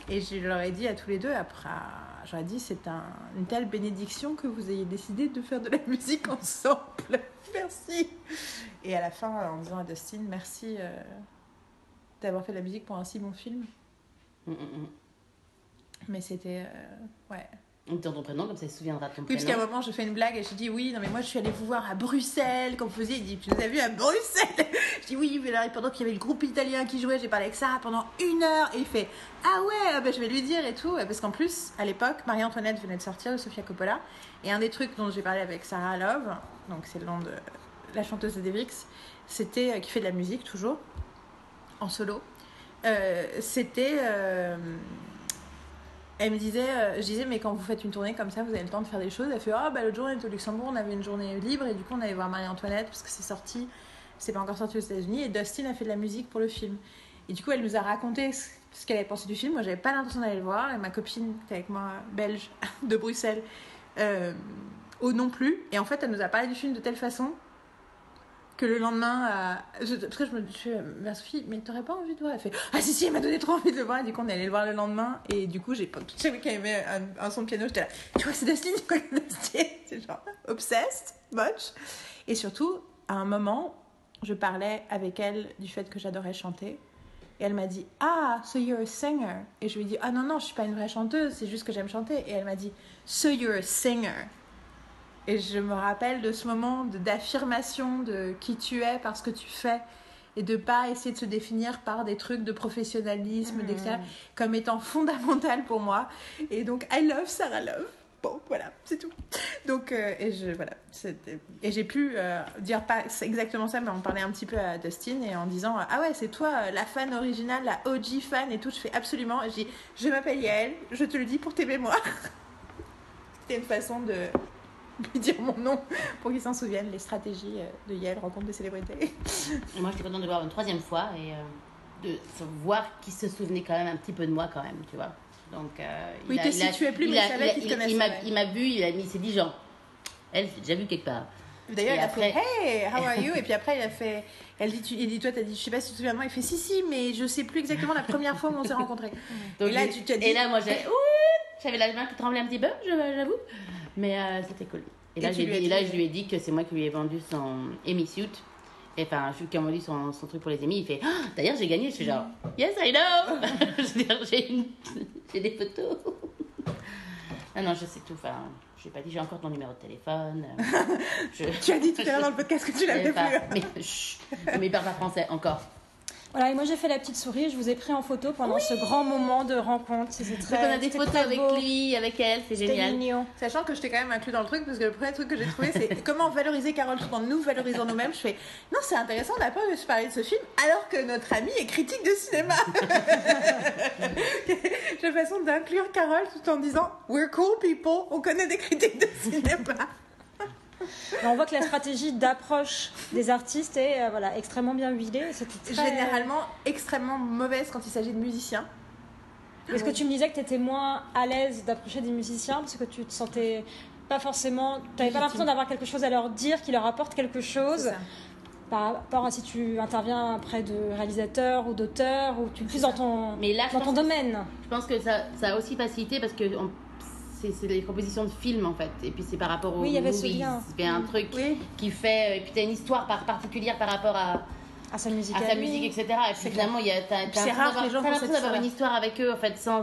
[SPEAKER 1] et je leur ai dit à tous les deux après j'aurais dit c'est un, une telle bénédiction que vous ayez décidé de faire de la musique ensemble. Merci. Et à la fin en disant à Dustin merci euh, d'avoir fait de la musique pour un si bon film.
[SPEAKER 3] Mm, mm, mm.
[SPEAKER 1] mais c'était euh, ouais
[SPEAKER 3] On te dit ton prénom, comme ça il se souviendra de ton
[SPEAKER 1] Oui, parce qu'à un
[SPEAKER 3] prénom.
[SPEAKER 1] moment, je fais une blague et je dis oui, non, mais moi je suis allée vous voir à Bruxelles quand vous faisiez. Il dit, tu nous as vu à Bruxelles Je dis oui, mais là, pendant qu'il y avait le groupe italien qui jouait, j'ai parlé avec Sarah pendant une heure et il fait ah ouais, ah ben, je vais lui dire et tout. Parce qu'en plus, à l'époque, Marie-Antoinette venait de sortir de Sofia Coppola et un des trucs dont j'ai parlé avec Sarah Love, donc c'est le nom de la chanteuse de Devix, c'était euh, qui fait de la musique toujours en solo. Euh, c'était euh, elle me disait, euh, je disais, mais quand vous faites une tournée comme ça, vous avez le temps de faire des choses. Elle fait, ah, bah l'autre jour, on était au Luxembourg, on avait une journée libre et du coup, on allait voir Marie-Antoinette parce que c'est sorti, c'est pas encore sorti aux États-Unis. Et Dustin a fait de la musique pour le film. Et du coup, elle nous a raconté ce qu'elle avait pensé du film. Moi, j'avais pas l'intention d'aller le voir et ma copine, qui était avec moi, belge, de Bruxelles, euh, oh, non plus. Et en fait, elle nous a parlé du film de telle façon que le lendemain, euh, je, parce que je me suis vers Sophie, mais t'aurais pas envie de voir Elle fait Ah si, si, elle m'a donné trop envie de le voir. Et du coup, on est allé le voir le lendemain. Et du coup, j'ai pas. Tu sais, y avait un, un son de piano, j'étais là Tu vois, c'est c'est Dustin. C'est genre obsessed, much. Et surtout, à un moment, je parlais avec elle du fait que j'adorais chanter. Et elle m'a dit Ah, so you're a singer. Et je lui ai dit Ah non, non, je suis pas une vraie chanteuse, c'est juste que j'aime chanter. Et elle m'a dit So you're a singer. Et je me rappelle de ce moment d'affirmation de qui tu es parce que tu fais et de pas essayer de se définir par des trucs de professionnalisme,
[SPEAKER 2] Mhm.
[SPEAKER 1] d'extérieur, comme étant fondamental pour moi. Et donc, I love Sarah Love. Bon, voilà, c'est tout. Donc, euh, et je, voilà, et j'ai pu euh, dire pas exactement ça, mais en parler un petit peu à Dustin et en disant Ah ouais, c'est toi euh, la fan originale, la OG fan et tout. Je fais absolument. Je dis Je m'appelle Yael, je te le dis pour tes mémoires. C'était une façon de lui dire mon nom pour qu'il s'en souvienne, les stratégies euh, de Yael, rencontre des célébrités.
[SPEAKER 3] Moi, j'étais contente de le voir une troisième fois et euh, de voir qu'il se souvenait quand même un petit peu de moi, quand même, tu vois. Donc, euh,
[SPEAKER 1] Oui, il situait plus, mais il savait qu'il
[SPEAKER 3] il- Il m'a il vu, il a mis ses 10 gens. Elle, j'ai déjà vu quelque part.
[SPEAKER 1] D'ailleurs, il a
[SPEAKER 3] après-
[SPEAKER 1] fait Hey, how are you? Et puis après, il a fait. Elle dit, tu, il dit Toi, t'as dit, je sais pas si tu te souviens de moi. Il fait Si, si, mais je sais plus exactement la première fois où on s'est rencontrés.
[SPEAKER 3] Donc,
[SPEAKER 1] Et là,
[SPEAKER 3] j'ai-
[SPEAKER 1] tu t'as dit-
[SPEAKER 3] Et là, moi. Ouh J'avais la main qui tremblait un petit peu, j'avoue. Mais euh, c'était cool. Et là,
[SPEAKER 1] Et tu
[SPEAKER 3] j'ai
[SPEAKER 1] lui as
[SPEAKER 3] dit- et là,
[SPEAKER 1] dit-
[SPEAKER 3] je lui ai dit que c'est moi qui lui ai vendu son Emmy Suit. Et enfin, je lui ai vendu son, son truc pour les Emmy. Il fait Ah, D'ailleurs, j'ai gagné. Je suis genre Yes, I know j'ai une- j'ai des photos. Ah non, je sais tout. Enfin, je n'ai pas dit, j'ai encore ton numéro de téléphone. euh, je...
[SPEAKER 1] Tu as dit tout à l'heure dans le podcast que tu l'avais plus.
[SPEAKER 3] mais, chut, mais parle pas français encore.
[SPEAKER 2] Voilà, et moi j'ai fait la petite souris, je vous ai pris en photo pendant ce grand moment de rencontre. C'était très,
[SPEAKER 3] Donc on a des photos avec
[SPEAKER 2] beau.
[SPEAKER 3] lui, avec elle, c'est génial.
[SPEAKER 2] mignon.
[SPEAKER 1] Sachant que je t'ai quand même inclus dans le truc parce que le premier truc que j'ai trouvé c'est comment valoriser Carole tout en nous valorisant nous-mêmes. Je fais non, c'est intéressant, on n'a pas se parler de ce film alors que notre ami est critique de cinéma. J'ai façon d'inclure Carole tout en disant We're cool people, on connaît des critiques de cinéma.
[SPEAKER 2] Et on voit que la stratégie d'approche des artistes est euh, voilà, extrêmement bien huilée. C'était très-
[SPEAKER 1] Généralement extrêmement mauvaise quand il s'agit de musiciens.
[SPEAKER 2] Est-ce que tu me disais que tu étais moins à l'aise d'approcher des musiciens parce que tu te sentais pas forcément. Tu n'avais pas l'impression d'avoir quelque chose à leur dire qui leur apporte quelque chose par rapport à si tu interviens auprès de réalisateurs ou d'auteurs ou tu es plus dans ton,
[SPEAKER 3] Mais là,
[SPEAKER 2] dans ton domaine.
[SPEAKER 3] Je pense que ça, ça a aussi facilité parce que on- c'est les propositions de films en fait. Et puis c'est par rapport aux
[SPEAKER 2] Oui, il y avait ce
[SPEAKER 3] movies.
[SPEAKER 2] lien.
[SPEAKER 3] Il y a un truc
[SPEAKER 1] Oui,
[SPEAKER 3] qui fait. Et puis t'as une histoire par- particulière par rapport à,
[SPEAKER 2] À sa musique.
[SPEAKER 3] à
[SPEAKER 2] à
[SPEAKER 3] sa
[SPEAKER 2] lui.
[SPEAKER 3] musique, etc. Et puis finalement, il y a, t'as, l'impression
[SPEAKER 1] rare que
[SPEAKER 3] d'avoir- une histoire avec eux en fait sans,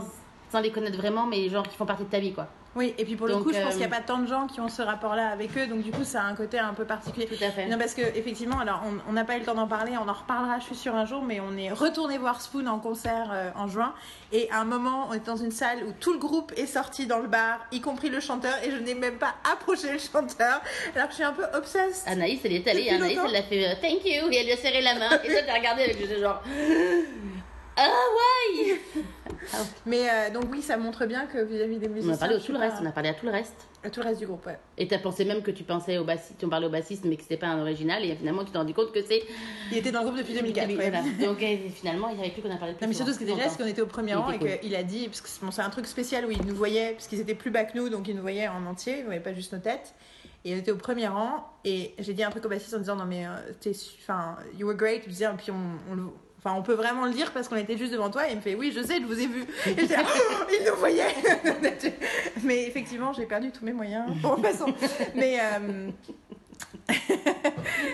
[SPEAKER 3] sans les connaître vraiment, mais les gens qui font partie de ta vie quoi.
[SPEAKER 1] oui, et puis pour le coup, je pense
[SPEAKER 3] euh,
[SPEAKER 1] qu'il n'y a pas tant de gens qui ont ce rapport-là avec eux, donc du coup, ça a un côté un peu particulier.
[SPEAKER 3] Tout à fait.
[SPEAKER 1] Non, parce que effectivement, alors on- n'a pas eu le temps d'en parler, on en reparlera, je suis sûre un jour, mais on est retourné voir Spoon en concert euh, en juin. Et à un moment, on est dans une salle où tout le groupe est sorti dans le bar, y compris le chanteur, et je n'ai même pas approché le chanteur, alors que je suis un peu obsesse.
[SPEAKER 3] Anaïs, elle est allée, Anaïs,
[SPEAKER 1] longtemps.
[SPEAKER 3] elle l'a fait euh, thank you, et elle lui a serré la main. Et toi, t'as regardé avec le genre. Ah ouais
[SPEAKER 1] Mais euh, donc oui, ça montre bien que vis-à-vis des
[SPEAKER 3] On
[SPEAKER 1] musiciens,
[SPEAKER 3] a parlé
[SPEAKER 1] suis
[SPEAKER 3] tout le
[SPEAKER 1] pas-
[SPEAKER 3] reste, on a parlé à tout le reste.
[SPEAKER 1] à tout le reste du groupe. Ouais.
[SPEAKER 3] Et t'as pensé même que tu pensais au bassiste, tu en parlais au bassiste, mais que c'était pas un original, et finalement tu t'es rendu compte que c'est.
[SPEAKER 1] Il était dans le groupe depuis 2004. ouais.
[SPEAKER 3] Voilà. Donc euh, finalement, il n'y avait plus qu'on a parlé de plus
[SPEAKER 1] Non, mais surtout, ce qui était c'est qu'on était au premier
[SPEAKER 3] Il
[SPEAKER 1] rang et
[SPEAKER 3] cool.
[SPEAKER 1] qu'il a dit, parce que c'est bon, c'est un truc spécial où il nous voyait, parce qu'ils étaient plus bas que nous, donc ils nous voyaient en entier, ils ne voyaient pas juste nos têtes. Et on était au premier rang, et j'ai dit un truc au bassiste en disant, non mais, euh, t'es enfin, you were great, je disais, et puis on, on le- Enfin, on peut vraiment le dire parce qu'on était juste devant toi. Et il me fait, oui, je sais, je vous ai vu. Et j'étais, oh, il nous voyait. mais effectivement, j'ai perdu tous mes moyens. Bon, façon. Mais, euh,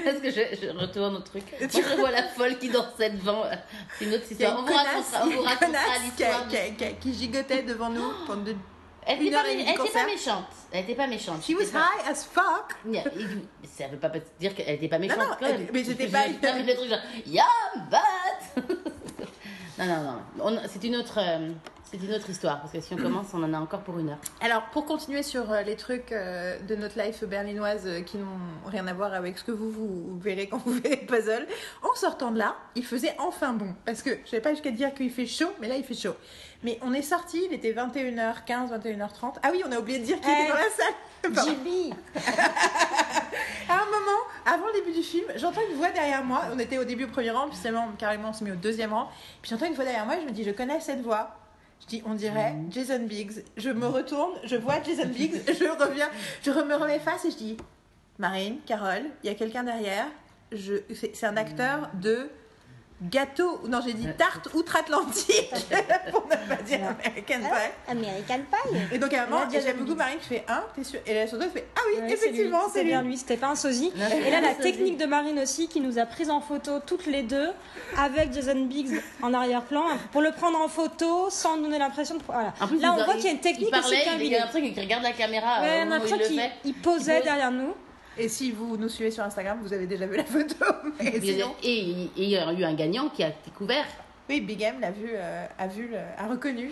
[SPEAKER 3] Est-ce que je, je retourne au truc Moi, je vois la folle qui dansait devant. C'est une autre histoire.
[SPEAKER 1] une
[SPEAKER 3] On vous
[SPEAKER 1] connasse,
[SPEAKER 3] racontera, on vous l'histoire.
[SPEAKER 1] qui, gigotait devant nous pendant de...
[SPEAKER 3] Elle
[SPEAKER 1] une
[SPEAKER 3] n'était
[SPEAKER 1] heure
[SPEAKER 3] pas, pas méchante. Elle était pas méchante.
[SPEAKER 1] She was
[SPEAKER 3] pas-
[SPEAKER 1] high as fuck.
[SPEAKER 3] Yeah, Ça veut pas dire qu'elle était pas méchante.
[SPEAKER 1] non,
[SPEAKER 3] quand même.
[SPEAKER 1] mais c'était
[SPEAKER 3] Je-
[SPEAKER 1] pas-
[SPEAKER 3] je- non, mais le truc genre, yeah, but. non, non, non. On- C'est une autre. C'est une autre histoire parce que si on commence, on en a encore pour une heure.
[SPEAKER 1] Alors, pour continuer sur euh, les trucs euh, de notre life berlinoise euh, qui n'ont rien à voir avec ce que vous, vous verrez quand vous verrez Puzzle, en sortant de là, il faisait enfin bon. Parce que je vais pas jusqu'à dire qu'il fait chaud, mais là, il fait chaud. Mais on est sorti, il était 21h15, 21h30. Ah oui, on a oublié de dire qu'il
[SPEAKER 2] Eh,
[SPEAKER 1] était dans la salle.
[SPEAKER 2] JB
[SPEAKER 1] À un moment, avant le début du film, j'entends une voix derrière moi. On était au début au premier rang, puis seulement, carrément, on s'est mis au deuxième rang. Puis j'entends une voix derrière moi et je me dis, je connais cette voix. Je dis, on dirait Jason Biggs. Je me retourne, je vois Jason Biggs, je reviens, je me remets face et je dis, Marine, Carole, il y a quelqu'un derrière. Je, c'est, c'est un acteur de gâteau, non j'ai dit tarte outre-Atlantique, pour ne pas dire American Pie.
[SPEAKER 2] American Pie
[SPEAKER 1] Et donc à un moment, j'aime beaucoup. Marine qui fait, hein, t'es sûr? Et là, sur deux, fait, ah oui,
[SPEAKER 2] Ouais,
[SPEAKER 1] effectivement,
[SPEAKER 2] c'est
[SPEAKER 1] c'est lui.
[SPEAKER 2] bien lui, c'était pas un sosie.
[SPEAKER 3] Non,
[SPEAKER 2] Et là, la
[SPEAKER 3] c'est un
[SPEAKER 2] technique de Marine aussi, qui nous a pris en photo toutes les deux, avec Jason Biggs en arrière-plan, pour le prendre en photo sans nous donner l'impression de. Voilà.
[SPEAKER 3] Plus,
[SPEAKER 2] là, on voit
[SPEAKER 3] il-
[SPEAKER 2] qu'il y a une technique
[SPEAKER 3] il parlait,
[SPEAKER 2] aussi bien
[SPEAKER 3] il y a un truc qui regarde la caméra.
[SPEAKER 2] Ouais,
[SPEAKER 3] euh, où il
[SPEAKER 2] l'impression
[SPEAKER 3] le
[SPEAKER 2] qu'il
[SPEAKER 3] fait.
[SPEAKER 2] il posait derrière nous.
[SPEAKER 1] Et si vous nous suivez sur Instagram, vous avez déjà vu la photo.
[SPEAKER 3] Et
[SPEAKER 1] sinon,
[SPEAKER 3] et il y a eu un gagnant qui a découvert.
[SPEAKER 1] oui, Big M l'a vu, euh, a vu, le- a reconnu,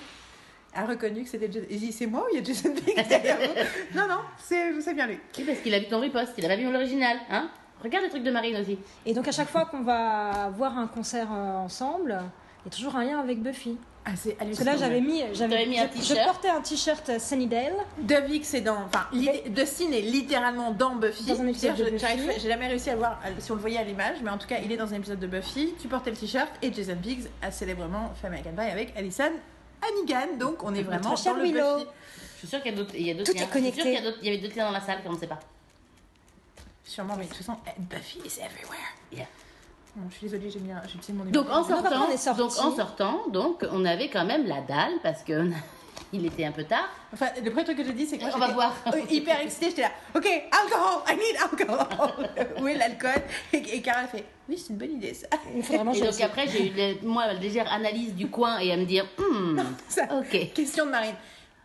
[SPEAKER 1] a reconnu que c'était Jason. Il dit c'est moi ou il y a Jason Biggs derrière vous? Non, non, c'est bien lui.
[SPEAKER 3] Oui, parce qu'il a vu ton repost, il a pas vu l'original. Hein? Regarde le truc de Marine aussi.
[SPEAKER 2] Et donc, à chaque fois qu'on va voir un concert euh, ensemble, il y a toujours un lien avec Buffy.
[SPEAKER 1] Ah, c'est
[SPEAKER 2] Parce que
[SPEAKER 1] hallucinant.
[SPEAKER 2] là, j'avais mis. j'avais-
[SPEAKER 3] mis un
[SPEAKER 2] je- portais un t-shirt Sunnydale.
[SPEAKER 1] Devik, c'est dans. Enfin, Dustin est littéralement dans Buffy.
[SPEAKER 2] Dans un épisode de Buffy.
[SPEAKER 1] J'ai jamais réussi à voir si on le voyait à l'image, mais en tout cas, il est dans un épisode de Buffy. Tu portais le t-shirt et Jason Biggs a célèbrement fait American Pie avec Alison Hannigan. Donc, on est vraiment dans le
[SPEAKER 2] Willow.
[SPEAKER 1] Buffy.
[SPEAKER 3] Je suis sûre qu'il y a d'autres. il y a d'autres
[SPEAKER 2] Tout est
[SPEAKER 3] liens. Je suis sûre
[SPEAKER 2] connecté.
[SPEAKER 3] qu'il y avait d'autres liens dans la salle qu'on ne sait pas.
[SPEAKER 1] Sûrement, mais de toute façon, Buffy is everywhere.
[SPEAKER 3] Yeah.
[SPEAKER 1] Bon, je suis désolée, j'ai mis un- j'ai utilisé mon
[SPEAKER 3] Donc en sortant, donc en sortant, donc on avait quand même la dalle parce que il était un peu tard.
[SPEAKER 1] Enfin, le premier truc que j'ai dit, c'est que moi,
[SPEAKER 3] On va
[SPEAKER 1] j'étais
[SPEAKER 3] voir.
[SPEAKER 1] hyper excitée. J'étais là, ok, alcohol, I need alcohol. Où est l'alcool? Et, et Cara fait, oui, c'est une bonne idée ça.
[SPEAKER 2] Il faut vraiment
[SPEAKER 3] Et donc après j'ai eu le- moi la légère analyse du coin et à me dire, hmm,
[SPEAKER 1] Ça.
[SPEAKER 3] ok.
[SPEAKER 1] Question de Marine.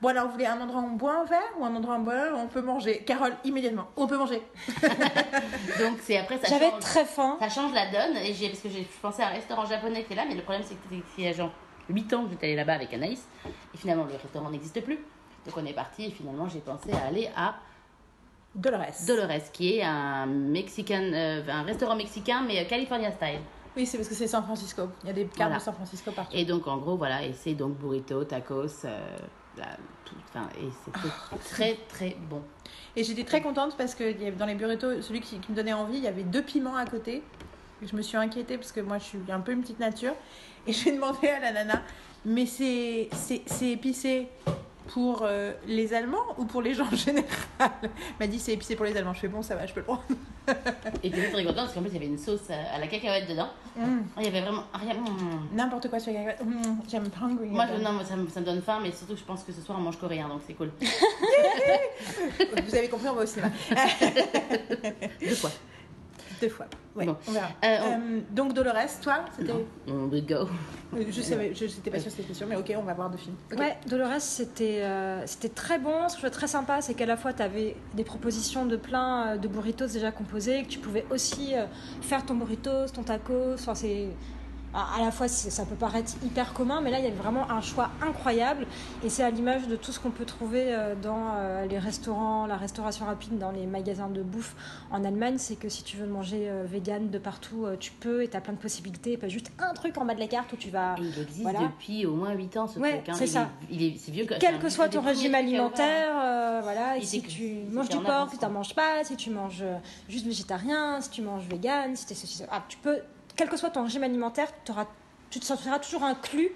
[SPEAKER 1] Bon, alors, vous voulez un endroit où on boit un verre ou un endroit où on boit- où on peut manger? Carole, immédiatement. On peut manger.
[SPEAKER 3] Donc c'est après ça
[SPEAKER 2] J'avais
[SPEAKER 3] change,
[SPEAKER 2] très faim.
[SPEAKER 3] ça change la donne et j'ai parce que j'ai je pensais à un restaurant japonais qui est là, mais le problème c'est que c'était- il y a genre 8 ans que j'étais allée là-bas avec Anaïs et finalement le restaurant n'existe plus. Donc on est parti et finalement j'ai pensé à aller à
[SPEAKER 1] Dolores.
[SPEAKER 3] Dolores qui est un mexicain, euh, un restaurant mexicain mais euh, California style.
[SPEAKER 1] Oui, c'est parce que c'est San Francisco. Il y a des cartes
[SPEAKER 3] Voilà.
[SPEAKER 1] de San Francisco partout.
[SPEAKER 3] Et donc en gros voilà et c'est donc burrito, tacos, euh, la- tout, enfin et c'était
[SPEAKER 1] Ah,
[SPEAKER 3] très très bon.
[SPEAKER 1] Et j'étais très contente parce que dans les burritos, celui qui, qui me donnait envie, il y avait deux piments à côté. Et je me suis inquiétée parce que moi, je suis un peu une petite nature. Et j'ai demandé à la nana, mais c'est c'est- c'est épicé pour euh, les Allemands ou pour les gens en général? Elle m'a dit c'est épicé pour les Allemands. Je fais bon, ça va, je peux le prendre.
[SPEAKER 3] Et puis très contente parce qu'en plus il y avait une sauce à, à la cacahuète dedans.
[SPEAKER 1] Mm.
[SPEAKER 3] Il y avait vraiment rien. mm.
[SPEAKER 1] N'importe quoi sur les cacahuètes. Mm, J'aime hungry.
[SPEAKER 3] Moi, je, non, moi, ça, me, ça me donne faim, mais surtout, je pense que ce soir, on mange coréen, donc c'est cool.
[SPEAKER 1] Vous avez compris, on va au cinéma.
[SPEAKER 3] Deux fois.
[SPEAKER 1] Deux fois. Ouais,
[SPEAKER 3] Bon.
[SPEAKER 1] on verra.
[SPEAKER 3] Euh, on-
[SPEAKER 1] Euh, donc Dolores, toi, c'était.
[SPEAKER 3] On will go.
[SPEAKER 1] Euh, Je savais, je n'étais pas sûre c'était sûr, mais ok, on va voir deux films. Ok.
[SPEAKER 2] Ouais, Dolores, c'était euh, c'était très bon. Ce que je trouvais très sympa, c'est qu'à la fois, tu avais des propositions de plein de burritos déjà composés, que tu pouvais aussi euh, faire ton burritos, ton tacos. Enfin, c'est. À la fois, ça peut paraître hyper commun, mais là, il y avait vraiment un choix incroyable. Et c'est à l'image de tout ce qu'on peut trouver euh, dans euh, les restaurants, la restauration rapide, dans les magasins de bouffe en Allemagne. C'est que si tu veux manger euh, vegan de partout, tu peux et tu as plein de possibilités. Pas juste un truc en bas de la carte où tu vas.
[SPEAKER 3] Et il existe
[SPEAKER 2] Voilà.
[SPEAKER 3] depuis au moins 8 ans, ce
[SPEAKER 2] Ouais,
[SPEAKER 3] truc. hein.
[SPEAKER 2] c'est
[SPEAKER 3] Il
[SPEAKER 2] ça.
[SPEAKER 3] est- Il est, c'est vieux que
[SPEAKER 2] Quel que soit ton régime alimentaire, euh, voilà, et
[SPEAKER 3] Il
[SPEAKER 2] si tu manges du porc, tu n'en manges pas, si tu manges juste végétarien, si tu manges vegan, si t'es ceci, cela. Ah, tu peux, quel que soit ton régime alimentaire, tu te sentiras toujours inclus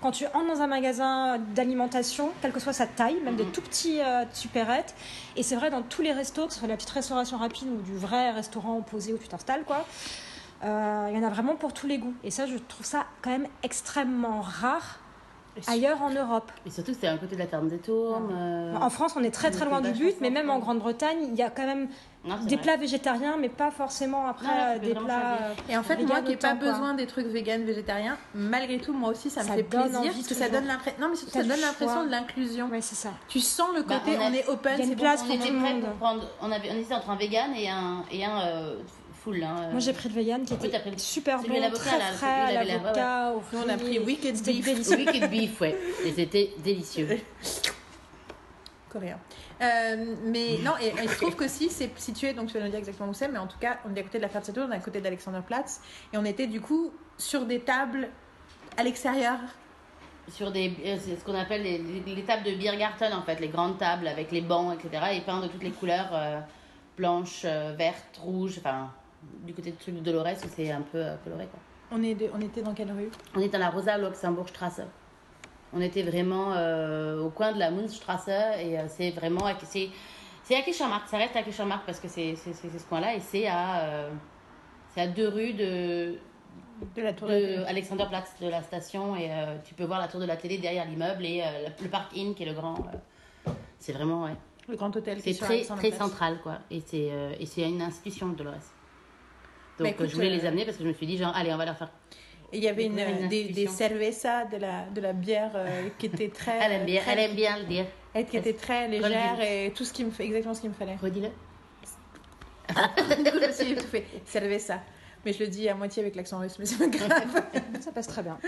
[SPEAKER 2] quand tu entres dans un magasin d'alimentation, quelle que soit sa taille, même des
[SPEAKER 3] Mhm.
[SPEAKER 2] tout petits euh, supérettes. Et c'est vrai dans tous les restos, que ce soit la petite restauration rapide ou du vrai restaurant posé où tu t'installes, quoi. euh, Il y en a vraiment pour tous les goûts. Et ça, je trouve ça quand même extrêmement rare ailleurs en Europe.
[SPEAKER 3] Et surtout, c'était un côté de la Terre des Tourmes. euh,
[SPEAKER 2] En France, on est très très loin du but, mais même en. Grande-Bretagne, il y a quand même
[SPEAKER 3] non,
[SPEAKER 2] des
[SPEAKER 3] vrai.
[SPEAKER 2] plats végétariens, mais pas forcément après
[SPEAKER 3] Non,
[SPEAKER 2] euh, des plats.
[SPEAKER 1] Et en fait,
[SPEAKER 2] Vegan
[SPEAKER 1] moi qui n'ai pas
[SPEAKER 2] quoi.
[SPEAKER 1] besoin des trucs vegan, végétariens, malgré tout, moi aussi, ça me
[SPEAKER 2] Ça
[SPEAKER 1] fait
[SPEAKER 2] donne
[SPEAKER 1] plaisir
[SPEAKER 2] envie
[SPEAKER 1] parce que ça donne l'impression. Non, mais surtout, ça donne l'impression de l'inclusion.
[SPEAKER 2] Ouais, c'est ça.
[SPEAKER 1] Tu sens le
[SPEAKER 3] Bah,
[SPEAKER 1] côté,
[SPEAKER 3] on a-
[SPEAKER 1] on, est open, c'est bon.
[SPEAKER 2] place
[SPEAKER 3] On
[SPEAKER 2] pour
[SPEAKER 3] était
[SPEAKER 2] tout le monde.
[SPEAKER 3] pour prendre. On, avait, on hésitait entre un vegan et un, et un euh, full. Hein, euh.
[SPEAKER 2] Moi, j'ai pris le vegan qui
[SPEAKER 3] Oui,
[SPEAKER 2] était
[SPEAKER 3] pris
[SPEAKER 2] super bon, très frais, l'avocat, au
[SPEAKER 1] Nous, on a pris Wicked Beef.
[SPEAKER 2] délicieux.
[SPEAKER 3] Wicked beef, ouais. Et c'était délicieux.
[SPEAKER 1] Coréen. Euh, mais non, et, et je trouve qu'aussi c'est situé, donc tu vas nous dire exactement où c'est, mais en tout cas, on est à côté de la Ferme on est à côté d'Alexanderplatz, et on était du coup sur des tables à l'extérieur.
[SPEAKER 3] sur des euh, c'est ce qu'on appelle les, les- les tables de Biergarten en fait les grandes tables avec les bancs etc et peints de toutes les couleurs euh, blanches euh, vertes rouges enfin du côté de truc de Dolores c'est un peu euh, coloré quoi.
[SPEAKER 1] On, est de- on était dans quelle rue?
[SPEAKER 3] On est dans la Rosa Luxemburgstrasse on était vraiment euh, au coin de la Mundstrasse et euh, c'est vraiment à- c'est c'est à Kirchenmark ça reste à Kirchenmark parce que c'est c'est c'est- c'est ce coin là et c'est à euh, c'est à deux rues de
[SPEAKER 1] De la tour de,
[SPEAKER 3] de Alexanderplatz de la station et tu peux voir la tour de la télé derrière l'immeuble et le- parc Inn qui est le grand c'est vraiment ouais.
[SPEAKER 1] Le grand hôtel. qui est
[SPEAKER 3] c'est très très central quoi. Et c'est et c'est une institution Dolores donc
[SPEAKER 1] Bah, écoute,
[SPEAKER 3] euh, je voulais les amener parce que je me suis dit genre allez on va leur faire
[SPEAKER 1] il y avait une, des, des cervezas, de la, de la bière euh, qui était très.
[SPEAKER 3] elle aime bien
[SPEAKER 1] très-
[SPEAKER 3] elle aime bien le dire
[SPEAKER 1] elle qui était très légère et tout ce qui me fait exactement ce qu'il me fallait.
[SPEAKER 3] redis-le
[SPEAKER 1] du coup, je me suis étouffée. Cerveza. Mais je le dis à moitié avec l'accent russe, mais c'est pas grave.
[SPEAKER 2] Ça passe très bien.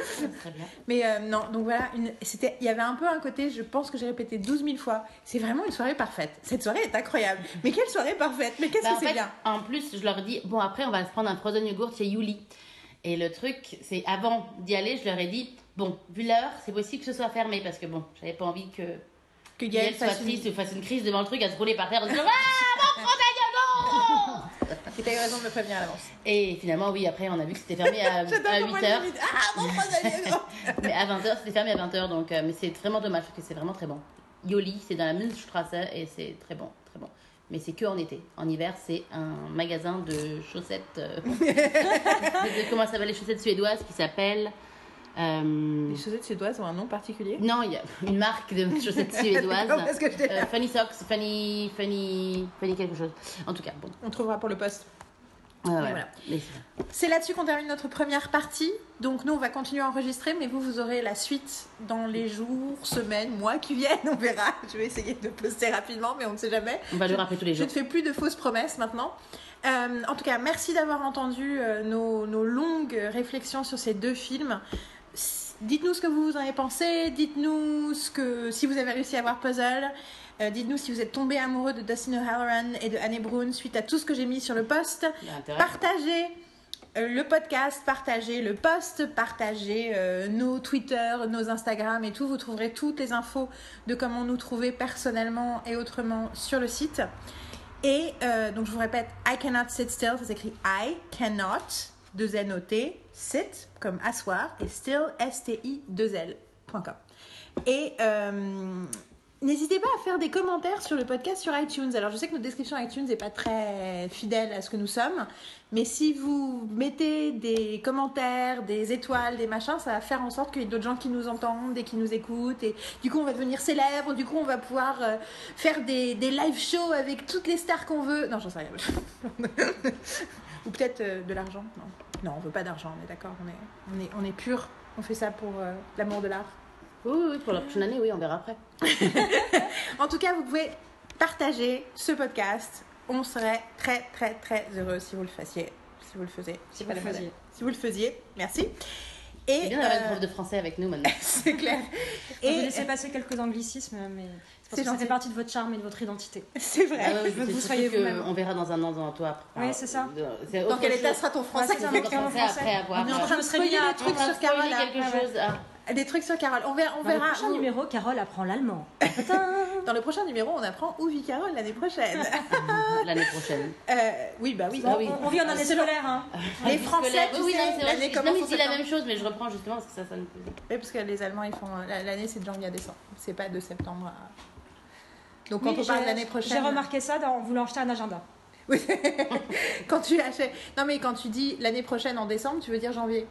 [SPEAKER 3] très bien
[SPEAKER 1] Mais euh, non, donc voilà, une- c'était, il y avait un peu un côté, je pense que j'ai répété 12 000 fois, c'est vraiment une soirée parfaite. Cette soirée est incroyable. Mais quelle soirée parfaite Mais qu'est-ce
[SPEAKER 3] Bah,
[SPEAKER 1] que c'est bien
[SPEAKER 3] En plus, je leur dis, bon, après, on va se prendre un frozen yogurt chez Yuli. Et le truc, c'est avant d'y aller, je leur ai dit, bon, vu l'heure, c'est possible que ce soit fermé parce que bon, j'avais pas envie que
[SPEAKER 1] Que
[SPEAKER 3] Gaël
[SPEAKER 1] Gaël
[SPEAKER 3] soit
[SPEAKER 1] fasse une...
[SPEAKER 3] ou fasse une crise devant le truc à se rouler par terre en disant Ah, mon
[SPEAKER 1] t'as eu raison de me prévenir à l'avance.
[SPEAKER 3] Et finalement, oui, après, on a vu que c'était fermé à, à 8h.
[SPEAKER 1] Ah, mon
[SPEAKER 3] Mais à 20h, c'était fermé à 20h, donc, euh, mais c'est vraiment dommage parce que c'est vraiment très bon. Yoli, c'est dans la Münzstrasse et c'est très bon, très bon. Mais c'est que en été. En hiver, c'est un magasin de chaussettes. euh, de- comment ça s'appelle les chaussettes suédoises qui s'appelle. euh,
[SPEAKER 1] Les chaussettes suédoises ont un nom particulier?
[SPEAKER 3] Non, il y a une marque de chaussettes suédoises.
[SPEAKER 1] Que je t'ai-
[SPEAKER 3] Euh, Funny Socks, Funny, Funny, Funny quelque chose. En tout cas, bon.
[SPEAKER 1] On trouvera pour le poste.
[SPEAKER 3] Ouais.
[SPEAKER 1] voilà.
[SPEAKER 3] C'est-
[SPEAKER 1] là-dessus qu'on termine notre première partie. Donc nous, on va continuer à enregistrer, mais vous, vous aurez la suite dans les jours, semaines, mois qui viennent. On verra. Je vais essayer de poster rapidement, mais on ne sait jamais.
[SPEAKER 3] On va le rappeler tous les
[SPEAKER 1] Je
[SPEAKER 3] jours.
[SPEAKER 1] ne fais plus de fausses promesses maintenant. Euh, en tout cas, merci d'avoir entendu euh, nos, nos longues réflexions sur ces deux films. Dites-nous ce que vous en avez pensé. Dites-nous ce que si vous avez réussi à voir Puzzle. Euh, Dites-nous si vous êtes tombé amoureux de Dustin O'Halloran et de Anne Brown suite à tout ce que j'ai mis sur le post. Partagez euh, le podcast, partagez le post, partagez euh, nos Twitter, nos Instagram et tout. Vous trouverez toutes les infos de comment nous trouver personnellement et autrement sur le site. Et donc je vous répète, I cannot sit still, ça s'écrit I cannot, deux N O T, sit comme asseoir et still S T I 2 L.com. Et euh, N'hésitez pas à faire des commentaires sur le podcast sur iTunes. Alors, je sais que notre description iTunes n'est pas très fidèle à ce que nous sommes, mais si vous mettez des commentaires, des étoiles, des machins, ça va faire en sorte qu'il y ait d'autres gens qui nous entendent et qui nous écoutent. Et du coup, on va devenir célèbre. Du coup, on va pouvoir euh, faire des, des live shows avec toutes les stars qu'on veut. Non, j'en sais rien. Ou peut-être euh, de l'argent. Non. non, on veut pas d'argent, on est d'accord. On est, on, est, on est pur. On fait ça pour euh, l'amour de l'art.
[SPEAKER 3] Oui, oui, pour la prochaine année, oui, on verra après.
[SPEAKER 1] En tout cas, vous pouvez partager ce podcast. On serait très, très, très heureux si vous le fassiez. Si vous le faisiez.
[SPEAKER 2] Si vous le faisiez.
[SPEAKER 1] Si vous le faisiez. Merci.
[SPEAKER 3] C'est
[SPEAKER 1] Et
[SPEAKER 3] bien d'avoir une
[SPEAKER 1] euh,
[SPEAKER 3] prof de français avec nous maintenant.
[SPEAKER 1] c'est clair.
[SPEAKER 2] Et vous laissez passer quelques anglicismes, mais c'est parce que ça fait partie de votre charme et de votre identité.
[SPEAKER 1] c'est vrai.
[SPEAKER 3] Ah ouais,
[SPEAKER 2] je veux que
[SPEAKER 3] c'est
[SPEAKER 2] vous soyez
[SPEAKER 3] que
[SPEAKER 2] vous-même.
[SPEAKER 3] On verra dans un an dans toi après.
[SPEAKER 2] Oui, c'est ça.
[SPEAKER 1] Dans quel état sera ton français
[SPEAKER 2] Ouais, ça, mon
[SPEAKER 3] français
[SPEAKER 2] français.
[SPEAKER 3] après avoir.
[SPEAKER 1] On est en
[SPEAKER 3] euh,
[SPEAKER 1] train de
[SPEAKER 2] Je me serais
[SPEAKER 1] spoiler des trucs sur là.
[SPEAKER 3] quelque
[SPEAKER 2] Ah ouais.
[SPEAKER 3] chose. Ah.
[SPEAKER 1] Des trucs sur Carole. On verra. On
[SPEAKER 2] Dans le prochain
[SPEAKER 1] où-
[SPEAKER 2] numéro, Carole apprend l'allemand.
[SPEAKER 1] Dans le prochain numéro, on apprend où vit Carole l'année prochaine.
[SPEAKER 3] L'année prochaine.
[SPEAKER 1] Euh, oui, bah oui.
[SPEAKER 3] Ah oui.
[SPEAKER 2] On, on vit en année scolaire, hein.
[SPEAKER 1] Les Français,
[SPEAKER 3] scolaire.
[SPEAKER 1] tu
[SPEAKER 3] oui,
[SPEAKER 1] sais,
[SPEAKER 3] non, c'est vrai.
[SPEAKER 1] l'année
[SPEAKER 3] je-
[SPEAKER 1] commence
[SPEAKER 3] Non, mais
[SPEAKER 1] en
[SPEAKER 3] je dis la même chose, mais je reprends justement parce que ça, ça me plaisait.
[SPEAKER 1] Oui, parce que les Allemands, ils font la- l'année, c'est de janvier à décembre. C'est pas de septembre à. Donc quand
[SPEAKER 2] Oui,
[SPEAKER 1] on parle de l'année prochaine.
[SPEAKER 2] J'ai remarqué ça dans- en voulant acheter un agenda.
[SPEAKER 1] Oui. quand tu achètes. Non, mais quand tu dis l'année prochaine en décembre, tu veux dire janvier.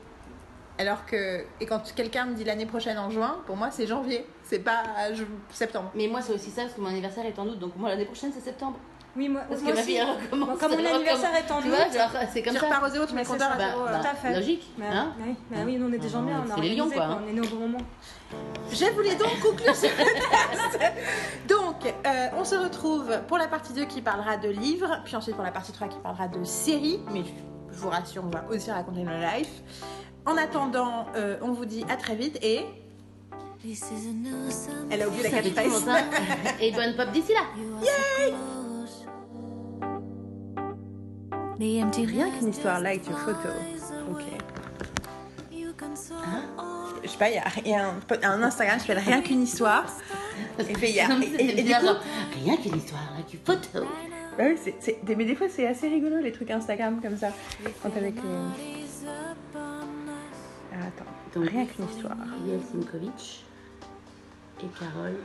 [SPEAKER 1] Alors que. Et quand quelqu'un me dit l'année prochaine en juin, pour moi, c'est janvier. C'est pas ju- septembre.
[SPEAKER 3] Mais moi, c'est aussi ça parce que mon anniversaire est en août, donc moi l'année prochaine c'est septembre.
[SPEAKER 2] Oui, moi,
[SPEAKER 3] Parce
[SPEAKER 2] moi
[SPEAKER 3] que ma elle recommence.
[SPEAKER 2] Comme mon anniversaire est en
[SPEAKER 3] Tu
[SPEAKER 2] août.
[SPEAKER 3] c'est comme
[SPEAKER 1] tu
[SPEAKER 3] ça.
[SPEAKER 1] repars au zéro, tu mets
[SPEAKER 2] Mais c'est ça.
[SPEAKER 3] Bah,
[SPEAKER 1] euh.
[SPEAKER 2] Tout à fait.
[SPEAKER 3] Logique.
[SPEAKER 2] Bah,
[SPEAKER 3] Hein
[SPEAKER 2] oui, bah oui, nous on est des gens bien, on a
[SPEAKER 3] les lions, quoi, hein.
[SPEAKER 2] On est né au bon moment.
[SPEAKER 1] Je voulais donc conclure ce podcast. Donc, euh, on se retrouve pour la partie 2 qui parlera de livres, puis ensuite pour la partie 3 qui parlera de séries. Mais je, je vous rassure, on va aussi raconter nos lives. En attendant, euh, on vous dit à très vite et. Elle a oublié la catchphrase.
[SPEAKER 3] ça. Et bonne pop d'ici là.
[SPEAKER 1] Rien qu'une histoire like your photo. Ok. Je sais pas, il y a, il y a un, un Instagram qui s'appelle Rien qu'une histoire. Et, fait, il y a- et- et- et du
[SPEAKER 3] bien,
[SPEAKER 1] coup,
[SPEAKER 3] genre, rien qu'une histoire, là, du photo.
[SPEAKER 1] Bah oui, c'est, mais des fois c'est assez rigolo les trucs Instagram comme ça. Quand avec. euh, attends,
[SPEAKER 3] Donc,
[SPEAKER 1] rien qu'une histoire.
[SPEAKER 3] Yael Simkovic et Carole.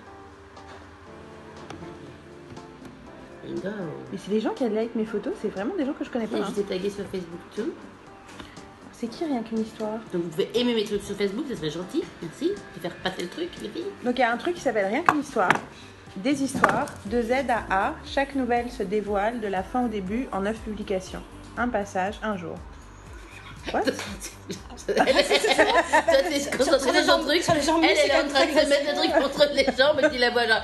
[SPEAKER 3] Bingo.
[SPEAKER 1] Mais c'est des gens qui like mes photos, c'est vraiment des gens que je connais pas.
[SPEAKER 3] Et
[SPEAKER 1] hein.
[SPEAKER 3] je t'ai tagué sur Facebook tout.
[SPEAKER 1] C'est qui rien qu'une histoire?
[SPEAKER 3] Donc vous pouvez aimer mes trucs sur Facebook, ça serait gentil. Merci. Et faire passer le truc, les filles.
[SPEAKER 1] Donc il y a un truc qui s'appelle Rien qu'une histoire. Des histoires, de Z à A, chaque nouvelle se dévoile de la fin au début en neuf publications. Un passage, un jour. What
[SPEAKER 3] Toi, t'es concentrée
[SPEAKER 2] Sur
[SPEAKER 3] sur truc.
[SPEAKER 2] sur les jambes
[SPEAKER 3] Elle, est en train de se mettre le truc contre les jambes et tu la vois genre.